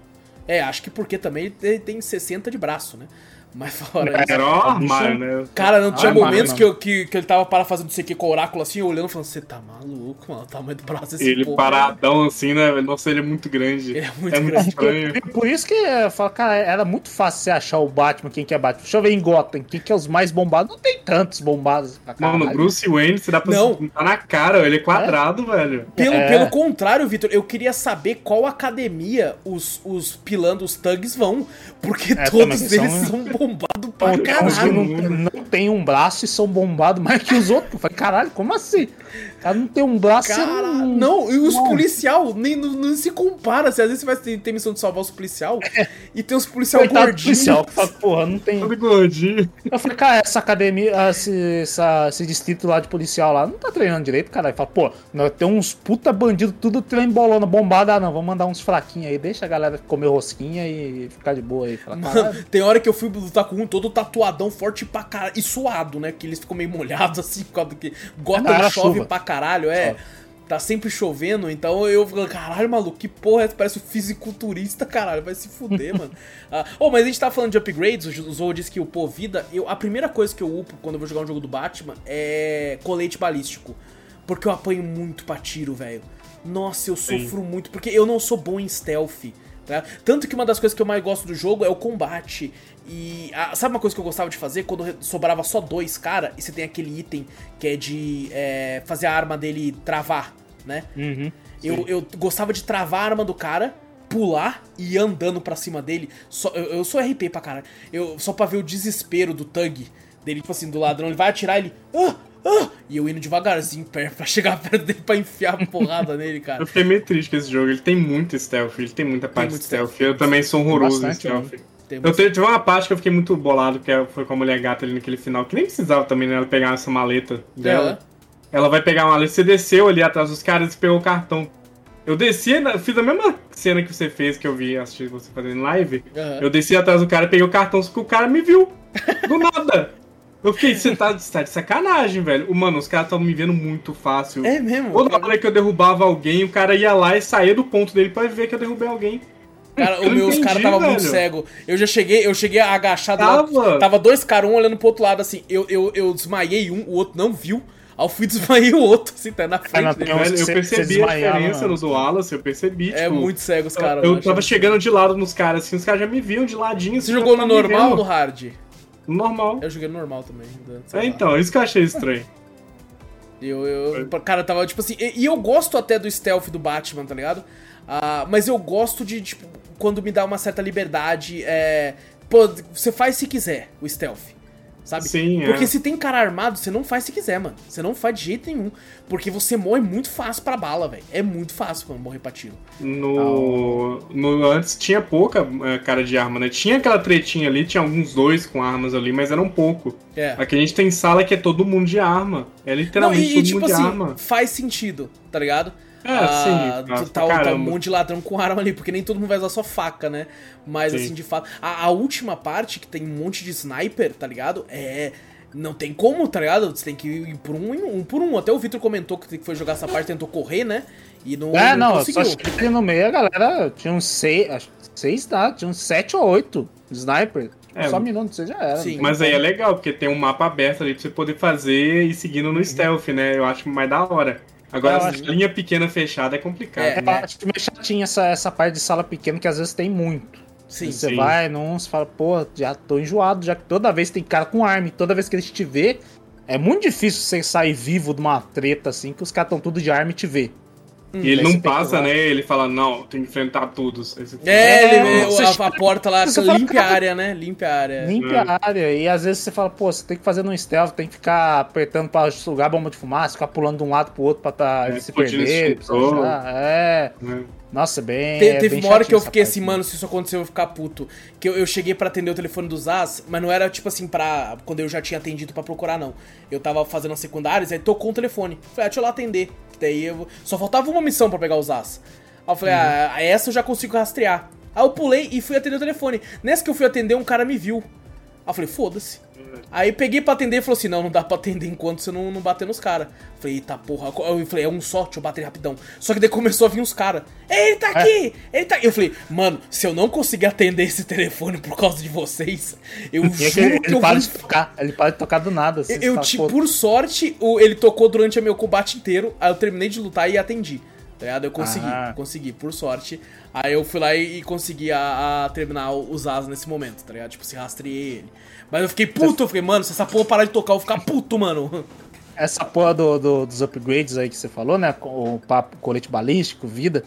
é, acho que porque também ele tem 60 de braço, né? Mas fora isso. Era armário, né? Cara, não tinha Ah, momentos mano. que, eu, que, que ele tava para fazendo não sei o que com o oráculo assim, olhando e falando, você tá maluco, mano? O tamanho do braço desse Ele povo, paradão assim, né? Nossa, ele é muito grande. Ele é muito é muito grande. estranho. Por isso que eu falo, cara, era muito fácil você achar o Batman, quem que é Batman. Deixa eu ver em Gotham, quem que é os mais bombados. Não tem tantos bombados pra caralho. Mano, Bruce Wayne, você dá pra Não. se tá na cara, ele é quadrado, velho. Pelo, É. pelo contrário, Vitor, eu queria saber qual academia os, os pilando os thugs vão, porque É, todos eles são- são bombados pra Tem uns que caralho. não, não tem um braço e são bombados mais que os outros. Falei, caralho, como assim? Cara não tem um braço Cara, não... não, e os Nossa. policial nem não, não se compara. Assim, às vezes você vai ter, ter missão de salvar os policial e tem os policial Coitado do gordinhos. policial, que porra, não tem... Todo gordinho. Eu falei, cara, essa academia, esse, essa- esse distrito lá de policial lá, não tá treinando direito, cara. Ele fala, pô, nós tem uns puta bandido, tudo trem bolona, bombado, ah não, vamos mandar uns fraquinhos aí, deixa a galera comer rosquinha e ficar de boa aí. Fala, caralho. Mano, tem hora que eu fui lutar com um todo tatuadão, forte pra caralho. E suado, né? Porque eles ficam meio molhados assim, por causa do que Gotham Ah, era chove chuva. pra caralho, é. Chove. Tá sempre chovendo, então eu fico, caralho, maluco, que porra é? Parece um fisiculturista, caralho, vai se fuder, mano. Ah, oh, mas a gente tá falando de upgrades, o Zou disse que upou vida. Eu, a primeira coisa que eu upo quando eu vou jogar um jogo do Batman é colete balístico. Porque eu apanho muito pra tiro, velho. Nossa, eu Sim. sofro muito, porque eu não sou bom em stealth. Tá? Tanto que uma das coisas que eu mais gosto do jogo é o combate. E ah, sabe uma coisa que eu gostava de fazer? Quando sobrava só dois cara e você tem aquele item que é de é, fazer a arma dele travar, né? Uhum. Eu, eu gostava de travar a arma do cara, pular e ir andando pra cima dele. Só, eu, eu sou RP pra caralho. Eu, só pra ver o desespero do Thug dele, tipo assim, do ladrão. Ele vai atirar, ele. Ah! Ah! E eu indo devagarzinho perto pra chegar perto dele pra enfiar a porrada nele, cara. Eu fiquei meio triste com esse jogo. Ele tem muito stealth, ele tem muita parte muito de stealth. Eu também sou horroroso em stealth. Tem Eu tive uma parte que eu fiquei muito bolado, que é- foi com a mulher gata ali naquele final, que nem precisava também né, ela pegar essa maleta dela. Ela vai pegar uma maleta, você desceu ali atrás dos caras e pegou o cartão. Eu desci, fiz a mesma cena que você fez, que eu vi assistir você fazendo live. Aham. Eu desci atrás do cara, peguei o cartão, só que o cara me viu. Do nada. Eu fiquei, você tá, você tá de sacanagem, velho. Mano, os caras estavam me vendo muito fácil. É mesmo? Toda cara? hora que eu derrubava alguém, o cara ia lá e saía do ponto dele pra ver que eu derrubei alguém. Cara, Eu o meus entendi, caras tava muito cego. Eu já cheguei, eu cheguei agachado lá. Tava. Tava dois caras, um olhando pro outro lado, assim. Eu, eu, eu desmaiei um, o outro não viu. Aí eu fui desmaiei o outro, assim, tá na frente dele. eu cê- percebi a diferença mano. no do Wallace, eu percebi, É tipo, muito cego os eu- caras. Eu, mano. tava chegando de lado nos caras, assim, os caras já me viam de ladinho. Você assim, jogou no tava normal ou no hard? No normal. Eu joguei no normal também. sei É, então, isso que eu achei estranho. Eu, eu, cara, tava tipo assim. E, e eu gosto até do stealth do Batman, tá ligado? Ah, mas eu gosto de, tipo, quando me dá uma certa liberdade. É, pô, você faz se quiser o stealth. Sabe? Sim, é. Porque se tem cara armado, você não faz se quiser, mano. Você não faz de jeito nenhum. Porque você morre muito fácil pra bala, velho. É muito fácil mano, morrer pra tiro. No, no antes tinha pouca é, cara de arma, né? Tinha aquela tretinha ali, tinha alguns dois com armas ali, mas eram pouco. É. Aqui a gente tem sala que é todo mundo de arma. É Não, literalmente e, e, todo tipo mundo assim, de arma. faz sentido, tá ligado? É, Ah, sim, tá, tá, tá um monte de ladrão com arma ali, porque nem todo mundo vai usar só faca, né? Mas Sim. assim, de fato. A, a última parte, que tem um monte de sniper, tá ligado? É. Não tem como, tá ligado? Você tem que ir por um, um por um. Até o Victor comentou que foi jogar essa parte, tentou correr, né? E não, É, não, conseguiu. só ali no meio, a galera tinha uns seis, acho que seis, tá? Tinha uns sete ou oito sniper. É, só mirando, você já era. Sim. não Mas aí é legal, porque tem um mapa aberto ali pra você poder fazer e seguindo no stealth, né? Eu acho mais da hora. Agora, acho- linha pequena fechada é complicado. É, né? acho que meio chatinho essa, essa parte de sala pequena, que às vezes tem muito. Sim. você sim. vai num, você fala, pô, já tô enjoado, já que toda vez tem cara com arma, e toda vez que eles te vê, é muito difícil você sair vivo de uma treta assim, que os caras estão tudo de arma e te vê. E ele não passa, né? Ele fala, não, tem que enfrentar todos. É, É, ele, você a, a porta lá, limpa a área, né? Limpa a área. Limpa a área. E às vezes você fala, pô, você tem que fazer no stealth, tem que ficar apertando pra sugar a bomba de fumaça, ficar pulando de um lado pro outro pra tá, É, se perder. É. né? Nossa, bem. Te- é teve bem uma hora que eu fiquei assim, mano, se isso acontecer eu vou ficar puto. Que eu, eu cheguei pra atender o telefone dos As, mas não era tipo assim pra. Quando eu já tinha atendido pra procurar, não. Eu tava fazendo as secundárias, aí tocou o telefone. Falei, ah, deixa eu lá atender. Que daí eu. Só faltava uma missão pra pegar os As. Aí eu falei, ah, essa eu já consigo rastrear. Aí eu pulei e fui atender o telefone. Nessa que eu fui atender, um cara me viu. Aí eu falei, foda-se. Aí peguei pra atender e falou assim: não, não dá pra atender enquanto você não, não bater nos caras. Falei, eita porra. Eu falei, é um só, deixa eu bater rapidão. Só que daí começou a vir os caras. Ele tá aqui! Ele tá aqui! Eu falei, mano, se eu não conseguir atender esse telefone por causa de vocês, eu é que juro ele, que ele eu para vou. de tocar, ele para de tocar do nada. assim, Eu, você eu por sorte, ele tocou durante o meu combate inteiro. Aí eu terminei de lutar e atendi. Tá ligado? Eu consegui, Ah. consegui, por sorte. Aí eu fui lá e, e consegui a, a terminar os as nesse momento, tá ligado? Tipo, se rastreei ele. Mas eu fiquei puto, eu fiquei, mano, se essa porra parar de tocar, eu vou ficar puto, mano. essa porra do, do- dos upgrades aí que você falou, né? O papo, colete balístico, vida.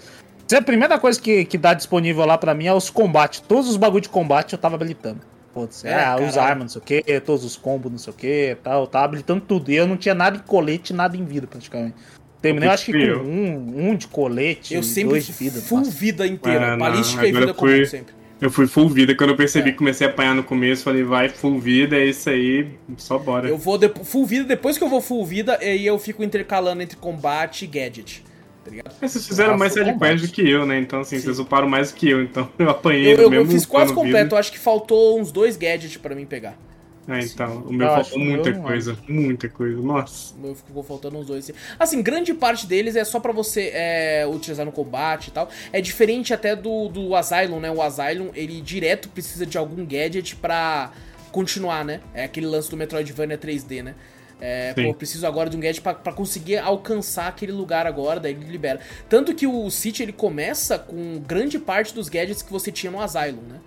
Isso é a primeira coisa que, que dá disponível lá pra mim é os combates. Todos os bagulho de combate eu tava habilitando. Putz, É, ah, os armas, não sei o que, todos os combos, não sei o que, tal. Eu tava habilitando tudo. E eu não tinha nada em colete, nada em vida, praticamente. Terminei, eu acho que com Eu. um, um de colete, Eu sempre dois de vida. full nossa. vida inteira. É, não, balística e agora vida foi- comum sempre. Eu fui full vida. Quando eu percebi É. que comecei a apanhar no começo, falei, vai, full vida, é isso aí, só bora. Eu vou depo- full vida, depois que eu vou full vida, aí eu fico intercalando entre combate e gadget. Tá vocês fizeram Ah, mais sidequest do que eu, né? Então, assim, Sim. vocês uparam mais do que eu. Então, eu apanhei Eu, eu- eu mesmo fiz quase completo, vida. eu acho que faltou uns dois gadgets pra mim pegar. Ah, então. O meu Eu faltou acho meu muita é. coisa. Muita coisa. Nossa. O meu ficou faltando uns dois. Assim, grande parte deles é só pra você é, utilizar no combate e tal. É diferente até do, do Asylum, né? O Asylum, ele direto precisa de algum gadget pra continuar, né? É aquele lance do Metroidvania 3D, né? É, pô, preciso agora de um gadget pra conseguir alcançar aquele lugar agora, daí ele libera. Tanto que o City, ele começa com grande parte dos gadgets que você tinha no Asylum, né?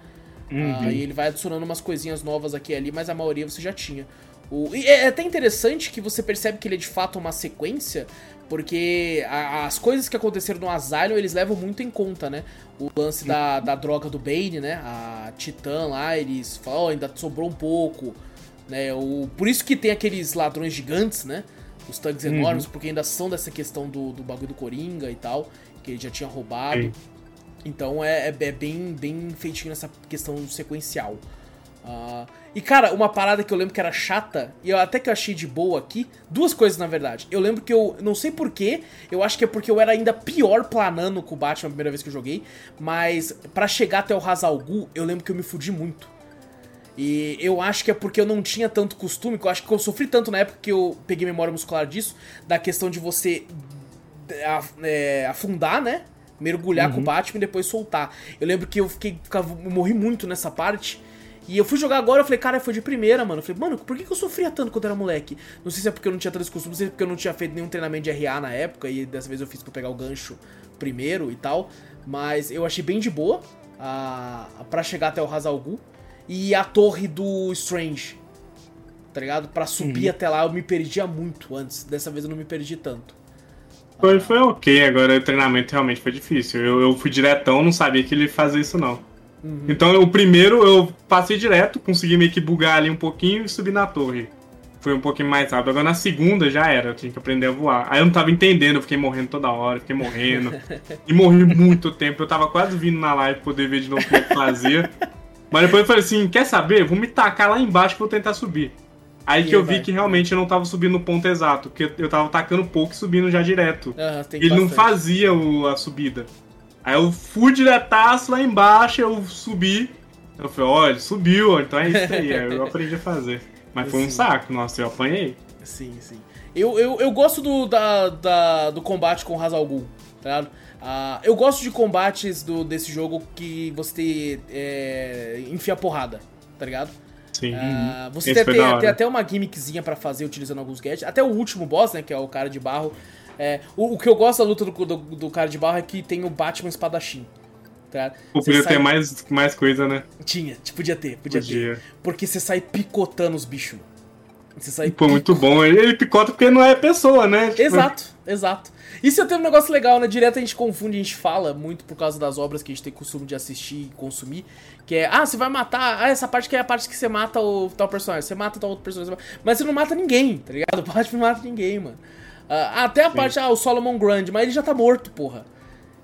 Ah, e ele vai adicionando umas coisinhas novas aqui e ali, mas a maioria você já tinha. O- e é até interessante que você percebe que ele é de fato uma sequência, porque a- as coisas que aconteceram no Asylum eles levam muito em conta, né? O lance da, da droga do Bane, né? A Titã lá, eles falam, "Oh, ainda sobrou um pouco, né? O, por isso que tem aqueles ladrões gigantes, né? Os tanques enormes, porque ainda são dessa questão do, do bagulho do Coringa e tal, que ele já tinha roubado. Sim. Então é, é- é bem, bem feitinho nessa questão sequencial. Uh, e cara, uma parada que eu lembro que era chata, e eu até que eu achei de boa aqui, duas coisas na verdade. Eu lembro que eu, não sei porquê, eu acho que é porque eu era ainda pior planando com o Batman a primeira vez que eu joguei, mas para chegar até o Hazal Ghul, eu lembro que eu me fudi muito. E eu acho que é porque eu não tinha tanto costume, que eu acho que eu sofri tanto na época que eu peguei memória muscular disso, da questão de você é, afundar, né? Mergulhar uhum. com o Batman e depois soltar. Eu lembro que eu fiquei. Ficava, eu morri muito nessa parte. E eu fui jogar agora, eu falei, cara, foi de primeira, mano. Eu falei, mano, por que, que eu sofria tanto quando era moleque? Não sei se é porque eu não tinha tanto costume, não sei se é porque eu não tinha feito nenhum treinamento de RA na época, e dessa vez eu fiz pra pegar o gancho primeiro e tal. Mas eu achei bem de boa a, a pra chegar até o Hazal Ghul. E a torre do Strange, tá ligado? Pra subir uhum. até lá eu me perdia muito antes. Dessa vez eu não me perdi tanto. Foi, foi ok, agora o treinamento realmente foi difícil. Eu, eu fui diretão, não sabia que ele fazia isso não. Uhum. Então o primeiro eu passei direto, consegui meio que bugar ali um pouquinho e subir na torre. Foi um pouquinho mais rápido. Agora na segunda já era, eu tinha que aprender a voar. Aí eu não tava entendendo, eu fiquei morrendo toda hora, fiquei morrendo. e morri muito tempo. Eu tava quase vindo na live poder ver de novo o que eu fazia. Mas depois eu falei assim: quer saber? Vou me tacar lá embaixo e vou tentar subir. Aí que eu vi que realmente eu não tava subindo no ponto exato, porque eu tava tacando pouco e subindo já direto. Uhum, Ele bastante. não fazia o, a subida. Aí eu fui diretaço lá embaixo, eu subi. Eu falei, olha, subiu, então é isso aí. aí eu aprendi a fazer. Mas foi sim. um saco, nossa, eu apanhei. Sim, sim. Eu, eu, eu gosto do, da, da, do combate com Hazal Ghul, tá ligado? Uh, eu gosto de combates do, desse jogo que você é, enfia porrada, tá ligado? Sim. Uh, você tem, tem, tem, até uma gimmickzinha para fazer utilizando alguns gadgets. Até o último boss, né? Que é o cara de barro. É, o, o, que eu gosto da luta do, do, do, cara de barro é que tem o Batman espadachim. Tá? Podia sai... ter mais, mais coisa, né? Tinha, podia ter, podia, podia. ter. Porque você sai picotando os bichos. Você sai Pô, pico... muito bom. Ele picota porque não é pessoa, né? Tipo... Exato, exato. Isso até um negócio legal, né? Direto a gente confunde, a gente fala muito por causa das obras que a gente tem costume de assistir e consumir. Que é, ah, você vai matar. Ah, essa parte que é a parte que você mata o tal personagem. Você mata tal outro personagem. Mas você não mata ninguém, tá ligado? O Batman não mata ninguém, mano. Uh, até a Sim. parte, ah, o Solomon Grande, mas ele já tá morto, porra.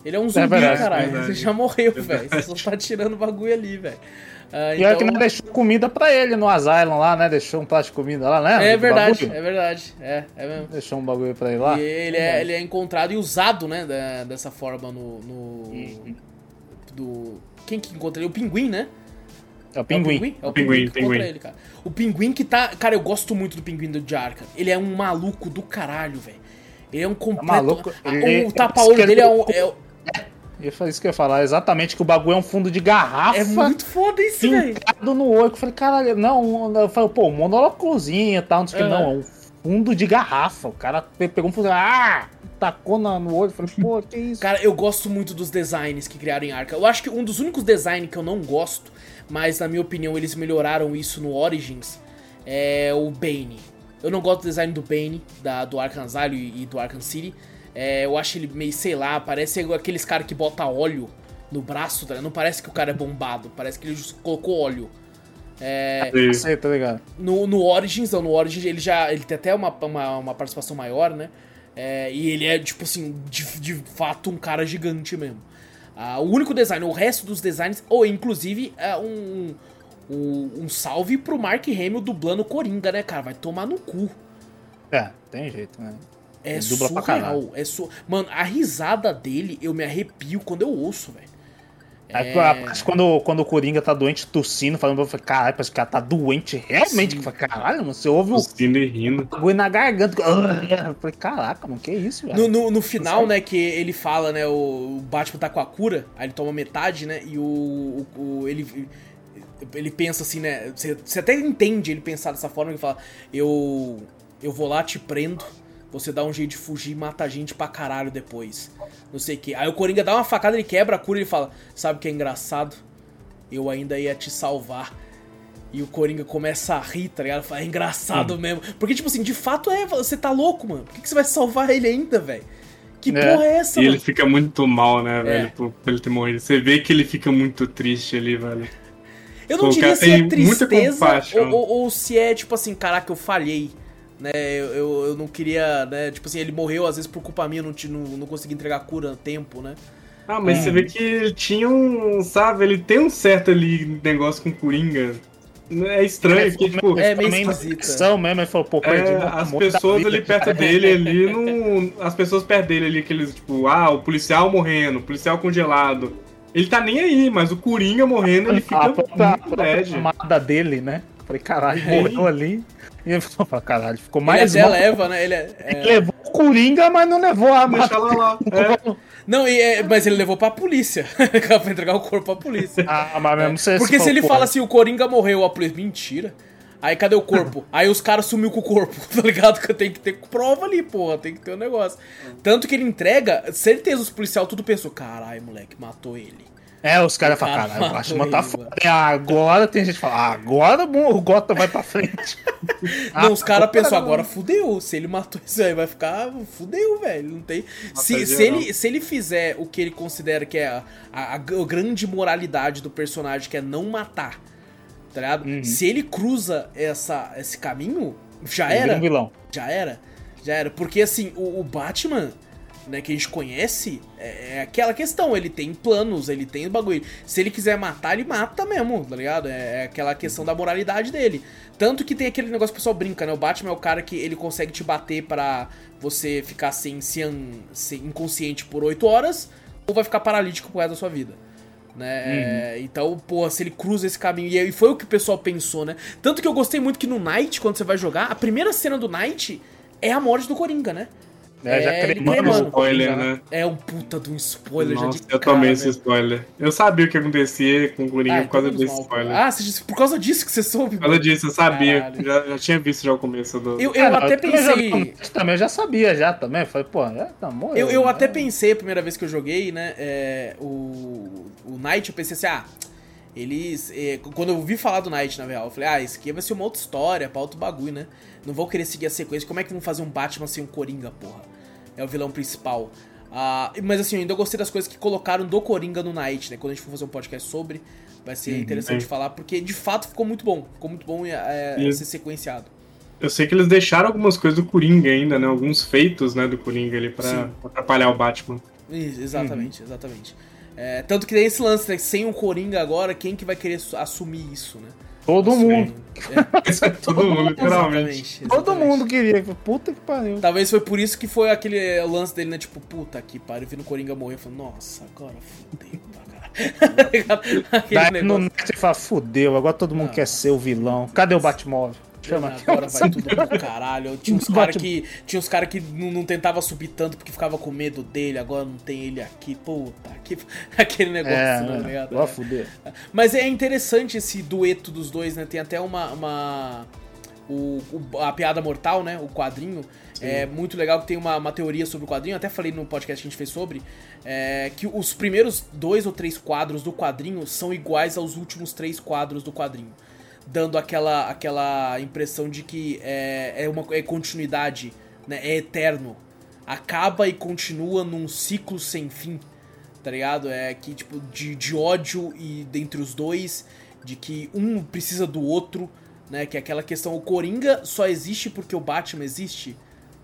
Ele é um é zumbi, é verdade, caralho. Verdade. Ele já morreu, velho. Você só tá tirando bagulho ali, velho. Uh, e então... é que não deixou comida pra ele no Asylum lá, né? Deixou um prato de comida lá, né? É verdade, é verdade. É, é mesmo. Deixou um bagulho pra ele lá. E ele é, ele é encontrado e usado, né? Da, dessa forma no. no do. Quem que encontra ele? O pinguim, né? É o pinguim. É o pinguim, é o pinguim, pinguim, pinguim. ele, cara. O pinguim que tá. Cara, eu gosto muito do pinguim do Jarka. Ele é um maluco do caralho, velho. Ele é um completo. É maluco. Ele... O tapa-olho dele é um. É... Eu falei isso que eu ia falar, exatamente que o bagulho é um fundo de garrafa. É muito foda isso, velho. no olho. Eu falei, caralho, não, eu falei, pô, monóculozinho e tal, não sei o que, não, é um fundo de garrafa. O cara pegou um fundo, ah, tacou no olho, falei, pô, que isso? Cara, eu gosto muito dos designs que criaram em Arca. Eu acho que um dos únicos designs que eu não gosto, mas na minha opinião eles melhoraram isso no Origins, é o Bane. Eu não gosto do design do Bane, da, do Arkham Asylum e, e do Arkham City. É, eu acho ele meio, sei lá, parece aqueles caras que bota óleo no braço, tá? não parece que o cara é bombado, parece que ele colocou óleo. É, Sei, tá ligado. No, no Origins, não, no Origins ele já ele tem até uma, uma, uma participação maior, né? É, e ele é, tipo assim, de, de fato um cara gigante mesmo. Ah, o único design, o resto dos designs, ou inclusive é um, um, um salve pro Mark Hamill dublando Coringa, né, cara? Vai tomar no cu. É, tem jeito, né? É Dubla surreal. É su... Mano, a risada dele, eu me arrepio quando eu ouço, velho. É... Quando, quando o Coringa tá doente, tossindo, falando, eu falei, caralho, parece que o cara tá doente realmente. Eu falei, caralho, mano, você ouve o. Tossindo e rindo. na garganta. Eu falei, caraca, mano, que isso, velho. No, no, no final, né, que ele fala, né, o Batman tá com a cura, aí ele toma metade, né, e o. o, o ele. Ele pensa assim, né? Você, você até entende ele pensar dessa forma, ele fala, eu. Eu vou lá, te prendo você dá um jeito de fugir e mata a gente pra caralho depois. Não sei o que. Aí o Coringa dá uma facada, ele quebra a cura e ele fala: Sabe o que é engraçado? Eu ainda ia te salvar. E o Coringa começa a rir, tá ligado? Fala, é engraçado hum. mesmo. Porque, tipo assim, de fato é, você tá louco, mano. Por que, que você vai salvar ele ainda, velho? Que é. porra é essa, e mano? ele fica muito mal, né, é. velho, por, por, ele ter morrido. Você vê que ele fica muito triste ali, velho. Eu não Pô, diria se é tristeza ou, ou, ou se é, tipo assim, caraca, eu falhei né? Eu, eu, eu, não queria, né? Tipo assim, ele morreu às vezes por culpa minha, não, não, não consegui entregar cura a tempo, né? Ah, mas é. você vê que ele tinha um, sabe, ele tem um certo ali negócio com Coringa. É estranho, porque, tipo, É meio São mesmo, ele falou, pô, perdi é, as pessoas vida, ali perto cara. dele ali não. As pessoas perto dele ali, aqueles, tipo, ah, o policial morrendo, o policial congelado. Ele tá nem aí, mas o Coringa morrendo, ele fica a a muito própria bad. amada dele, né? Falei, caralho, É. morreu ali. E eu falei, caralho, ficou Ele mais até mal. leva, né? Ele, é- Ele é... levou o Coringa, mas não levou a Deixa amada. ela lá. É. Não, e é- mas ele levou pra polícia. pra entregar o corpo pra polícia. Ah, mas mesmo você Porque se ele pô, fala assim, o Coringa morreu, a polícia. Mentira. Aí cadê o corpo? Aí os caras sumiu com o corpo, tá ligado? Que tem que ter prova ali, porra. Tem que ter um negócio. Tanto que ele entrega, certeza os policiais tudo pensou, caralho, moleque, matou ele. É, os caras falam, cara caralho, o Batman tá foda. hein? Agora tem gente que fala, ah, agora bom, o Gotham vai pra frente. não, os caras pensou, não. agora fudeu. Se ele matou isso aí, vai ficar. Fudeu, velho. Não tem. Se, se, ele, se ele fizer o que ele considera que é a, a- a grande moralidade do personagem, que é não matar, tá ligado? Uhum. Se ele cruza essa, esse caminho, já Ele era. um vilão. Já era. Já era. Porque assim, o, o Batman, né, que a gente conhece, é, é aquela questão. Ele tem planos, ele tem bagulho. Se ele quiser matar, ele mata mesmo, tá ligado? É, é aquela questão da moralidade dele. Tanto que tem aquele negócio que o pessoal brinca, né? O Batman é o cara que ele consegue te bater pra você ficar sem, sem, sem inconsciente por 8 horas, ou vai ficar paralítico pro resto da sua vida. Né? É, Então, pô, se ele cruza esse caminho. E foi o que o pessoal pensou, né? Tanto que eu gostei muito que no Night, quando você vai jogar, a primeira cena do Night é a morte do Coringa, né? É, já ele cremando o Coringa, Spoiler, né? É um puta de um spoiler Nossa, já de eu cara, tomei esse spoiler. Eu sabia o que acontecia com o Coringa Ah, por causa então desse mal, spoiler. Ah, você disse, por causa disso que você soube? Por causa disso, eu sabia. Já, já tinha visto já o começo do. Eu, eu não, até também pensei. já- também eu já sabia, já também. Falei, pô, é, tá morreu. Eu, eu né? até pensei a primeira vez que eu joguei, né? é, o, o Knight, eu pensei assim, ah, eles. é, quando eu ouvi falar do Knight, na real, eu falei, ah, isso aqui vai ser uma outra história, pra outro bagulho, né? Não vou querer seguir a sequência. Como é que vão fazer um Batman sem um Coringa, porra? É o vilão principal. Ah, mas assim, eu ainda gostei das coisas que colocaram do Coringa no Night, né? Quando a gente for fazer um podcast sobre, vai ser interessante sim. falar, porque de fato ficou muito bom. Ficou muito bom é, Sim. ser sequenciado. Eu sei que eles deixaram algumas coisas do Coringa ainda, né? Alguns feitos, né, do Coringa ali pra Sim. atrapalhar o Batman. Isso, exatamente, exatamente. É, tanto que tem esse lance, né? Sem o Coringa agora, quem que vai querer su- assumir isso, né? Todo Sim. mundo. Todo mundo, literalmente. Exatamente, Todo exatamente. mundo queria. Puta que pariu. Talvez foi por isso que foi aquele é, lance dele, né? Tipo, puta que pariu, vindo o Coringa morrer. Eu falei, nossa, agora fudeu pra caralho. Daí no negócio. net você fala, fudeu, agora todo mundo Ah. quer ser o vilão. Cadê o Batmóvel? Chama. Agora vai tudo pro caralho. Tinha uns caras que, tinha uns cara que não, não tentava subir tanto porque ficava com medo dele, agora não tem ele aqui. Puta, que... aquele negócio, É, né? ligado? É. fuder. Mas é interessante esse dueto dos dois, né? Tem até uma. uma o, o- a piada mortal, né? O quadrinho. É muito legal que tem uma, uma teoria sobre o quadrinho. Até falei no podcast que a gente fez sobre. é, que os primeiros dois ou três quadros do quadrinho são iguais aos últimos três quadros do quadrinho. Dando aquela, aquela impressão de que é, é uma é continuidade, né? É eterno. Acaba e continua num ciclo sem fim tá ligado? É que, tipo, de, de ódio e dentre os dois, de que um precisa do outro, né? Que é aquela questão, o Coringa só existe porque o Batman existe,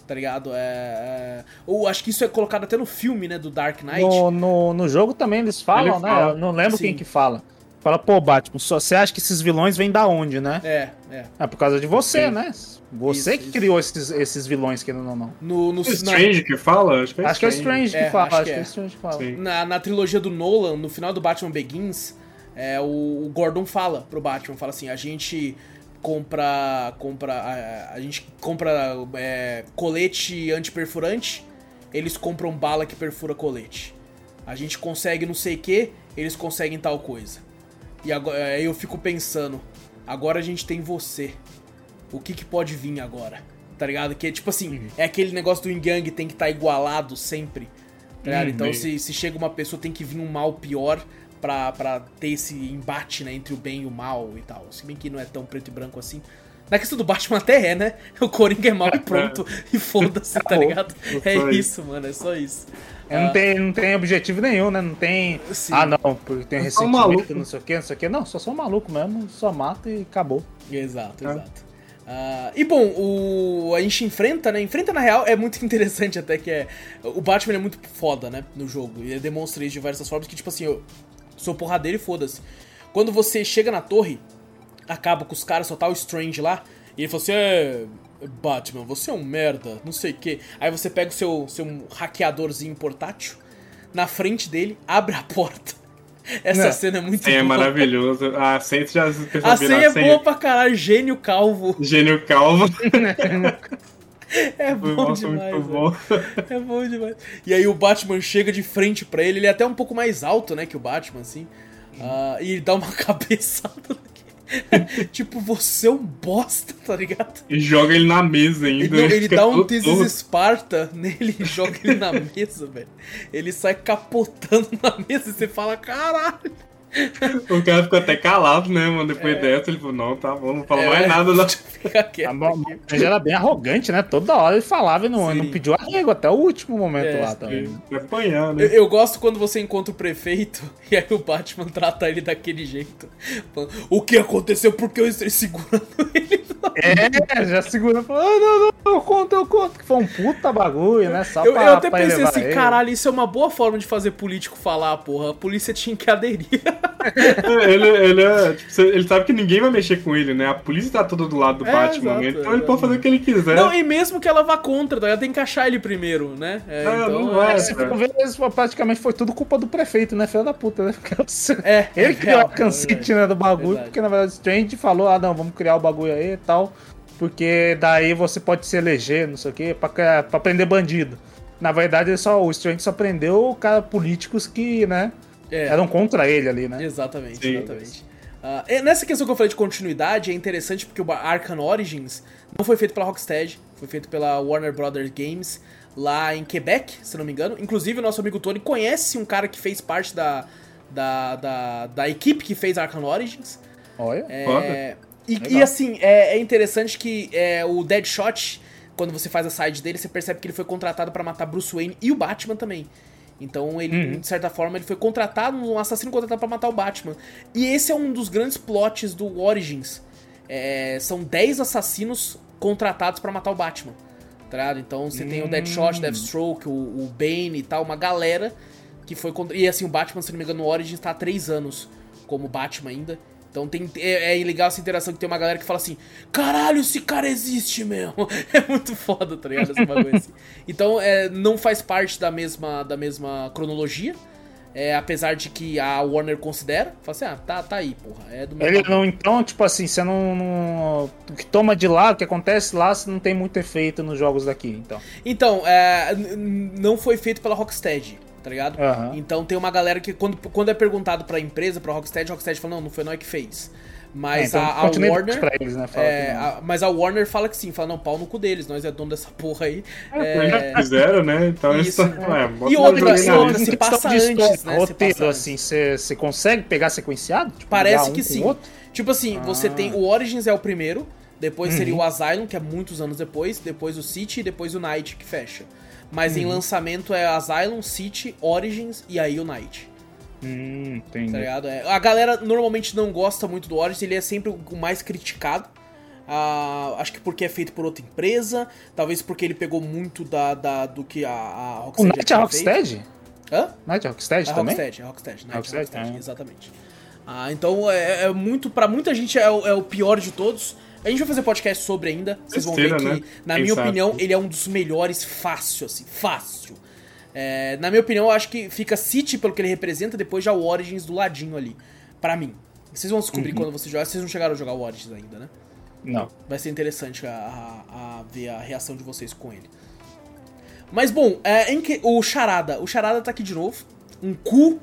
tá ligado? É, é... Ou acho que isso é colocado até no filme, né, do Dark Knight. No, no, no jogo também eles falam, Ele né? fala. Não lembro Sim. quem que fala. Fala, pô, Batman, só, você acha que esses vilões vêm da onde, né? É, é. É por causa de você, Sim. né? Você Isso, que isso. criou esses, esses vilões, querendo ou não. No, no, É na, Strange que fala? Acho que é Acho que é o Strange. Strange que É, fala, acho acho, que que é é. o Strange que fala. Sim. na, na trilogia do Nolan, no final do Batman Begins, é, o, o Gordon fala pro Batman, fala assim, a gente compra. compra. A, a gente compra é, colete antiperfurante, eles compram bala que perfura colete. A gente consegue não sei o que, eles conseguem tal coisa. E agora aí eu fico pensando, agora a gente tem você. O que, que pode vir agora? Tá ligado? Que tipo assim, é aquele negócio do Yang tem que estar igualado sempre. Tá ligado? Hum, então se, se chega uma pessoa, tem que vir um mal pior pra, pra ter esse embate, né, entre o bem e o mal e tal. Se bem que não é tão preto e branco assim. Na questão do Batman até é, né? O Coringa é mal e pronto. E foda-se, tá ligado? É isso, mano, é só isso. É, Não, tem, não tem objetivo nenhum, né? Não tem. Sim. Ah, não, porque tem um ressentimento, maluco. não sei o que, não sei o que. Não, só sou um maluco mesmo, só mata e acabou. Exato, É. exato. Ah, e bom, o, a gente enfrenta, né? Enfrenta na real é muito interessante até que é. O Batman é muito foda, né? No jogo. E ele demonstra isso de diversas formas que, tipo assim, eu sou porradeiro e foda-se. Quando você chega na torre, acaba com os caras, só tá o Strange lá. E ele falou assim: é. Batman, você é um merda, não sei o que. Aí você pega o seu, seu hackeadorzinho portátil na frente dele, abre a porta. Essa Não, cena é muito É boa. maravilhoso. A senha já A senha é boa pra caralho, gênio calvo. Gênio calvo. É bom nossa, demais, muito bom. É bom demais. E aí o Batman chega de frente pra ele, ele é até um pouco mais alto, né, que o Batman, assim. Ah, e ele dá uma cabeçada. aqui. tipo, você é um bosta, tá ligado? E joga ele na mesa ainda. Ele, ele dá um This torto. is Sparta nele e joga ele na mesa, velho. Ele sai capotando na mesa e você fala, caralho. O cara ficou até calado, né, mano? Depois dessa, ele falou, não, tá bom, não fala É. mais nada, não. Fica quieto. A Mo- Ele era bem arrogante, né? Toda hora ele falava e não, não pediu arrego até o último momento É, lá também. Apanhar, Eu, né? eu gosto quando você encontra o prefeito e aí o Batman trata ele daquele jeito. Falando, o que aconteceu? Porque eu estou segurando ele. É, já segura e falou, ah, não, não, eu conto, eu conto. Que foi um puta bagulho, né? Só Eu, pra, eu até pra pensei assim, ele. caralho, isso é uma boa forma de fazer político falar, porra. A polícia tinha que aderir. ele, ele, é, tipo, ele sabe que ninguém vai mexer com ele, né? A polícia tá toda do lado do É, Batman, exato, então é, ele pode fazer o que ele quiser. Não, e mesmo que ela vá contra, tá? ela tem que achar ele primeiro, né? É, Ah, então, não vai, é, Se for ver, isso praticamente foi tudo culpa do prefeito, né? Filho da puta, né? Porque É, ele é criou a cancete né, do bagulho, porque na verdade o Strange falou, ah não, vamos criar o bagulho aí e tal, porque daí você pode se eleger, não sei o quê, pra, pra prender bandido. Na verdade, ele só, o Strange só prendeu cara, políticos que, né, é. eram contra ele ali, né? Exatamente, Sim. exatamente. E nessa questão que eu falei de continuidade, é interessante porque o Arkham Origins não foi feito pela Rocksteady, foi feito pela Warner Brothers Games lá em Quebec, se não me engano. Inclusive, o nosso amigo Tony conhece um cara que fez parte da, da, da, da equipe que fez Arkham Origins. Olha. É, e, e, assim, é, é interessante que é, o Deadshot, quando você faz a side dele, você percebe que ele foi contratado pra matar Bruce Wayne e o Batman também. Então ele, de certa forma, ele foi contratado, um assassino contratado pra matar o Batman. E esse é um dos grandes plots do Origins. É, são 10 assassinos contratados pra matar o Batman. Tá? Então você tem o Deadshot, Deathstroke, o, o Bane e tal, uma galera que foi contra... E assim, o Batman, se não me engano, no Origins tá há 3 anos como Batman ainda. Então tem, é, é legal essa interação que tem uma galera que fala assim: caralho, esse cara existe mesmo. É muito foda, tá ligado? Esse bagulho assim. Então é, não faz parte da mesma, da mesma cronologia. É, apesar de que a Warner considera, fala assim: ah, tá, tá aí, porra. É do Ele não, então, tipo assim, você não, não- O que toma de lá, o que acontece lá, você não tem muito efeito nos jogos daqui, então. Então, é, não foi feito pela Rocksteady, tá ligado? Aham. Então tem uma galera que, quando, quando é perguntado pra empresa, pra Rocksteady, Rocksteady fala: não, não foi nós que fez. Mas É, então, a, a Warner. pra eles, né? Fala É, a- mas a Warner fala que sim, fala, não, pau no cu deles, nós é dono dessa porra aí. Eles já É, fizeram, né? Então eles Isso. estão. É, bota E um outra, e outra, se passa antes, história, né? Se Roteiro, antes. assim, você você consegue pegar sequenciado? Tipo, parece um que sim. outro? Tipo assim, você Ah. tem o Origins é o primeiro, depois seria Uhum. o Asylum, que é muitos anos depois, depois o City e depois o Night que fecha. Mas Uhum. em lançamento é Asylum, City, Origins e o Night. Hum, entendi. Tá ligado? É, a galera normalmente não gosta muito do Origins, ele é sempre o mais criticado. Ah, acho que porque é feito por outra empresa, talvez porque ele pegou muito da, da- do que a, a O Rocksteady Night é Rocksteady? Hã? Night é Rocksteady É também? Rocksteady, é Rocksteady, Night Rocksteady, Rocksteady, ah. exatamente. Ah, então é, é muito, pra muita gente é, o- é o pior de todos. A gente vai fazer podcast sobre ainda, vocês vão ver que, né? na Quem minha sabe? opinião, ele é um dos melhores fácil, assim, fácil. É, na minha opinião, eu acho que fica City pelo que ele representa, depois já o Origins do ladinho ali, pra mim. Vocês vão descobrir Uhum. quando vocês jogarem, vocês não chegaram a jogar o Origins ainda, né? Não. Vai ser interessante a, a- a ver a reação de vocês com ele. Mas bom, é, em que, o Charada. O Charada tá aqui de novo. Um cu.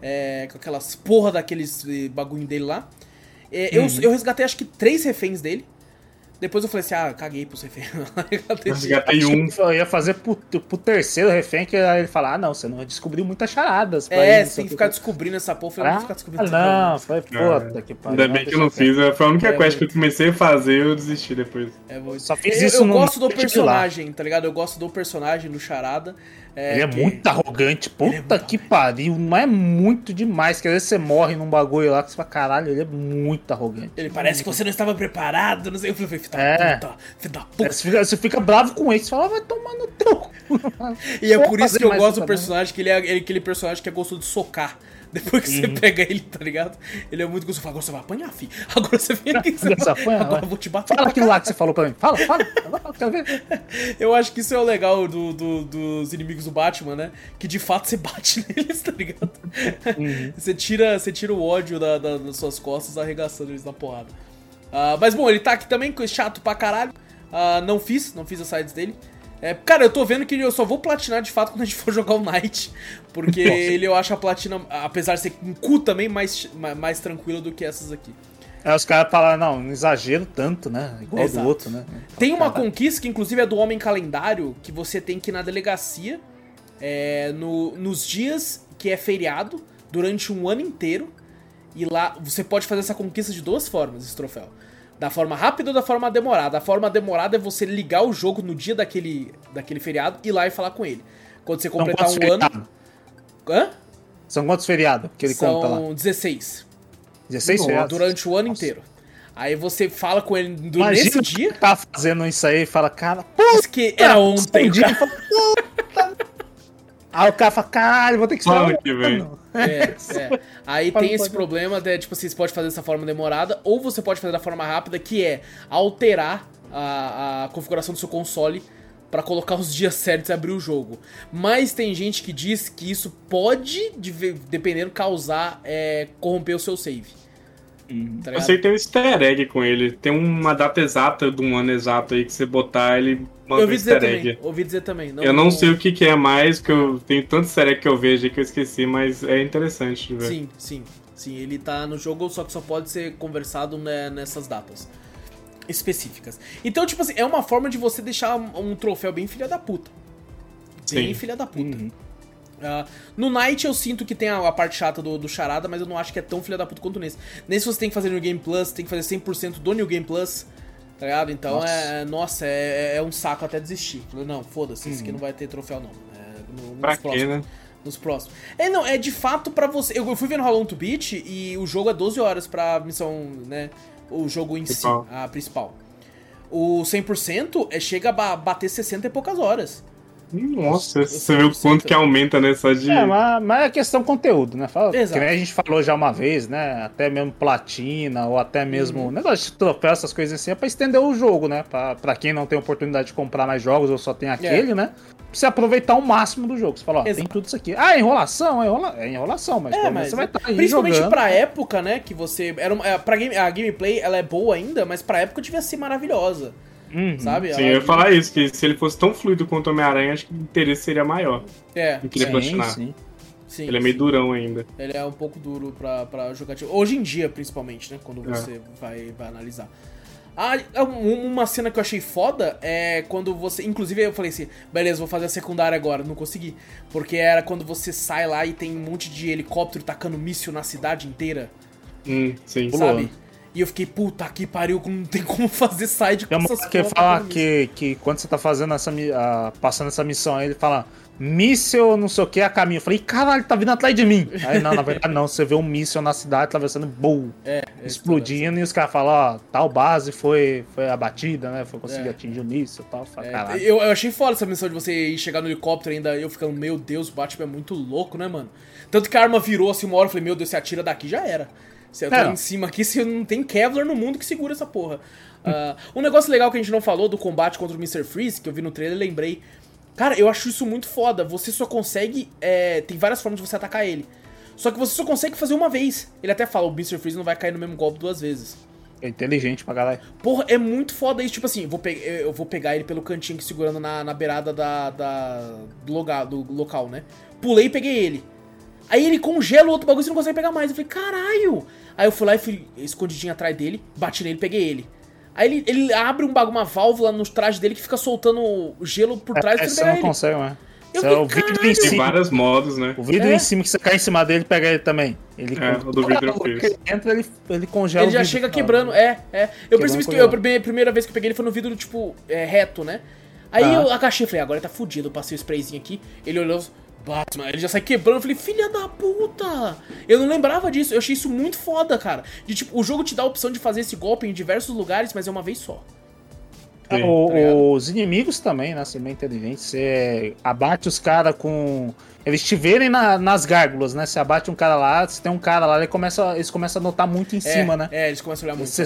é, com aquelas porra daqueles eh, bagulho dele lá. É, eu, eu resgatei acho que três reféns dele. Depois eu falei assim, ah, caguei pros reféns. Resgatei um. que Eu ia fazer pro, pro terceiro refém, que aí ele fala, ah, não, você não descobriu muitas charadas. é, isso, você tem que ficar descobrindo essa porra. Eu falei, eu não vou ficar descobrindo Ah, não, foi puta que pariu. Ainda bem que eu não fiz. Foi a única É, quest que eu comecei a fazer e eu desisti depois. É, vou- Só fiz eu, isso eu no- gosto do personagem, tá ligado? Eu gosto do personagem, do Charada. É, Ele é que- muito arrogante, puta Ele é muito que pariu, mas é muito demais. Que às vezes você morre num bagulho lá que você fala, caralho, ele é muito arrogante. Ele parece que você não estava preparado, não sei. Eu falei, filho da É. puta, filho da É, puta. Você fica, você fica bravo com ele, você fala, "Ah, vai tomar no teu. cu." E é por isso que eu gosto do personagem, que ele é ele- aquele personagem que é de socar. Depois que você pega ele, tá ligado? Ele é muito gostoso. Fala, agora você vai apanhar, filho. Agora você vem aqui. Você apanha, agora vai. eu vou te bater. Fala aquilo lá que você falou pra mim. Fala, fala. fala, Quero ver. Eu acho que isso é o legal do, do- dos inimigos do Batman, né? Que de fato você bate neles, tá ligado? Uhum. Você, tira, você tira o ódio da- da- das suas costas arregaçando eles na porrada. Ah, mas bom, ele tá aqui também, co- chato pra caralho. Ah, não fiz, não fiz as sides dele. É, cara, eu tô vendo que eu só vou platinar de fato quando a gente for jogar o Knight. Porque ele eu acho a platina, apesar de ser um cu também, mais, mais, tranquilo do que essas aqui. Aí os caras falaram, não, não exagero tanto, né? Igual Exato. do outro, né? Tem uma conquista que, inclusive, é do Homem Calendário, que você tem que ir na delegacia é, no- nos dias que é feriado, durante um ano inteiro. E lá você pode fazer essa conquista de duas formas, esse troféu. Da forma rápida ou da forma demorada. A forma demorada é você ligar o jogo no dia daquele, daquele feriado e ir lá e falar com ele. Quando você São completar um ano. feriados? Hã? São quantos feriados que ele conta lá? São 16. 16 Nossa. feriados? Durante o ano Nossa. inteiro. Aí você fala com ele do- Imagina nesse dia. tá fazendo isso aí e fala, cara, Diz que era ontem, um dia, cara. fala. Aí o cara fala, caralho, vou ter que esperar Ano um que vem. ano. É, é. Aí Pode- tem esse pode- problema de, tipo, vocês podem fazer dessa forma demorada, ou você pode fazer da forma rápida, que é alterar a, a configuração do seu console pra colocar os dias certos e abrir o jogo. Mas tem gente que diz que isso pode, de- dependendo, causar, é, corromper o seu save. Tá Eu sei que tem um easter egg com ele. Tem uma data exata de um ano exato aí que você botar, ele manda Eu um ouvi dizer easter também, egg. ouvi dizer também. eu não sei o que, que é mais, que eu tenho tanto easter egg que eu vejo aí que eu esqueci, mas é interessante de ver. Sim, sim, sim. Ele tá no jogo, só que só pode ser conversado né, nessas datas específicas. Então, tipo assim, é uma forma de você deixar um troféu bem filha da puta. Bem Sim. filha da puta. Uhum. Ah, no Night eu sinto que tem a, a parte chata do, do charada, mas eu não acho que é tão filha da puta quanto nesse. Nesse você tem que fazer New Game Plus, tem que fazer 100% do New Game Plus, tá ligado? Então Nossa. é. Nossa, é, é um saco até desistir. Falei, Não, foda-se, esse aqui não vai ter troféu não. É, no- nos Pra quê, próximos né? nos próximos. É, não, é de fato pra você. Eu eu fui ver no How Long to Beat e o jogo é 12 horas pra missão, né? O jogo em Principal. si, a principal. O 100% é, chega a ba- bater 60 e poucas horas. Nossa, você vê o quanto que aumenta, né? Só de. É, mas, mas é questão conteúdo, né? Fala, Exato. que nem a gente falou já uma vez, né? Até mesmo platina, ou até mesmo Uhum. negócio de troféu, essas coisas assim, é pra estender o jogo, né? Pra, pra quem não tem oportunidade de comprar mais jogos ou só tem aquele, né? Pra você aproveitar o máximo do jogo. Você fala, ó, tem É. Exato. tudo isso aqui. Ah, é enrolação, é, enrola... é enrolação, mas, É, mas você vai estar aí principalmente jogando. pra época, né, que você era uma, é, pra game, a gameplay ela é boa ainda, mas pra época devia ser maravilhosa, Uhum. sabe? Sim, eu ia falar isso, que se ele fosse tão fluido quanto o Homem-Aranha, acho que o interesse seria maior. É, Eu queria Sim, sim. sim. Ele é meio durão ainda. Ele é um pouco duro pra, pra jogatina. Hoje em dia, principalmente, né? Quando É. você vai, vai analisar. Ah, um- uma cena que eu achei foda é quando você. Inclusive, eu falei assim: beleza, vou fazer a secundária agora. Não consegui. Porque era quando você sai lá e tem um monte de helicóptero tacando míssil na cidade inteira, Hum, sim. Pulou. E eu fiquei, puta que pariu, não tem como fazer side com uma essas que fala míssil. que, que quando você tá fazendo essa, passando essa missão aí, ele fala míssel, não sei o que, a caminho. Eu falei, caralho, tá vindo atrás de mim. Aí não, na verdade não, você vê um míssel na cidade atravessando, boom, É, é explodindo, e os caras falam, ó, tal base foi, foi abatida, né? Foi conseguir É. atingir o míssel e tal. Falei, É, caralho. eu, eu achei foda essa missão de você ir chegar no helicóptero ainda, eu ficando, meu Deus, o Batman é muito louco, né, mano? Tanto que a arma virou assim uma hora, eu falei, meu Deus, se atira daqui já era. Se eu tô em cima aqui, se não tem Kevlar no mundo que segura essa porra. Ah, um negócio legal que a gente não falou do combate contra o Mr. Freeze, que eu vi no trailer e lembrei. Cara, eu acho isso muito foda. Você só consegue. é, tem várias formas de você atacar ele. Só que você só consegue fazer uma vez. Ele até fala, o Mr. Freeze não vai cair no mesmo golpe duas vezes. É inteligente pra caralho. Porra, é muito foda isso. Tipo assim, vou eu vou pegar ele pelo cantinho que segurando na, na beirada da, da- do, loga- do local, né? Pulei e peguei ele. Aí ele congela o outro bagulho e você não consegue pegar mais. Eu falei, caralho! Aí eu fui lá e fui escondidinho atrás dele, bati nele e peguei ele. Aí ele, ele abre um bagulho, uma válvula no traje dele que fica soltando gelo por trás É, e você não pega ele. consegue, né? Eu Você- falei, o vidro em caralho! Tem cima. vários modos, né? O vidro É. em cima que você cai em cima dele, pega ele também. Ele, É, o do vidro eu fiz. ele entra, ele, ele congela Ele o já vidro. chega quebrando, é, é. Eu Quebrando percebi que com eu, a primeira, primeira vez que eu peguei ele foi no vidro, tipo, é, reto, né? Aí Ah. eu agachei e falei, agora ele tá fudido. Eu passei o sprayzinho aqui, ele olhou, Batman, ele já sai quebrando. Eu falei, filha da puta! Eu não lembrava disso, eu achei isso muito foda, cara. De tipo, o jogo te dá a opção de fazer esse golpe em diversos lugares, mas é uma vez só. Sim, O- tá ligado? os inimigos também, né? São bem inteligentes. Você abate os caras com. Eles te verem na- nas gárgulas, né? Você abate um cara lá, se tem um cara lá, ele começa, eles começam a notar muito em É, cima, né? É, eles começam a olhar muito. Você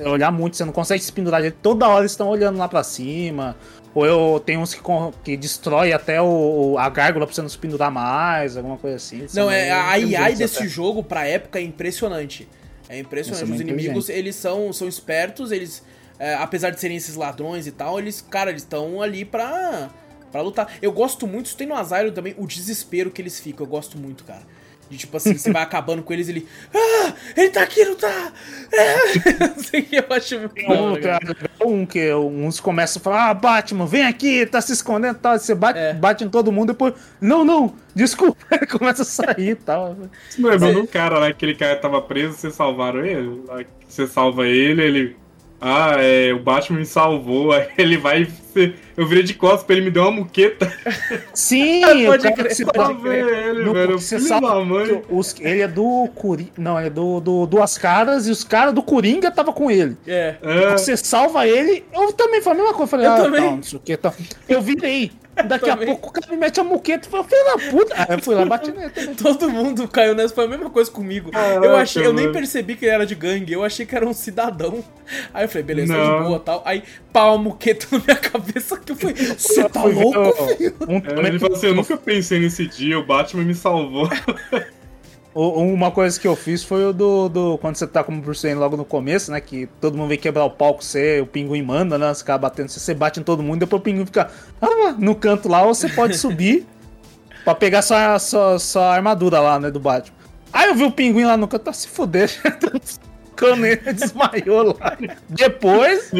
s- olhar muito, você não consegue se pendurar direito. Toda hora eles estão olhando lá pra cima. Ou eu tem uns que, que destrói até o, a gárgula pra você não se pendurar mais, alguma coisa assim. São Não, é, meio a AI desse até. jogo, pra época, é impressionante. É impressionante. São Os inimigos, eles são, são espertos, eles. é, apesar de serem esses ladrões e tal, eles, cara, eles estão ali pra, pra lutar. Eu gosto muito, isso tem no Asylum também, o desespero que eles ficam. Eu gosto muito, cara. De tipo assim, você vai acabando com eles, ele. Ah! Ele tá aqui, não tá! É! Não sei o que eu acho muito Tem um, cara. cara, um que uns começam a falar, ah, Batman, vem aqui, tá se escondendo e tal. Você bate, É. bate em todo mundo, depois, não, não, desculpa, ele começa a sair e tal. Não Você- do cara lá, aquele cara tava preso, vocês salvaram ele? Você salva ele, ele. Ah, é, o Batman me salvou. Aí ele vai. Eu virei de costas pra ele me deu uma muqueta. Sim, Pode cara crer, pode ele, No- velho. você sabe os- ele é do Coringa. Não, é do, do Duas Caras e os caras do Coringa tava com ele. É. É, Você salva ele, eu também falei a mesma coisa. Eu Falei, Eu ah, também. tá, não sei o que, tá. Eu virei. Daqui a também. pouco o cara me mete a muqueta e falei, filho da puta. Aí eu fui lá, bati nele também. Todo mundo caiu nessa, foi a mesma coisa comigo. Caraca, eu achei, eu nem percebi que ele era de gangue, eu achei que era um cidadão. Aí eu falei, beleza, tá de boa tal. Aí, pau, muqueta na minha cabeça que eu falei, você tá louco, filho? um É, ele falou assim: Eu nunca pensei nesse dia, o Batman me salvou. Uma coisa que eu fiz foi o do, do- Quando você tá como Bruce Wayne logo no começo, né? Que todo mundo vem quebrar o palco, você, o pinguim manda, né? Você acaba batendo, você bate em todo mundo, depois o pinguim fica ah, no canto lá, ou você pode subir pra pegar sua, sua, sua armadura lá, né? Do Batman. Aí eu vi o pinguim lá no canto, tá se fuder, ele desmaiou lá. Depois,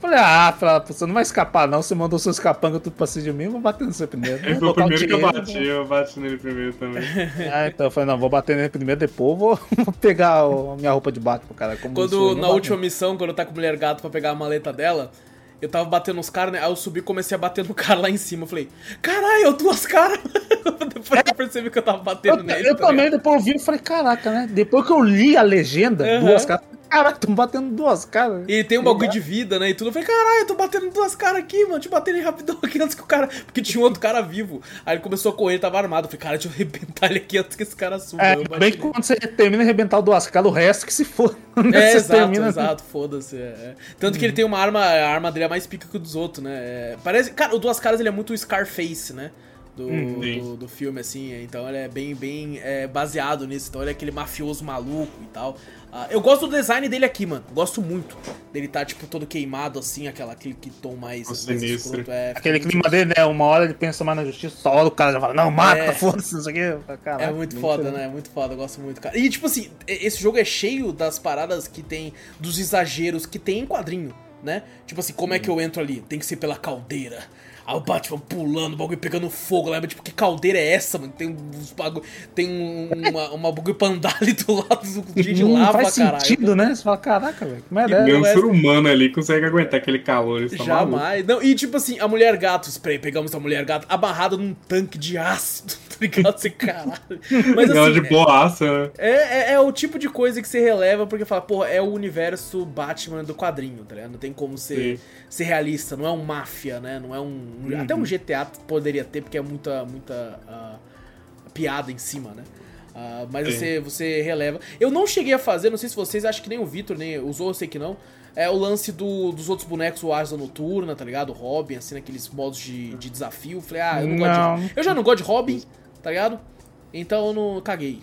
falei, ah, Fala, você não vai escapar, não. Você mandou seus capangas tudo pra cima de mim, eu vou bater no seu primeiro. Ele Vou foi o primeiro que eu bati, eu bati nele primeiro também. ah, então eu falei, não, vou bater nele primeiro, depois eu vou, vou pegar o- a minha roupa de Batman, cara. Como Quando, na última missão, quando eu tava com a mulher gato pra pegar a maleta dela, eu tava batendo nos caras, né? Aí eu subi e comecei a bater no cara lá em cima. Eu falei, caralho, eu duas caras. Depois eu percebi que eu tava batendo Eu, nele. eu tá também, ligado? depois eu vi e falei, caraca, né? Depois que eu li a legenda, Aham. duas caras, caraca, tão batendo duas caras. E tem um bagulho de vida, né? E tudo. Eu falei, caralho, eu tô batendo duas caras aqui, mano. Deixa eu bater ele rapidão aqui antes que o cara. Porque tinha um outro cara vivo. Aí ele começou a correr, ele tava armado. Eu falei, cara, deixa eu arrebentar ele aqui antes que esse cara suba. É, bem que quando você termina de arrebentar o duas caras, o resto que se for. É, exato, termina- exato, foda-se. é, é. Tanto que ele tem uma arma, a arma dele é mais pica que o dos outros, né? É, parece. Cara, o Duas Caras ele é muito Scarface, né? Do, Sim. do, do filme, assim. é, Então ele é bem, bem é, baseado nisso. Então ele é aquele mafioso maluco e tal. Ah, eu gosto do design dele aqui, mano. Gosto muito. Dele tá, tipo, todo queimado, assim, aquela, aquele que tom mais. Sinistro. escroto, é, Aquele muito clima dele, né? Uma hora ele pensa mais na justiça, outra hora o cara já fala, não, mata, É. foda-se, isso aqui. Caraca, É muito foda, né? É muito foda, eu gosto muito, cara. E tipo assim, esse jogo é cheio das paradas que tem, dos exageros que tem em quadrinho, né? Tipo assim, como é que eu entro ali? Tem que ser pela caldeira. Aí o Batman pulando, o bagulho pegando fogo lá, mas, tipo, que caldeira é essa, mano? Tem uns bagulho. Tem um- uma, uma bagulho pra andar ali do lado do de Não lava, faz caralho. sentido, né? Você fala, caraca, velho, como é? Nenhum é- ser humano ali consegue aguentar aquele calor. Isso maluco. Jamais. Não, e tipo assim, a mulher gato, spray, pegamos a mulher gato amarrada num tanque de ácido, tá ligado? Assim, caralho. Mas assim, de boaça, né? É, é, é o tipo de coisa que você releva porque fala, porra, é o universo Batman do quadrinho, tá ligado? Não tem como ser, Sim. ser realista, não é um máfia, né? Não é um. Até um GTA poderia ter, porque é muita, muita ah, piada em cima, né? Ah, mas Sim. você, você releva. Eu não cheguei a fazer, não sei se vocês, acho que nem o Victor nem usou, eu sei que não. É o lance do- dos outros bonecos, o Asa Noturna, tá ligado? O Robin, assim, naqueles modos de, de desafio. Falei, ah, eu não, gosto Não. de. Eu já não gosto de Robin, tá ligado? Então eu não caguei.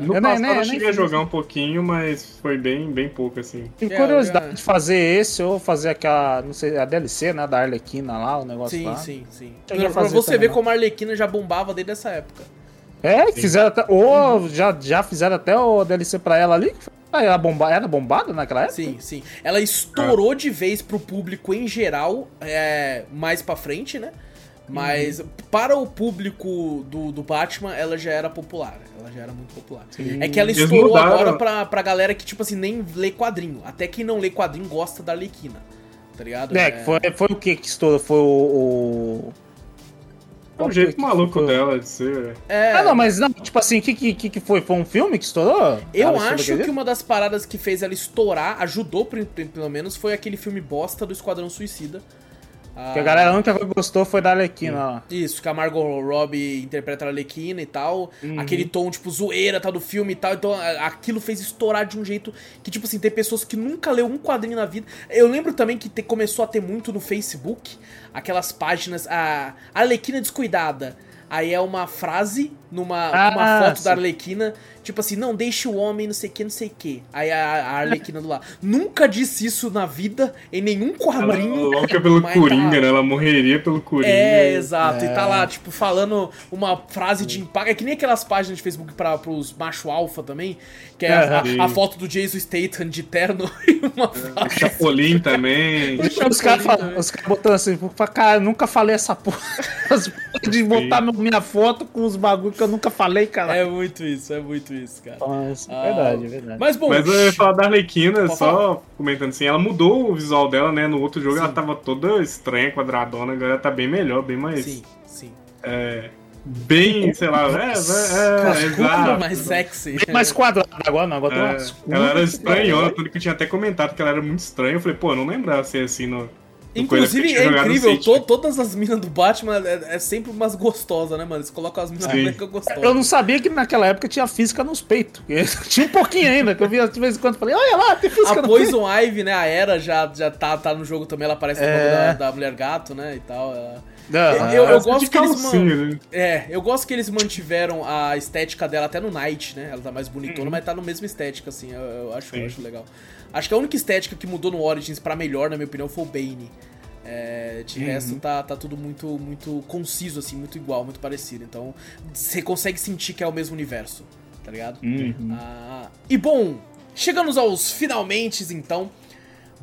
No Eu passado nem- eu cheguei a jogar um pouquinho, mas foi bem, bem pouco, assim. Tem É, curiosidade já- de fazer esse ou fazer aquela, não sei, a DLC, né, da Arlequina lá, o negócio Sim, lá. sim, sim. A Pra, pra você também, ver não. como a Arlequina já bombava desde essa época. É, fizeram até, ou já, já fizeram até o DLC pra ela ali. Ah, ela bomba, era bombada naquela época? Sim, sim. Ela estourou de vez pro público em geral, é, mais pra frente, né? Mas para o público do, do Batman, ela já era popular. Ela já era muito popular. É que ela estourou mudaram. agora pra, pra galera que, tipo assim, nem lê quadrinho. Até quem não lê quadrinho gosta da Arlequina. Tá ligado? É, que foi, foi o que que estourou? Foi o. o- É um jeito maluco dela de ser. É... Ah, não, mas não, tipo assim, o que, que, que foi? Foi um filme que estourou? Eu ela acho que uma das paradas que fez ela estourar, ajudou pelo menos, foi aquele filme bosta do Esquadrão Suicida. Que a galera única que gostou foi da Arlequina lá. Isso, que a Margot Robbie interpreta a Arlequina e tal. Uhum. Aquele tom, tipo, zoeira tal do filme e tal. Então aquilo fez estourar de um jeito que, tipo assim, tem pessoas que nunca leu um quadrinho na vida. Eu lembro também que te, começou a ter muito no Facebook aquelas páginas. A Arlequina Descuidada. Aí é uma frase numa ah, uma foto sim. da Arlequina Tipo assim, não deixe o homem não sei o que, não sei o que. Aí a, a Arlequina do lá. Nunca disse isso na vida, em nenhum quadrinho. Ela louca pelo Coringa, tá... né? Ela morreria pelo Coringa. É, exato. É. E tá lá, tipo, falando uma frase de impacto. É que nem aquelas páginas de Facebook pra, pros macho alfa também. Que é, a, a, foto do Jason Statham de terno e uma é, frase. O Chapolin também. os caras cara botando assim, cara, nunca falei essa porra. de botar Sim. minha foto com os bagulho que eu nunca falei, cara. É muito isso, é muito isso isso, cara. Nossa, ah, verdade, verdade. Mas bom. Mas eu ia falar da Arlequina, só falar? comentando assim, ela mudou o visual dela, né? No outro jogo sim. ela tava toda estranha, quadradona, agora ela tá bem melhor, bem mais. Sim, sim. É, bem, sei lá, é, é, é exato. mais sexy. Bem mais quadrada agora, não, agora é, Ela era estranhona, tudo que eu tinha até comentado que ela era muito estranha. Eu falei, pô, eu não lembrava ser assim no, Inclusive, é incrível, to, todas as minas do Batman é, é, sempre umas gostosas, né, mano? Eles colocam as minas brancas gostosas. Eu não sabia que naquela época tinha física nos peitos. tinha um pouquinho ainda, que eu via de vez em quando falei, olha lá, tem física a no Poison peito. Ivy, né, a Era já, já tá, tá no jogo também, ela aparece no é... da, da Mulher Gato, né, e tal. Ela... eu, eu gosto que eles man... né? É, eu gosto que eles mantiveram a estética dela até no Night, né? Ela tá mais bonitona, uhum. mas tá no mesmo estética, assim. Eu, eu acho, eu acho legal. Acho que a única estética que mudou no Origins pra melhor, na minha opinião, foi o Bane. É, de uhum. resto, tá, tá tudo muito, muito conciso, assim, muito igual, muito parecido. Então, você consegue sentir que é o mesmo universo, tá ligado? Uhum. Ah, e bom, chegamos aos finalmente, então.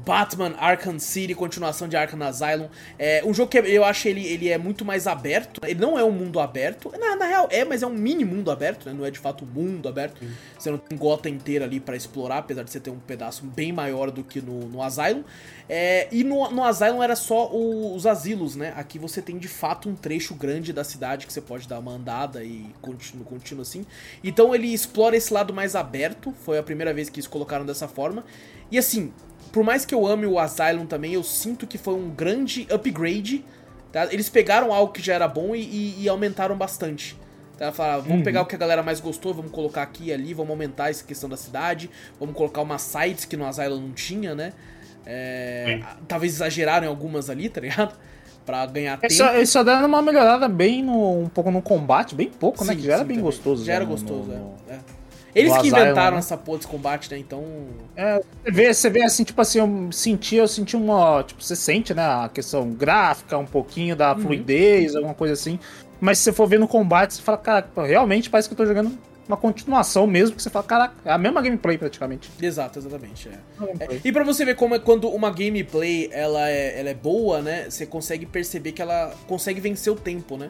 Batman Arkham City, continuação de Arkham Asylum. É um jogo que eu acho ele, ele é muito mais aberto. Ele não é um mundo aberto. Na, na real é, mas é um mini mundo aberto, né? Não é de fato um mundo aberto. Uhum. Você não tem gota inteira ali para explorar, apesar de você ter um pedaço bem maior do que no, no Asylum. É, e no, no Asylum era só o, os asilos, né? Aqui você tem de fato um trecho grande da cidade que você pode dar uma andada e contínuo, contínuo assim. Então ele explora esse lado mais aberto. Foi a primeira vez que eles colocaram dessa forma. E assim, por mais que eu ame o Asylum também, eu sinto que foi um grande upgrade. Tá? Eles pegaram algo que já era bom e, e, e aumentaram bastante. Tá? Falaram, vamos uhum. pegar o que a galera mais gostou, vamos colocar aqui e ali, vamos aumentar essa questão da cidade, vamos colocar umas sites que no Asylum não tinha, né? É, talvez exageraram em algumas ali, tá ligado? Pra ganhar tempo. Só, eles só deram uma melhorada bem no, um pouco no combate, bem pouco, né? sim, né? Que já era bem também. gostoso. Já, já era gostoso, no, no... é. é. Eles que inventaram né? essa porra desse combate, né? Então. É, você vê, você vê assim, tipo assim, eu senti, eu senti uma. Tipo, você sente, né? A questão gráfica, um pouquinho da uhum. fluidez, alguma coisa assim. Mas se você for ver no combate, você fala, cara, realmente parece que eu tô jogando uma continuação mesmo, que você fala, caraca, é a mesma gameplay praticamente. Exato, exatamente. É. É, e para você ver como é quando uma gameplay ela é, ela é boa, né? Você consegue perceber que ela consegue vencer o tempo, né?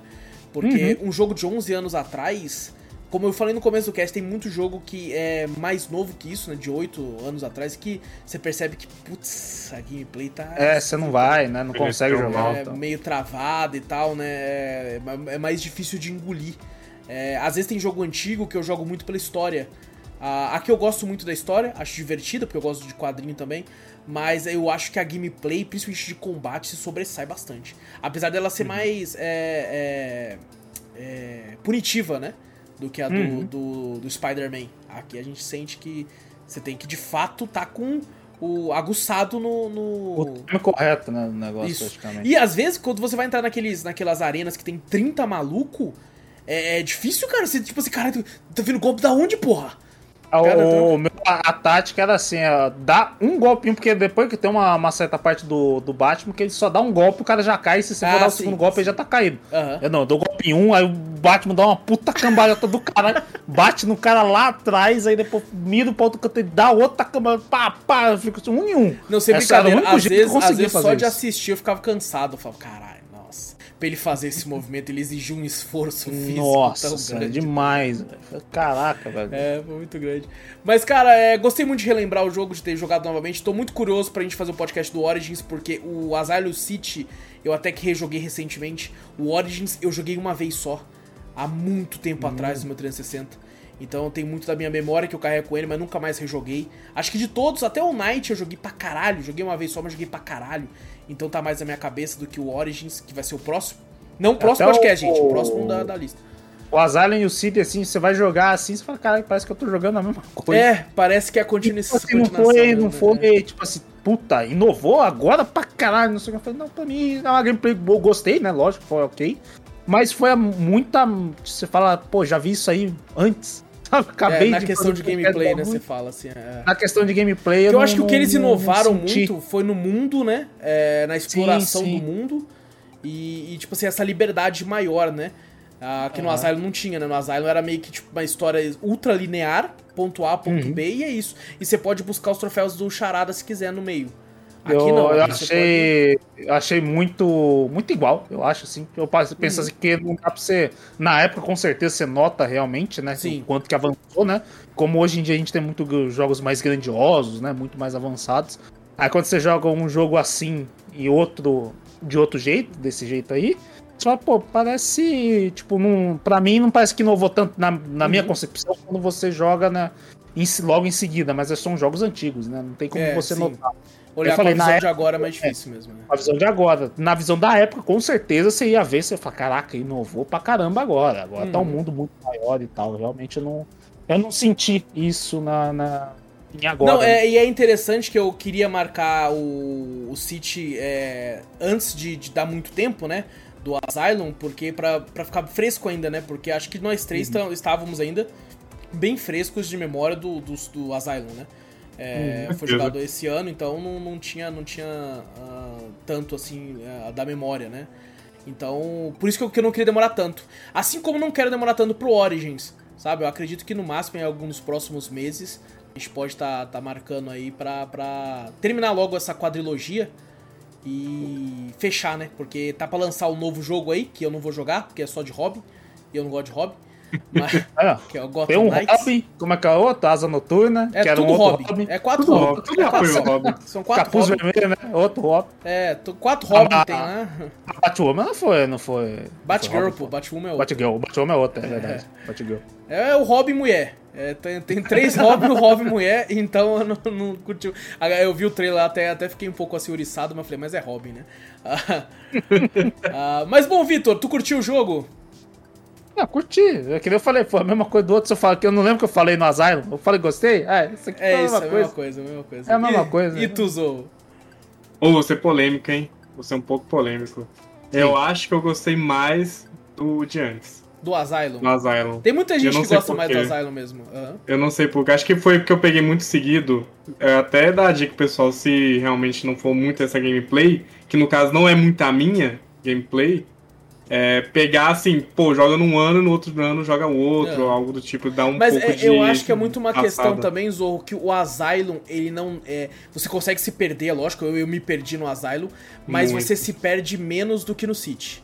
Porque uhum. um jogo de 11 anos atrás como eu falei no começo do cast, tem muito jogo que é mais novo que isso, né? De 8 anos atrás, que você percebe que, putz, a gameplay tá. É, você não vai, né? Não consegue jogar. É então. meio travado e tal, né? É, é mais difícil de engolir. É, às vezes tem jogo antigo que eu jogo muito pela história. Ah, aqui eu gosto muito da história, acho divertida, porque eu gosto de quadrinho também. Mas eu acho que a gameplay, principalmente de combate, se sobressai bastante. Apesar dela ser uhum. mais é, é, é, punitiva, né? Do que a do, uhum. do, do Spider-Man. Aqui a gente sente que você tem que de fato tá com o aguçado no. no... O time correto, né? No negócio, Isso. praticamente. E às vezes, quando você vai entrar naqueles, naquelas arenas que tem 30 maluco, é, é difícil, cara. Você, tipo assim, cara, tá vindo golpe da onde, porra? O, meu, a, a, tática era assim, é, dá um golpinho, porque depois que tem uma, uma, certa parte do, do Batman, que ele só dá um golpe, o cara já cai, e se você ah, for dar o segundo golpe, sim. ele já tá caído. Uhum. Eu não, dou golpe em um, aí o Batman dá uma puta cambalhota do cara, bate no cara lá atrás, aí depois mira pro outro canto e dá outra cambalhota, pá, pá, fica assim, um em um. Não sei brincadeira, às vezes, às vezes só de assistir eu ficava cansado, eu falava, caralho. Pra ele fazer esse movimento, ele exigiu um esforço físico Nossa, tão grande. demais. velho. Caraca, velho. É, foi muito grande. Mas, cara, é, gostei muito de relembrar o jogo, de ter jogado novamente. Tô muito curioso pra gente fazer o podcast do Origins, porque o Asylum City eu até que rejoguei recentemente. O Origins eu joguei uma vez só, há muito tempo atrás no meu 360. Então tem muito da minha memória que eu carrego com ele, mas nunca mais rejoguei. Acho que de todos, até o Night eu joguei pra caralho. Joguei uma vez só, mas joguei pra caralho. Então tá mais na minha cabeça do que o Origins, que vai ser o próximo. Não o próximo Até podcast, o- gente. O próximo da, da lista. O Asylum e o City, assim, você vai jogar assim, você fala, caralho, parece que eu tô jogando a mesma coisa. É, parece que é a continu Tipo assim, não continuação. foi, mesmo, não né? foi, tipo assim, puta, inovou agora pra caralho, não sei o que. Eu falei, não, pra mim, é uma gameplay boa, gostei, né? Lógico, foi ok. Mas foi a muita. Você fala, pô, já vi isso aí antes. Sabe? Acabei É, na de questão de gameplay, né? Você fala assim. É. Na questão de gameplay, Eu, não- acho que o que eles inovaram muito foi no mundo, né? É, na exploração sim. do mundo. E, e, tipo assim, essa liberdade maior, né? Ah, que no Aham. Asylum não tinha, né? No Asylum era meio que tipo uma história ultra linear, ponto A, ponto Uhum. B, e é isso. E você pode buscar os troféus do Charada se quiser no meio. Aqui eu, não, eu achei, eu achei muito, muito igual, eu acho, assim. Eu penso Uhum. assim que não dá pra você. Na época, com certeza, você nota realmente, né? Sim. O quanto que avançou, né? Como hoje em dia a gente tem muitos jogos mais grandiosos, né? Muito mais avançados. Aí quando você joga um jogo assim e outro de outro jeito, desse jeito aí, você fala, pô, parece. Tipo, não, pra mim não parece que inovou tanto na, na minha Uhum. concepção quando você joga né, em- logo em seguida, mas são jogos antigos, né? Não tem como É, você sim. notar. Olhar eu falei, na visão de agora é mais difícil mesmo, né? A visão de agora. Na visão da época, com certeza você ia ver, você ia falar, caraca, inovou pra caramba agora. Agora tá um Uhum. mundo muito maior e tal. Realmente eu não. Eu não senti isso na. na em agora. Não, é, e é interessante que eu queria marcar o, o City é, antes de, de dar muito tempo, né? Do Asylum, porque pra, pra ficar fresco ainda, né? Porque acho que nós três Uhum. tá- estávamos ainda bem frescos de memória do, do, do Asylum, né? É, Hum, foi jogado esse ano, então não, não tinha, não tinha ah, tanto assim ah, da memória, né? Então, por isso que eu, que eu não queria demorar tanto. Assim como não quero demorar tanto pro Origins, sabe? Eu acredito que no máximo em alguns próximos meses a gente pode estar tá, marcando aí pra, pra terminar logo essa quadrilogia e fechar, né? Porque tá pra lançar um novo jogo aí, que eu não vou jogar, porque é só de hobby, e eu não gosto de hobby. Mas, É, que é o Gotham tem um Knights. hobby, como é que é o outro? Asa Noturna, É que era um tudo outro hobby. É quatro Tudo hobby, tudo É quatro- hobby. São quatro Capuz hobby. vermelho, né? Outro hobby. É, tu- quatro hobby Ah, tem lá. A Batwoman não foi, não foi. Batgirl, pô. Batwoman é pô. outro. Batgirl, Batwoman é outra, é verdade. Batgirl. É o hobby mulher. É, tem, tem três hobby no hobby mulher, então eu não, não curti. Ah, Eu vi o trailer até, até fiquei um pouco assim mas falei, mas é hobby, né? Ah, ah, mas bom, Vitor, tu curtiu o jogo? Ah, curti. É que nem eu falei, foi a mesma coisa do outro. Se eu falo que eu não lembro que eu falei no Asylum. Eu falei, gostei? É, isso aqui foi É a isso, mesma é a coisa. mesma coisa, a mesma coisa. É a mesma E- coisa, E né? tu, Zou? Ô, você é polêmico, hein? Você é um pouco polêmico. Eu acho que eu gostei mais do de antes, Do Asylum? do Asylum. Tem muita gente que gosta mais do. Asylum mesmo. Aham. Eu não sei porque. Acho que foi porque eu peguei muito seguido. É, até dar a dica pro pessoal, se realmente não for muito essa gameplay, que no caso não é muito a minha gameplay, é pegar assim, pô, joga num ano, no outro ano joga o outro, É. ou algo do tipo, dar um Mas pouco é, de. eu acho que é muito uma questão passada. também, Zorro, que o Asylum, ele não. É, você consegue se perder, é lógico, eu, eu me perdi no Asylum, mas Muito. você se perde menos do que no City.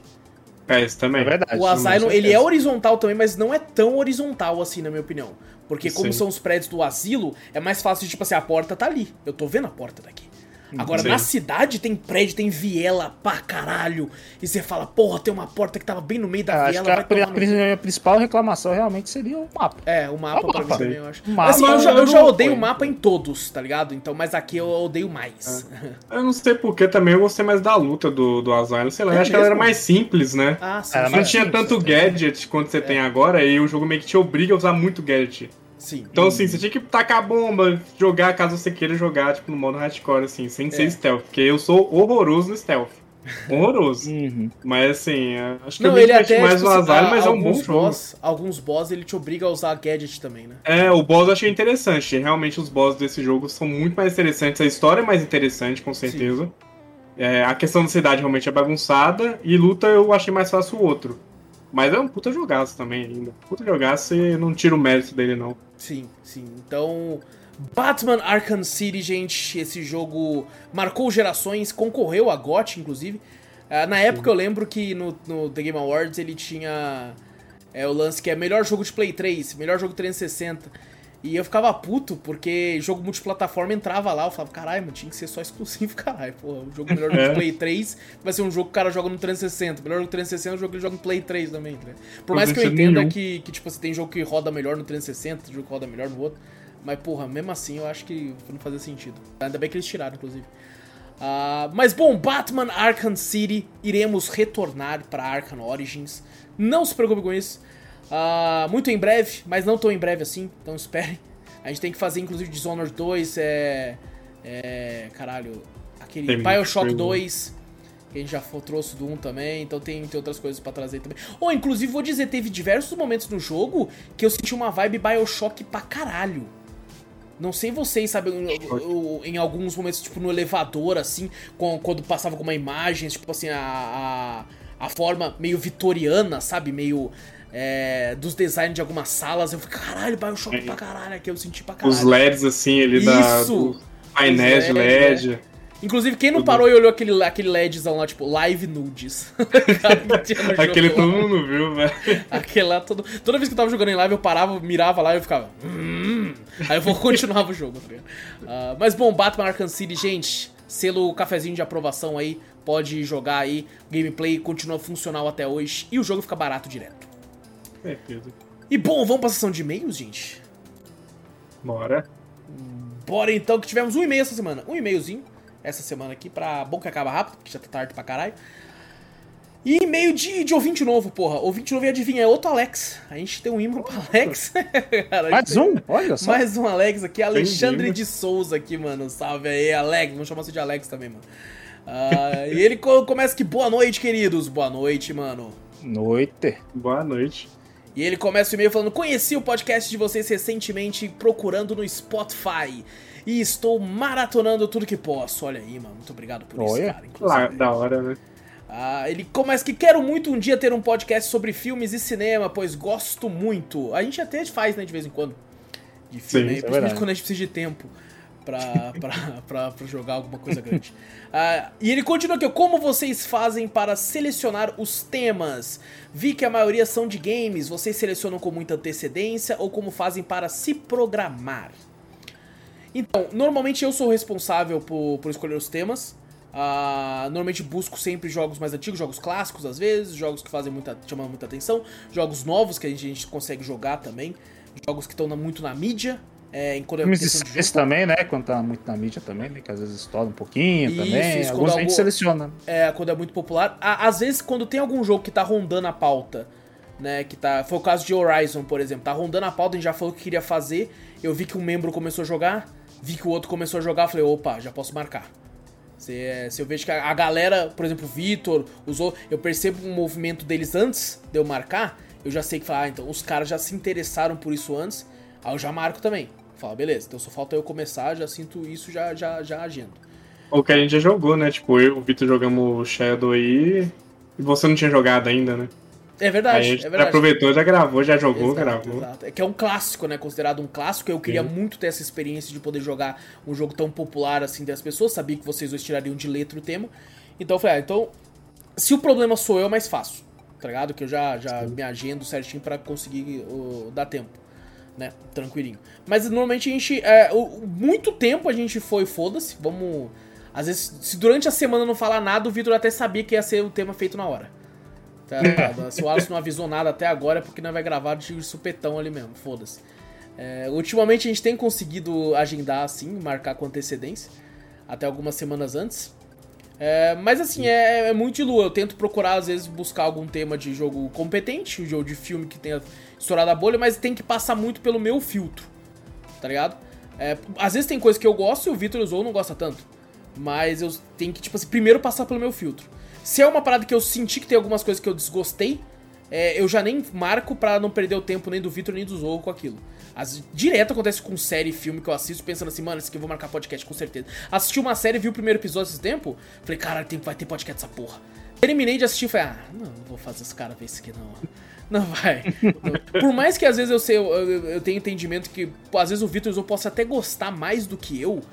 É, isso também. É verdade. O Asylum, ele é horizontal também, mas não é tão horizontal assim, na minha opinião. Porque como Sim. são os prédios do asilo, é mais fácil de, tipo assim, a porta tá ali. Eu tô vendo a porta daqui. Agora, Sim. na cidade tem prédio, tem viela pra caralho. E você fala, porra, tem uma porta que tava bem no meio da É, acho viela. que a, vai tomar a no a principal reclamação realmente seria o mapa. É, o mapa É o pra mapa. mim também, eu acho. Mapa assim, eu já, eu já odeio o mapa em todos, tá ligado? Então, mas aqui eu odeio mais. Eu não sei porque também eu gostei mais da luta do, do Asylum. Sei lá, É eu acho que ela era mais simples, né? ah, sim. Não tinha tanto gadget quanto você tem agora, e o jogo meio que te obriga a usar muito gadget. Sim. Então, assim, você tinha que tacar a bomba, jogar caso você queira jogar, tipo, no modo hardcore, assim, sem É. ser stealth. Porque eu sou horroroso no stealth. Horroroso. Uhum. Mas, assim, é, acho que Não, eu ele até, mais tipo, no assim, Asylum, a- mas é um bom alguns jogo. boss, alguns boss ele te obriga a usar gadget também, né? É, o boss eu achei interessante. Realmente, os boss desse jogo são muito mais interessantes. A história é mais interessante, com certeza. É, a questão da cidade realmente é bagunçada. E luta eu achei mais fácil o outro. Mas é um puta jogaço também ainda. Puta jogaço e não tiro o mérito dele, não. Sim, sim. Então, Batman Arkham City, gente, esse jogo marcou gerações, concorreu a GOT, inclusive. Ah, na época eu lembro que no, no The Game Awards ele tinha é, o lance que é melhor jogo de Play 3, melhor jogo 360. E eu ficava puto, porque jogo multiplataforma entrava lá, eu falava, caralho, mano, tinha que ser só exclusivo, caralho. Pô, o jogo melhor jogo de Play 3 vai ser um jogo que o cara joga no 360. Melhor jogo 360 é um jogo que ele joga no Play 3 também, né? Por mais que eu entenda que, que, tipo, você tem jogo que roda melhor no 360, tem jogo que roda melhor no outro. Mas, porra, mesmo assim eu acho que não fazia sentido. Ainda bem que eles tiraram, inclusive. Uh, mas bom, Batman Arkham City, iremos retornar para Arkham Origins. Não se preocupe com isso. Uh, muito em breve, mas não tão em breve assim, então esperem. A gente tem que fazer, inclusive, Dishonored 2, é. É. Caralho. Aquele tem Bioshock 2, que a gente já trouxe do 1 também, então tem, tem outras coisas para trazer também. Ou, oh, inclusive, vou dizer, teve diversos momentos no jogo que eu senti uma vibe Bioshock pra caralho. Não sei vocês, sabe, em alguns momentos, tipo, no elevador, assim, quando passava com uma imagem, tipo assim, a, a, a forma meio vitoriana, sabe? Meio. É, dos designs de algumas salas, eu fiquei, caralho, Bioshock é. pra caralho, aqui eu senti pra caralho. Os LEDs, assim, ele da. Isso! Painéis de LED. Né? Inclusive, quem não parou e olhou aquele, aquele LEDzão lá, tipo, live nudes. aquele todo mundo viu, velho. Aquele lá, todo... toda vez que eu tava jogando em live, eu parava, mirava lá e eu ficava. Hum". Aí eu vou continuar o jogo, tá uh, Mas bom, Batman Arkham City, gente, selo cafezinho de aprovação aí, pode jogar aí. O gameplay continua funcional até hoje e o jogo fica barato direto. É, Pedro. E bom, vamos pra sessão de e-mails, gente? Bora. Bora então, que tivemos um e-mail essa semana. Um e-mailzinho essa semana aqui pra bom que acaba rápido, porque já tá tarde pra caralho. E e-mail de, de ouvinte novo, porra. Ouvinte novo e adivinha, é outro Alex. A gente tem um imã pra Alex. Cara, mais um? Olha só. Mais um Alex aqui, Alexandre de Souza aqui, mano. Salve aí, Alex. Vamos chamar você de Alex também, mano. Uh, e ele começa que boa noite, queridos. Boa noite, mano. Noite. Boa noite. E ele começa o e-mail falando: Conheci o podcast de vocês recentemente procurando no Spotify e estou maratonando tudo que posso. Olha aí, mano. Muito obrigado por Olha. isso, cara. Lá, da hora, né? Ah, ele começa que quero muito um dia ter um podcast sobre filmes e cinema, pois gosto muito. A gente até faz, né, de vez em quando. De filme, Sim, é principalmente quando a gente precisa de tempo pra, jogar alguma coisa grande. ah, e ele continua aqui, como vocês fazem para selecionar os temas? Vi que a maioria são de games, vocês selecionam com muita antecedência ou como fazem para se programar? Então, normalmente eu sou responsável por, por escolher os temas. Uh, normalmente busco sempre jogos mais antigos, jogos clássicos às vezes, jogos que fazem muita, chamam muita atenção, jogos novos que a gente, a gente consegue jogar também, jogos que estão muito na mídia. É, quando é Filmes também, né? Quando tá muito na mídia também, né? Que às vezes estoura um pouquinho isso, também. Isso, Alguns a gente seleciona. É, quando é muito popular. às vezes, quando tem algum jogo que tá rondando a pauta, né? Que tá. Foi o caso de Horizon, por exemplo. Tá rondando a pauta, a gente já falou que queria fazer. Eu vi que um membro começou a jogar vi que o outro começou a jogar, falei, opa, já posso marcar. Se, é, se eu vejo que a, a galera, por exemplo, o Vitor, usou, eu percebo um movimento deles antes de eu marcar, eu já sei que ah, então os caras já se interessaram por isso antes, aí eu já marco também. Fala, beleza, então só falta eu começar, já sinto isso já, já, já agindo. O que a gente já jogou, né? Tipo, eu e o Vitor jogamos Shadow aí e você não tinha jogado ainda, né? É verdade, Aí a gente é verdade. aproveitou, já gravou, já jogou, exato, gravou. Exato. É que é um clássico, né? Considerado um clássico. Eu queria Sim. muito ter essa experiência de poder jogar um jogo tão popular assim das pessoas. Sabia que vocês dois tirariam de letra o tema. Então eu falei, ah, então. Se o problema sou eu, é mais fácil. Tá ligado? Que eu já, já me agendo certinho para conseguir uh, dar tempo. Né? Tranquilinho. Mas normalmente a gente. É, muito tempo a gente foi, foda-se, vamos. Às vezes, se durante a semana não falar nada, o Vitor até sabia que ia ser o tema feito na hora. Tá, tá, se o Alisson não avisou nada até agora é porque não vai gravar de supetão ali mesmo, foda-se. É, ultimamente a gente tem conseguido agendar assim, marcar com antecedência, até algumas semanas antes. É, mas assim, é, é, muito de lua. Eu tento procurar, às vezes, buscar algum tema de jogo competente, um jogo de filme que tenha estourado a bolha, mas tem que passar muito pelo meu filtro, tá ligado? É, às vezes tem coisa que eu gosto e o Victor usou não gosta tanto. Mas eu tenho que, tipo assim, primeiro passar pelo meu filtro. Se é uma parada que eu senti que tem algumas coisas que eu desgostei, é, eu já nem marco pra não perder o tempo nem do Vitor nem do Zou com aquilo. As, direto acontece com série e filme que eu assisto pensando assim, mano, esse aqui eu vou marcar podcast com certeza. Assisti uma série, vi o primeiro episódio esse tempo, falei, caralho, vai ter podcast essa porra. Terminei de assistir e falei, ah, não, não vou fazer esse cara ver isso aqui não. Não vai. Por mais que às vezes eu sei, eu, eu, eu tenho entendimento que, às vezes o Vitor eu possa até gostar mais do que eu,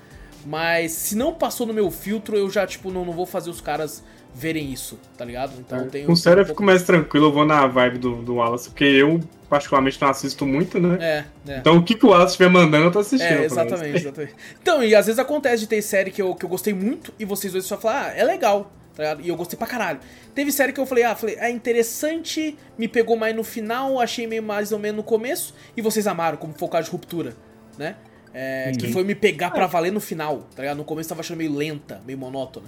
Mas se não passou no meu filtro, eu já, tipo, não, não vou fazer os caras verem isso, tá ligado? Então É, tem Com um série eu pouco- fico mais tranquilo, eu vou na vibe do, do Wallace, porque eu, particularmente, não assisto muito, né? É, é. Então o que, que o Wallace estiver mandando, eu tô assistindo. É, exatamente, exatamente. Então, e às vezes acontece de ter série que eu, que eu gostei muito e vocês dois só falam, ah, é legal, tá ligado? E eu gostei pra caralho. Teve série que eu falei, ah, falei, é interessante, me pegou mais no final, achei meio mais ou menos no começo, e vocês amaram, como caso de Ruptura, né? É, que Uhum. foi me pegar pra valer no final, tá ligado? No começo tava achando meio lenta, meio monótona.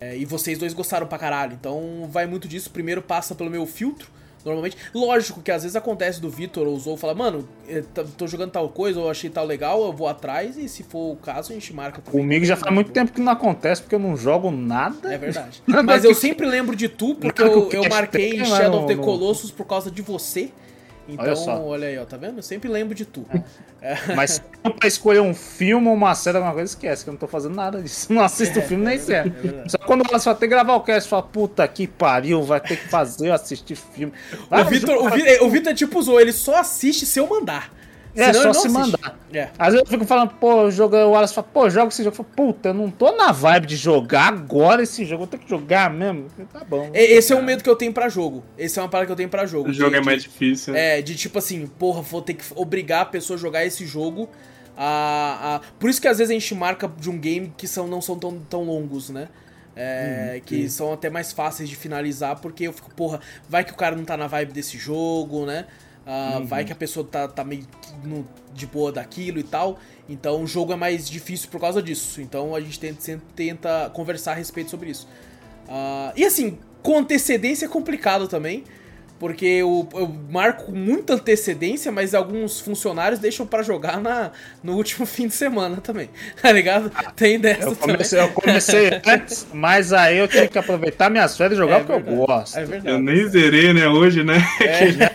É, e vocês dois gostaram pra caralho. Então vai muito disso. Primeiro passa pelo meu filtro, normalmente. Lógico que às vezes acontece do Vitor ou o Zou falar, mano, eh, t- tô jogando tal coisa, ou achei tal legal, eu vou atrás, e se for o caso, a gente marca também. Comigo já faz muito tempo que não acontece, porque eu não jogo nada. É verdade. Mas eu sempre lembro de tu, porque eu, eu marquei mas Shadow of the Colossus por causa de você. Então, Olha só. olha aí, ó, tá vendo? Eu sempre lembro de tu. Mas se for pra escolher um filme ou uma série, alguma coisa, esquece, que eu não tô fazendo nada disso. Não assisto o filme nem série. verdade. Só quando elas vai ter que gravar o cast, fala, puta que pariu, vai ter que fazer eu assistir filme. O Vitor, o, mas- Vi- o Vitor é tipo o Zou, ele só assiste se eu mandar. É, Senão só se assiste. mandar. É. Às vezes eu fico falando, pô, joga o Wallace fala, pô, joga esse jogo. Eu falo, puta, eu não tô na vibe de jogar agora esse jogo, eu tenho que jogar mesmo. Tá bom. E- Esse é um medo que eu tenho pra jogo. Esse é uma parada que eu tenho pra jogo. O jogo De- é de- mais difícil. né? É, de tipo assim, porra, vou ter que obrigar a pessoa a jogar esse jogo. A, a... Por isso que às vezes a gente marca de um game que são, não são tão, tão longos, né? É, que são até mais fáceis de finalizar, porque eu fico, porra, vai que o cara não tá na vibe desse jogo, né? Ah, Vai que a pessoa tá, tá meio no- de boa daquilo e tal. Então o jogo é mais difícil por causa disso. Então a gente tenta, sempre tenta conversar a respeito sobre isso. Ah, e assim, com antecedência é complicado também. Porque eu, eu marco com muita antecedência, mas alguns funcionários deixam pra jogar na, no último fim de semana também. Tá ligado? Tem dessa Eu também. comecei, eu comecei antes, mas aí eu tinha que aproveitar minhas férias e jogar É o que eu gosto. É verdade. Eu nem zerei, né, hoje, né?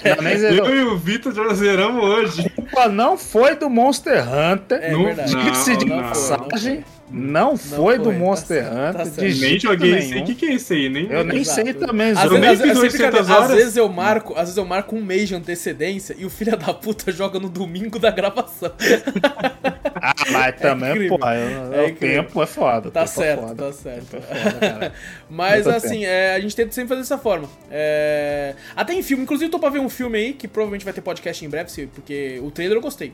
Eu nem zerou. Eu e o Vitor já zeramos hoje. culpa não foi do Monster Hunter. É Não- verdade. não, não, não passagem, não foi do foi, tá Monster tá Hunter. certo. de Nem joguei nenhum. O que, que é esse aí? Nem Eu nem Exato. sei também. Às. Eu nem vezes, fiz 800 vezes, às horas. vezes eu marco, às vezes eu marco um mês de antecedência e o filho da puta joga no domingo da gravação. Ah, mas também, incrível. pô, eu- É o tempo é foda. Tá é certo, foda. tá certo. É foda. Mas Muito assim, é, a gente tenta sempre fazer dessa forma. É, Até em filme, inclusive tô pra ver um filme aí que provavelmente vai ter podcast em breve, porque o trailer eu gostei.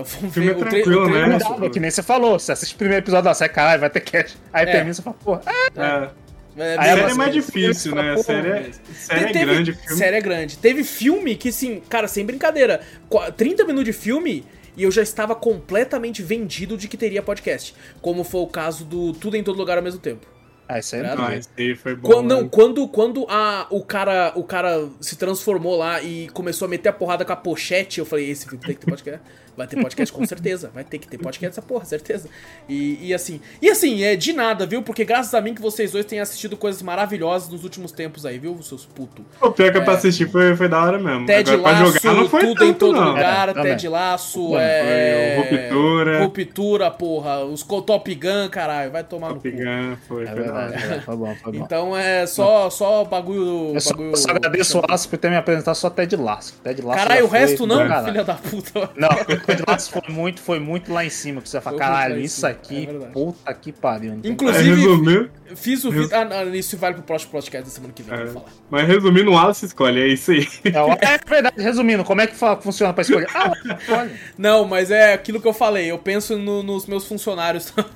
Então vamos filme ver é o, tranquilo, o trailer né? eu gostei. Cuidado, que nem você falou. Você assiste o primeiro episódio da série, caralho, vai ter cast. Aí É. termina e você fala, pô, ah, É. É, Aí série você- é mais difícil, né? pô, Série é, série é grande, filme. Série é grande. Teve filme que, assim, cara, sem brincadeira, qua- 30 minutos de filme e eu já estava completamente vendido de que teria podcast. Como foi o caso do Tudo em Todo Lugar ao mesmo tempo. ah, isso aí Tá não Ah, esse aí foi bom. Quando, não, né? quando, quando a, o, cara, o cara se transformou lá e começou a meter a porrada com a pochete, eu falei, esse filme tem que ter podcast. Vai ter podcast com certeza. Vai ter que ter podcast essa porra, certeza. E, e assim. E assim, é de nada, viu? Porque graças a mim que vocês dois têm assistido coisas maravilhosas nos últimos tempos aí, viu, seus putos? O pior que é pra assistir foi, foi da hora mesmo. Ted Agora, pra Laço, jogar não foi tudo tanto, em todo não. lugar, É, também. Ted Laço, Foi, é. Ruptura. Ruptura, porra. Os Top Gun, caralho, vai tomar no Top cu. Gun, foi, É foi da hora. verdade, é, foi bom, foi bom. Então é só, só bagulho. Eu só, bagulho só agradeço o Laço por ter me apresentado só Ted Laço. Ted Laço Caralho, o resto foi- não, filha da puta. Não, foi muito, foi muito lá em cima. Que você fala, caralho, isso é aqui, verdade. puta que pariu. É, Inclusive, resumindo, fiz o vídeo. Ah, não, isso vale pro próximo podcast da semana que vem, é, falar. mas resumindo, o Wallace escolhe, é isso aí. É, é verdade, resumindo, como é que funciona pra escolher? Ah, olha. Não, mas é aquilo que eu falei, eu penso no- nos meus funcionários também.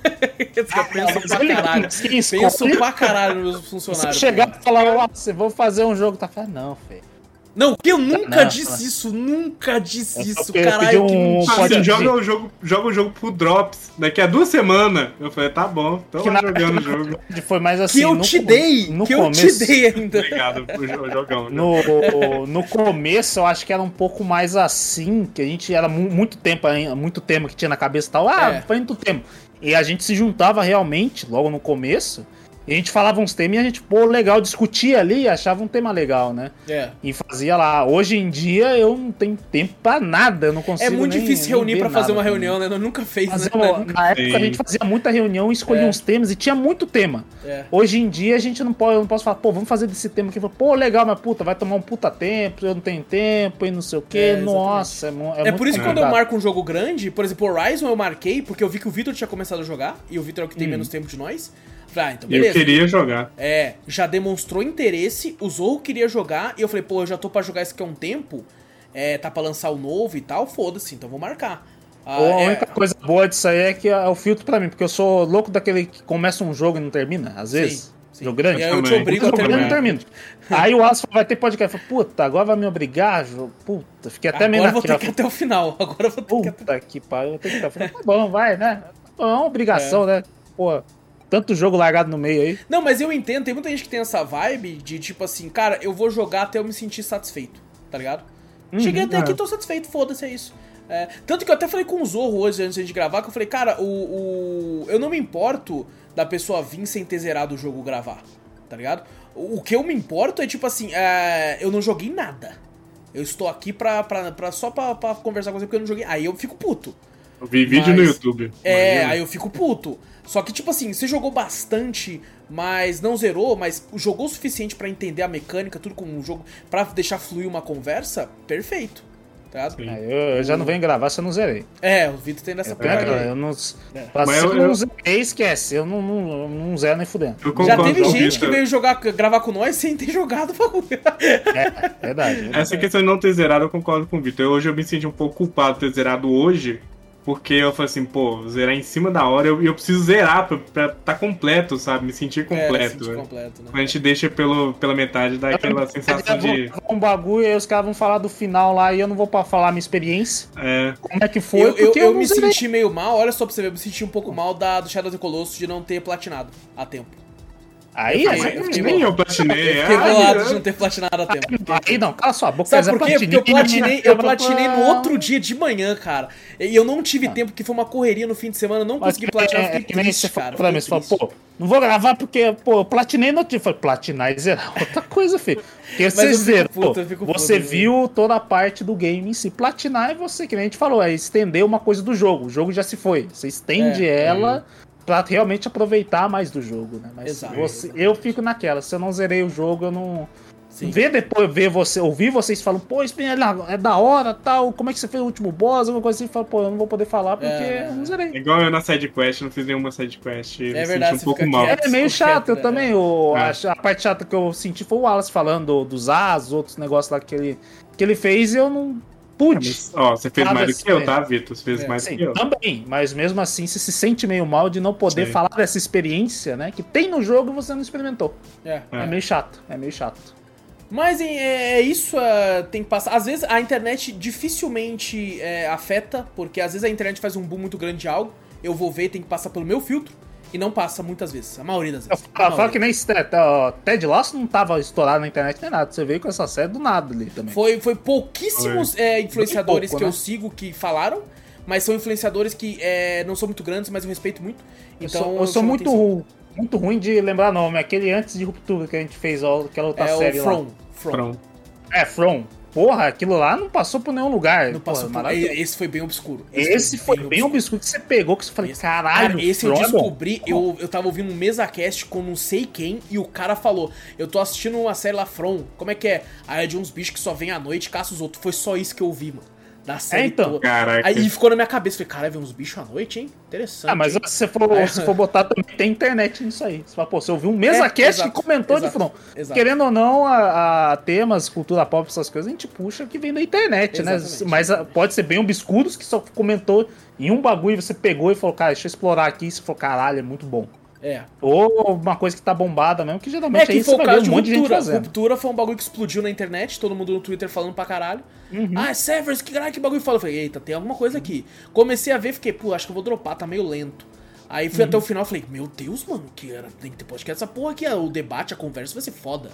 eu penso mas pra caralho. quem escolhe- Penso pra caralho nos meus Se funcionários. chegar porra. e falar, ó, você vou fazer um jogo, tá falando, não, feio. Não, eu nunca Não, disse isso, nunca disse Eu isso, caralho. que um- mentira. Assim, dizer. joga o jogo, joga o jogo pro Drops daqui a duas semanas. Eu falei, tá bom, tô Que lá na- jogando o jogo. Foi mais assim. Que eu no te com- dei, no que eu começo, te dei ainda. Obrigado por jo- jogão. No, no começo, eu acho que era um pouco mais assim, que a gente era mu- muito tempo, ainda- muito tema que tinha na cabeça e tal. Ah, É. foi muito tempo. E a gente se juntava realmente, logo no começo, E a gente falava uns temas e a gente, pô, legal, discutia ali e achava um tema legal, né? É. E fazia lá. Hoje em dia eu não tenho tempo pra nada, eu não É consigo. muito nem- difícil reunir pra fazer uma também. reunião, né? Nós nunca fez, Fazer né? Nunca- na época a gente fazia muita reunião e escolhia É. uns temas e tinha muito tema. É. Hoje em dia a gente não pode, eu não posso falar, pô, vamos fazer desse tema aqui. Pô, legal, mas puta, vai tomar um puta tempo, eu não tenho tempo e não sei o quê. É. Nossa, é, É, muito por isso que quando eu marco um jogo grande, por exemplo, Horizon eu marquei porque eu vi que o Vitor tinha começado a jogar, e o Vitor é o que tem menos tempo de nós. Ah, então E eu beleza. queria jogar. É, já demonstrou interesse, o Zorro queria jogar, e eu falei, pô, eu já tô pra jogar isso aqui há um tempo, é, tá pra lançar o novo e tal, foda-se, então vou marcar. Ah, a é, única coisa boa disso aí é que é o filtro pra mim, porque eu sou louco daquele que começa um jogo e não termina, às vezes. sim. Jogo grande. E aí eu te obrigo a Jogo grande não terminar. termina. Aí o Wallace vai ter podcast. Eu falo, Puta, agora vai me obrigar? Puta, fiquei até meio Agora eu vou ter que ir até o final, agora eu vou ter que ir até... Puta que pariu, eu tenho que ficar. Tá bom, vai, né? É uma obrigação, né? Pô, tanto jogo largado no meio aí. Não, mas eu entendo, tem muita gente que tem essa vibe de tipo assim, cara, eu vou jogar até eu me sentir satisfeito, tá ligado? Cheguei até é. aqui, tô satisfeito, foda-se, é isso. É, tanto que eu até falei com o Zorro hoje, antes de gravar, que eu falei, cara, o, o- eu não me importo da pessoa vir sem ter zerado o jogo gravar, tá ligado? O, o que eu me importo é tipo assim, é, eu não joguei nada. Eu estou aqui pra, pra, pra- só pra, pra conversar com você porque eu não joguei. Aí eu fico puto. Eu vi vídeo Mas- no YouTube. É, Imagina. aí eu fico puto. Só que, tipo assim, você jogou bastante, mas não zerou, mas jogou o suficiente pra entender a mecânica, tudo como um jogo, pra deixar fluir uma conversa, perfeito. Tá. Aí eu, eu já não venho gravar se eu não zerei. É, o Vitor tem dessa É, pegada aí. eu não. É. Pra Mas se eu- eu não zerei, esquece. Eu não, não, não zero nem fudendo. Eu Já teve com o gente que Victor. veio jogar, gravar com nós sem ter jogado o bagulho. É, verdade. Essa questão de não ter zerado, eu concordo com o Vitor. Hoje eu me senti um pouco culpado de ter zerado hoje, porque eu falei assim, pô, zerar em cima da hora, e eu, eu preciso zerar pra, pra tá completo, sabe? Me sentir É, completo. senti né? completo, né? Quando a gente deixa pelo, pela metade, dá aquela sensação de. Um bagulho, aí os caras vão falar do final lá e eu não vou pra falar a minha experiência. É, Como é que foi? Eu, eu, porque eu me zerei. senti meio mal, olha só pra você ver, eu me senti um pouco mal da, do Shadow of the Colossus de não ter platinado a tempo. Aí, Eu aí, fiquei- eu nem eu platinei. Fiquei Ai, bolado eu- de não ter platinado a tempo. aí não, cala sua boca. Sabe por quê? Porque eu Platinei, eu platinei no outro dia de manhã, cara. E eu não tive tempo, porque foi uma correria no fim de semana, eu não Ah. Mas consegui platinar, eu é, é fiquei que nem triste, cara. pra mim, você falou, pô, não vou gravar porque, pô, eu platinei no outro dia. Eu falei, platinar e zerar, outra coisa, filho. Porque você eu zerou, eu você puto, viu toda a parte do game em si. Platinar é você, que nem a gente falou, é estender uma coisa do jogo. O jogo já se foi. Você estende É, ela pra realmente aproveitar mais do jogo, né? Mas Exato, você- eu fico naquela, se eu não zerei o jogo, eu não... Sim. Ver depois, ver você, ouvir vocês falando, pô, isso é da- é da hora, tal, como é que você fez o último boss, alguma coisa assim, fala, pô, eu não vou poder falar porque É. eu não zerei. É igual eu na sidequest, não fiz nenhuma sidequest. me verdade, senti um você pouco mal. É meio chato, eu né? também. O, É. a, a parte chata que eu senti foi o Wallace falando do- dos As, outros negócios lá que ele, que ele fez e eu não pude. Mas, ó, você fez mais do assim, que eu, é. tá, Vitor? Você fez É, mais Sim, do que eu. também, mas mesmo assim você se sente meio mal de não poder Sim. falar dessa experiência, né? Que tem no jogo e você não experimentou. É. É, É. meio chato, é meio chato. Mas é, é isso, é, tem que passar. Às vezes a internet dificilmente é, afeta, porque às vezes a internet faz um boom muito grande de algo, eu vou ver, tem que passar pelo meu filtro, e não passa muitas vezes, a maioria das Eu vezes. Falo maioria. que nem Ted, Lasso não tava estourado na internet nem nada. Você veio com essa série do nada ali também. Foi, foi pouquíssimos é, influenciadores pouco, que eu né? sigo que falaram, mas são influenciadores que é, não são muito grandes, mas eu respeito muito. Eu Então, sou, eu sou muito, ru- muito ruim de lembrar nome. Aquele antes de Ruptura que a gente fez, ó, aquela outra É série o lá. From. From. É, From. Porra, aquilo lá não passou por nenhum lugar. Não Porra, passou por... Esse foi bem obscuro. Esse foi bem obscuro que você pegou, que você falou, Esse- caralho, Cara, esse eu descobri, eu, eu tava ouvindo um MesaCast com não sei quem, e o cara falou, eu tô assistindo uma série lá, From, como é que é? Aí é de uns bichos que só vêm à noite e caçam os outros. Foi só isso que eu ouvi, mano. Da série então. toda. Caraca. Aí ficou na minha cabeça, falei, cara, vem uns bichos à noite, hein? Interessante. Ah, mas hein? se você for, se for botar também, tem internet nisso aí. Você fala, pô, você ouviu um MesaCast É, exato, que comentou de From. exato. Querendo ou não, a, a temas, cultura pop, essas coisas, a gente puxa que vem da internet, Exatamente. né? Mas a- pode ser bem obscuros que só comentou em um bagulho e você pegou e falou, cara, deixa eu explorar aqui. E você falou, caralho, é muito bom. É. Ou uma coisa que tá bombada mesmo, que geralmente É que aí foi você o vai ver caso de um monte de gente Ruptura. fazendo. Ruptura foi um bagulho que explodiu na internet, todo mundo no Twitter falando pra caralho. Uhum. Ah, Severus, que caralho, que bagulho fala. Eu falei, eita, tem alguma coisa aqui. Comecei a ver, fiquei, pô, acho que eu vou dropar, tá meio lento. Aí fui Uhum. até o final falei, meu Deus, mano, que era, tem que ter podcast essa porra aqui, o debate, a conversa vai ser foda.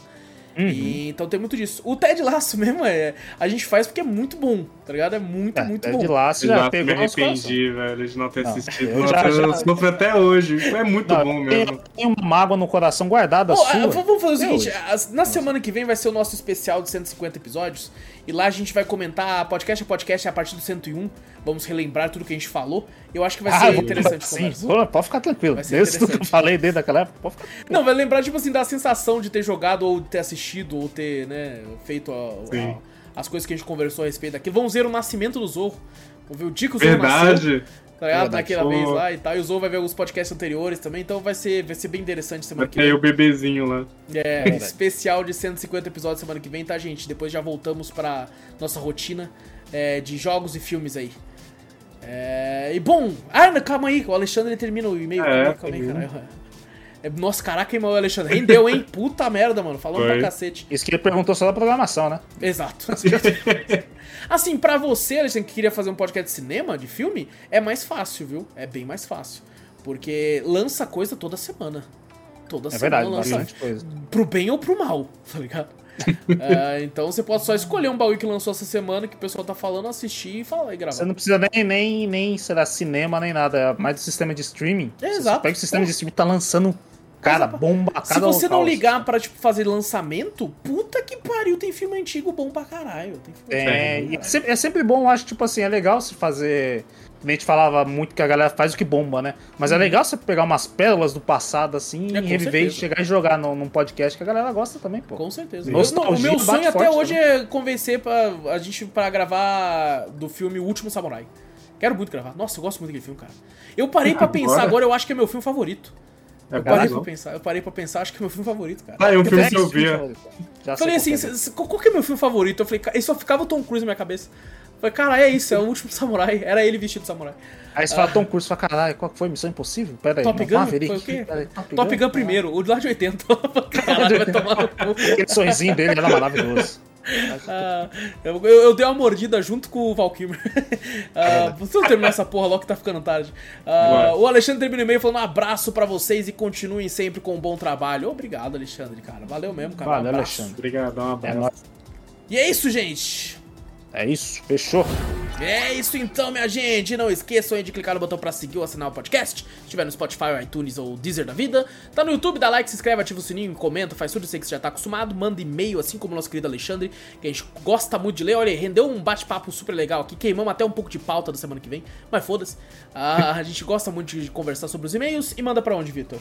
Uhum. E, então tem muito disso. O Ted Laço mesmo é. A gente faz porque é muito bom, tá ligado? É muito, É, muito Ted bom. Laço Eu já já pegou me arrependi, velho, de não ter Não, assistido. eu já- eu já- sofro até hoje. É muito Não, bom mesmo. Tem uma mágoa no coração guardada Pô, sua. ah, vamos fazer o seguinte: na semana que vem vai ser o nosso especial de 150 episódios. E lá a gente vai comentar podcast a podcast a partir do 101. Vamos relembrar tudo que a gente falou. Eu acho que vai Ah, ser vou- interessante a sim, conversa. pô, pode ficar tranquilo. Desde tudo que eu falei desde aquela época, pode ficar Não, vai lembrar, tipo assim, da sensação de ter jogado, ou ter assistido, ou ter, né, feito a- a- as coisas que a gente conversou a respeito daquilo. Vamos ver o nascimento do Zorro. Vamos ver o dia que o Zorro nasceu. Tá ligado? Naquela vez lá e tal. E o Zorro vai ver os podcasts anteriores também. Então vai ser, vai ser bem interessante semana que Até vem. o bebezinho lá. É, Verdade. especial de 150 episódios semana que vem, tá, gente? Depois já voltamos pra nossa rotina é, de jogos e filmes aí. É, e bom, ah, não, calma aí, o Alexandre termina o e-mail. É, calma, calma aí, caralho. É, nossa, caraca, hein, o Alexandre. Rendeu, hein? Puta merda, mano. Falando Foi. pra cacete. Isso que ele perguntou só da programação, né? Exato. assim, pra você, Alexandre, que queria fazer um podcast de cinema, de filme, é mais fácil, viu? É bem mais fácil. Porque lança coisa toda semana. Toda É semana verdade, lança bastante coisa. pro bem ou pro mal, tá ligado? É, então você pode só escolher um bagulho que lançou essa semana que o pessoal tá falando, assistir e falar e gravar. Você não precisa nem, nem, nem será cinema, nem nada. É mais do sistema de streaming. É, Você exato. Pega o sistema de streaming tá lançando, cara, Exato. bomba a Se cada você não ligar pra tipo, fazer lançamento, puta que pariu, tem filme antigo bom pra caralho. Tem filme É, antigo e é sempre, é sempre bom, eu acho, tipo assim, é legal se fazer. A gente falava muito que a galera faz o que bomba, né? Mas é legal você pegar umas pérolas do passado, assim, Uhum. É, e reviver e certeza. chegar e jogar num, num podcast que a galera gosta também, pô. Com certeza. Nostalgia o meu sonho até forte hoje é convencer pra, a gente pra gravar do filme O Último Samurai. Quero muito gravar. Nossa, eu gosto muito daquele filme, cara. Eu parei pra pensar Agora? agora, eu acho que é meu filme favorito. É Eu parei pra pensar, eu parei pra pensar, acho que é meu filme favorito, cara. Ah, é um filme tenho que eu via. favorito. Já falei assim, é. "C- c- qual qual que é meu filme favorito? Eu falei, "Ca- e só ficava o Tom Cruise na minha cabeça. Eu falei, cara, é isso, é o último samurai. Era ele vestido de samurai. Aí você fala Tom Cruise, fala, caralho, qual que foi? Missão Impossível? Pera aí. Top Gun? Maverick. Foi o quê? Aí, Top, Top Gun primeiro, o de lá de 80. Caralho, vai tomar no cu. Aquele sorrisinho dele era maravilhoso. Ah, eu, eu- eu dei uma mordida junto com o Val Kilmer. Ah, Vamos terminar essa porra logo que tá ficando tarde. Ah, o Alexandre termina o e-mail falando um abraço pra vocês e continuem sempre com um bom trabalho. Obrigado, Alexandre, cara. Valeu mesmo, cara. Um Valeu, abraço. Alexandre. Obrigadão, um É, abraço. nóis. E é isso, gente. É isso, fechou. É isso então, minha gente. Não esqueçam de clicar no botão pra seguir ou assinar o podcast. Se estiver no Spotify, iTunes ou Deezer da vida. Tá no YouTube, dá like, se inscreve, ativa o sininho, comenta, faz tudo isso aí que você já tá acostumado. Manda e-mail, assim como o nosso querido Alexandre, que a gente gosta muito de ler. Olha rendeu um bate-papo super legal aqui. Queimamos até um pouco de pauta da semana que vem, mas foda-se. Ah, a gente gosta muito de conversar sobre os e-mails. E manda pra onde, Vitor?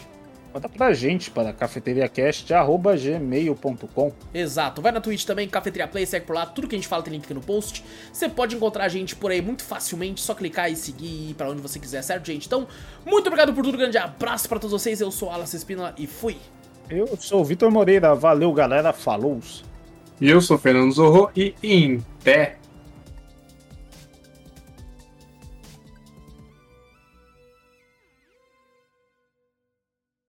Conta pra gente para cafeteriacast.gmail.com. Exato. Vai na Twitch também, Cafeteria Play, segue por lá. Tudo que a gente fala tem link aqui no post. Você pode encontrar a gente por aí muito facilmente, só clicar e seguir e ir pra onde você quiser, certo, gente? Então, muito obrigado por tudo, grande abraço pra todos vocês. Eu sou Alas Espínola e fui. Eu sou o Vitor Moreira. Valeu, galera. Falou. E eu sou o Fernando Zorro e em pé.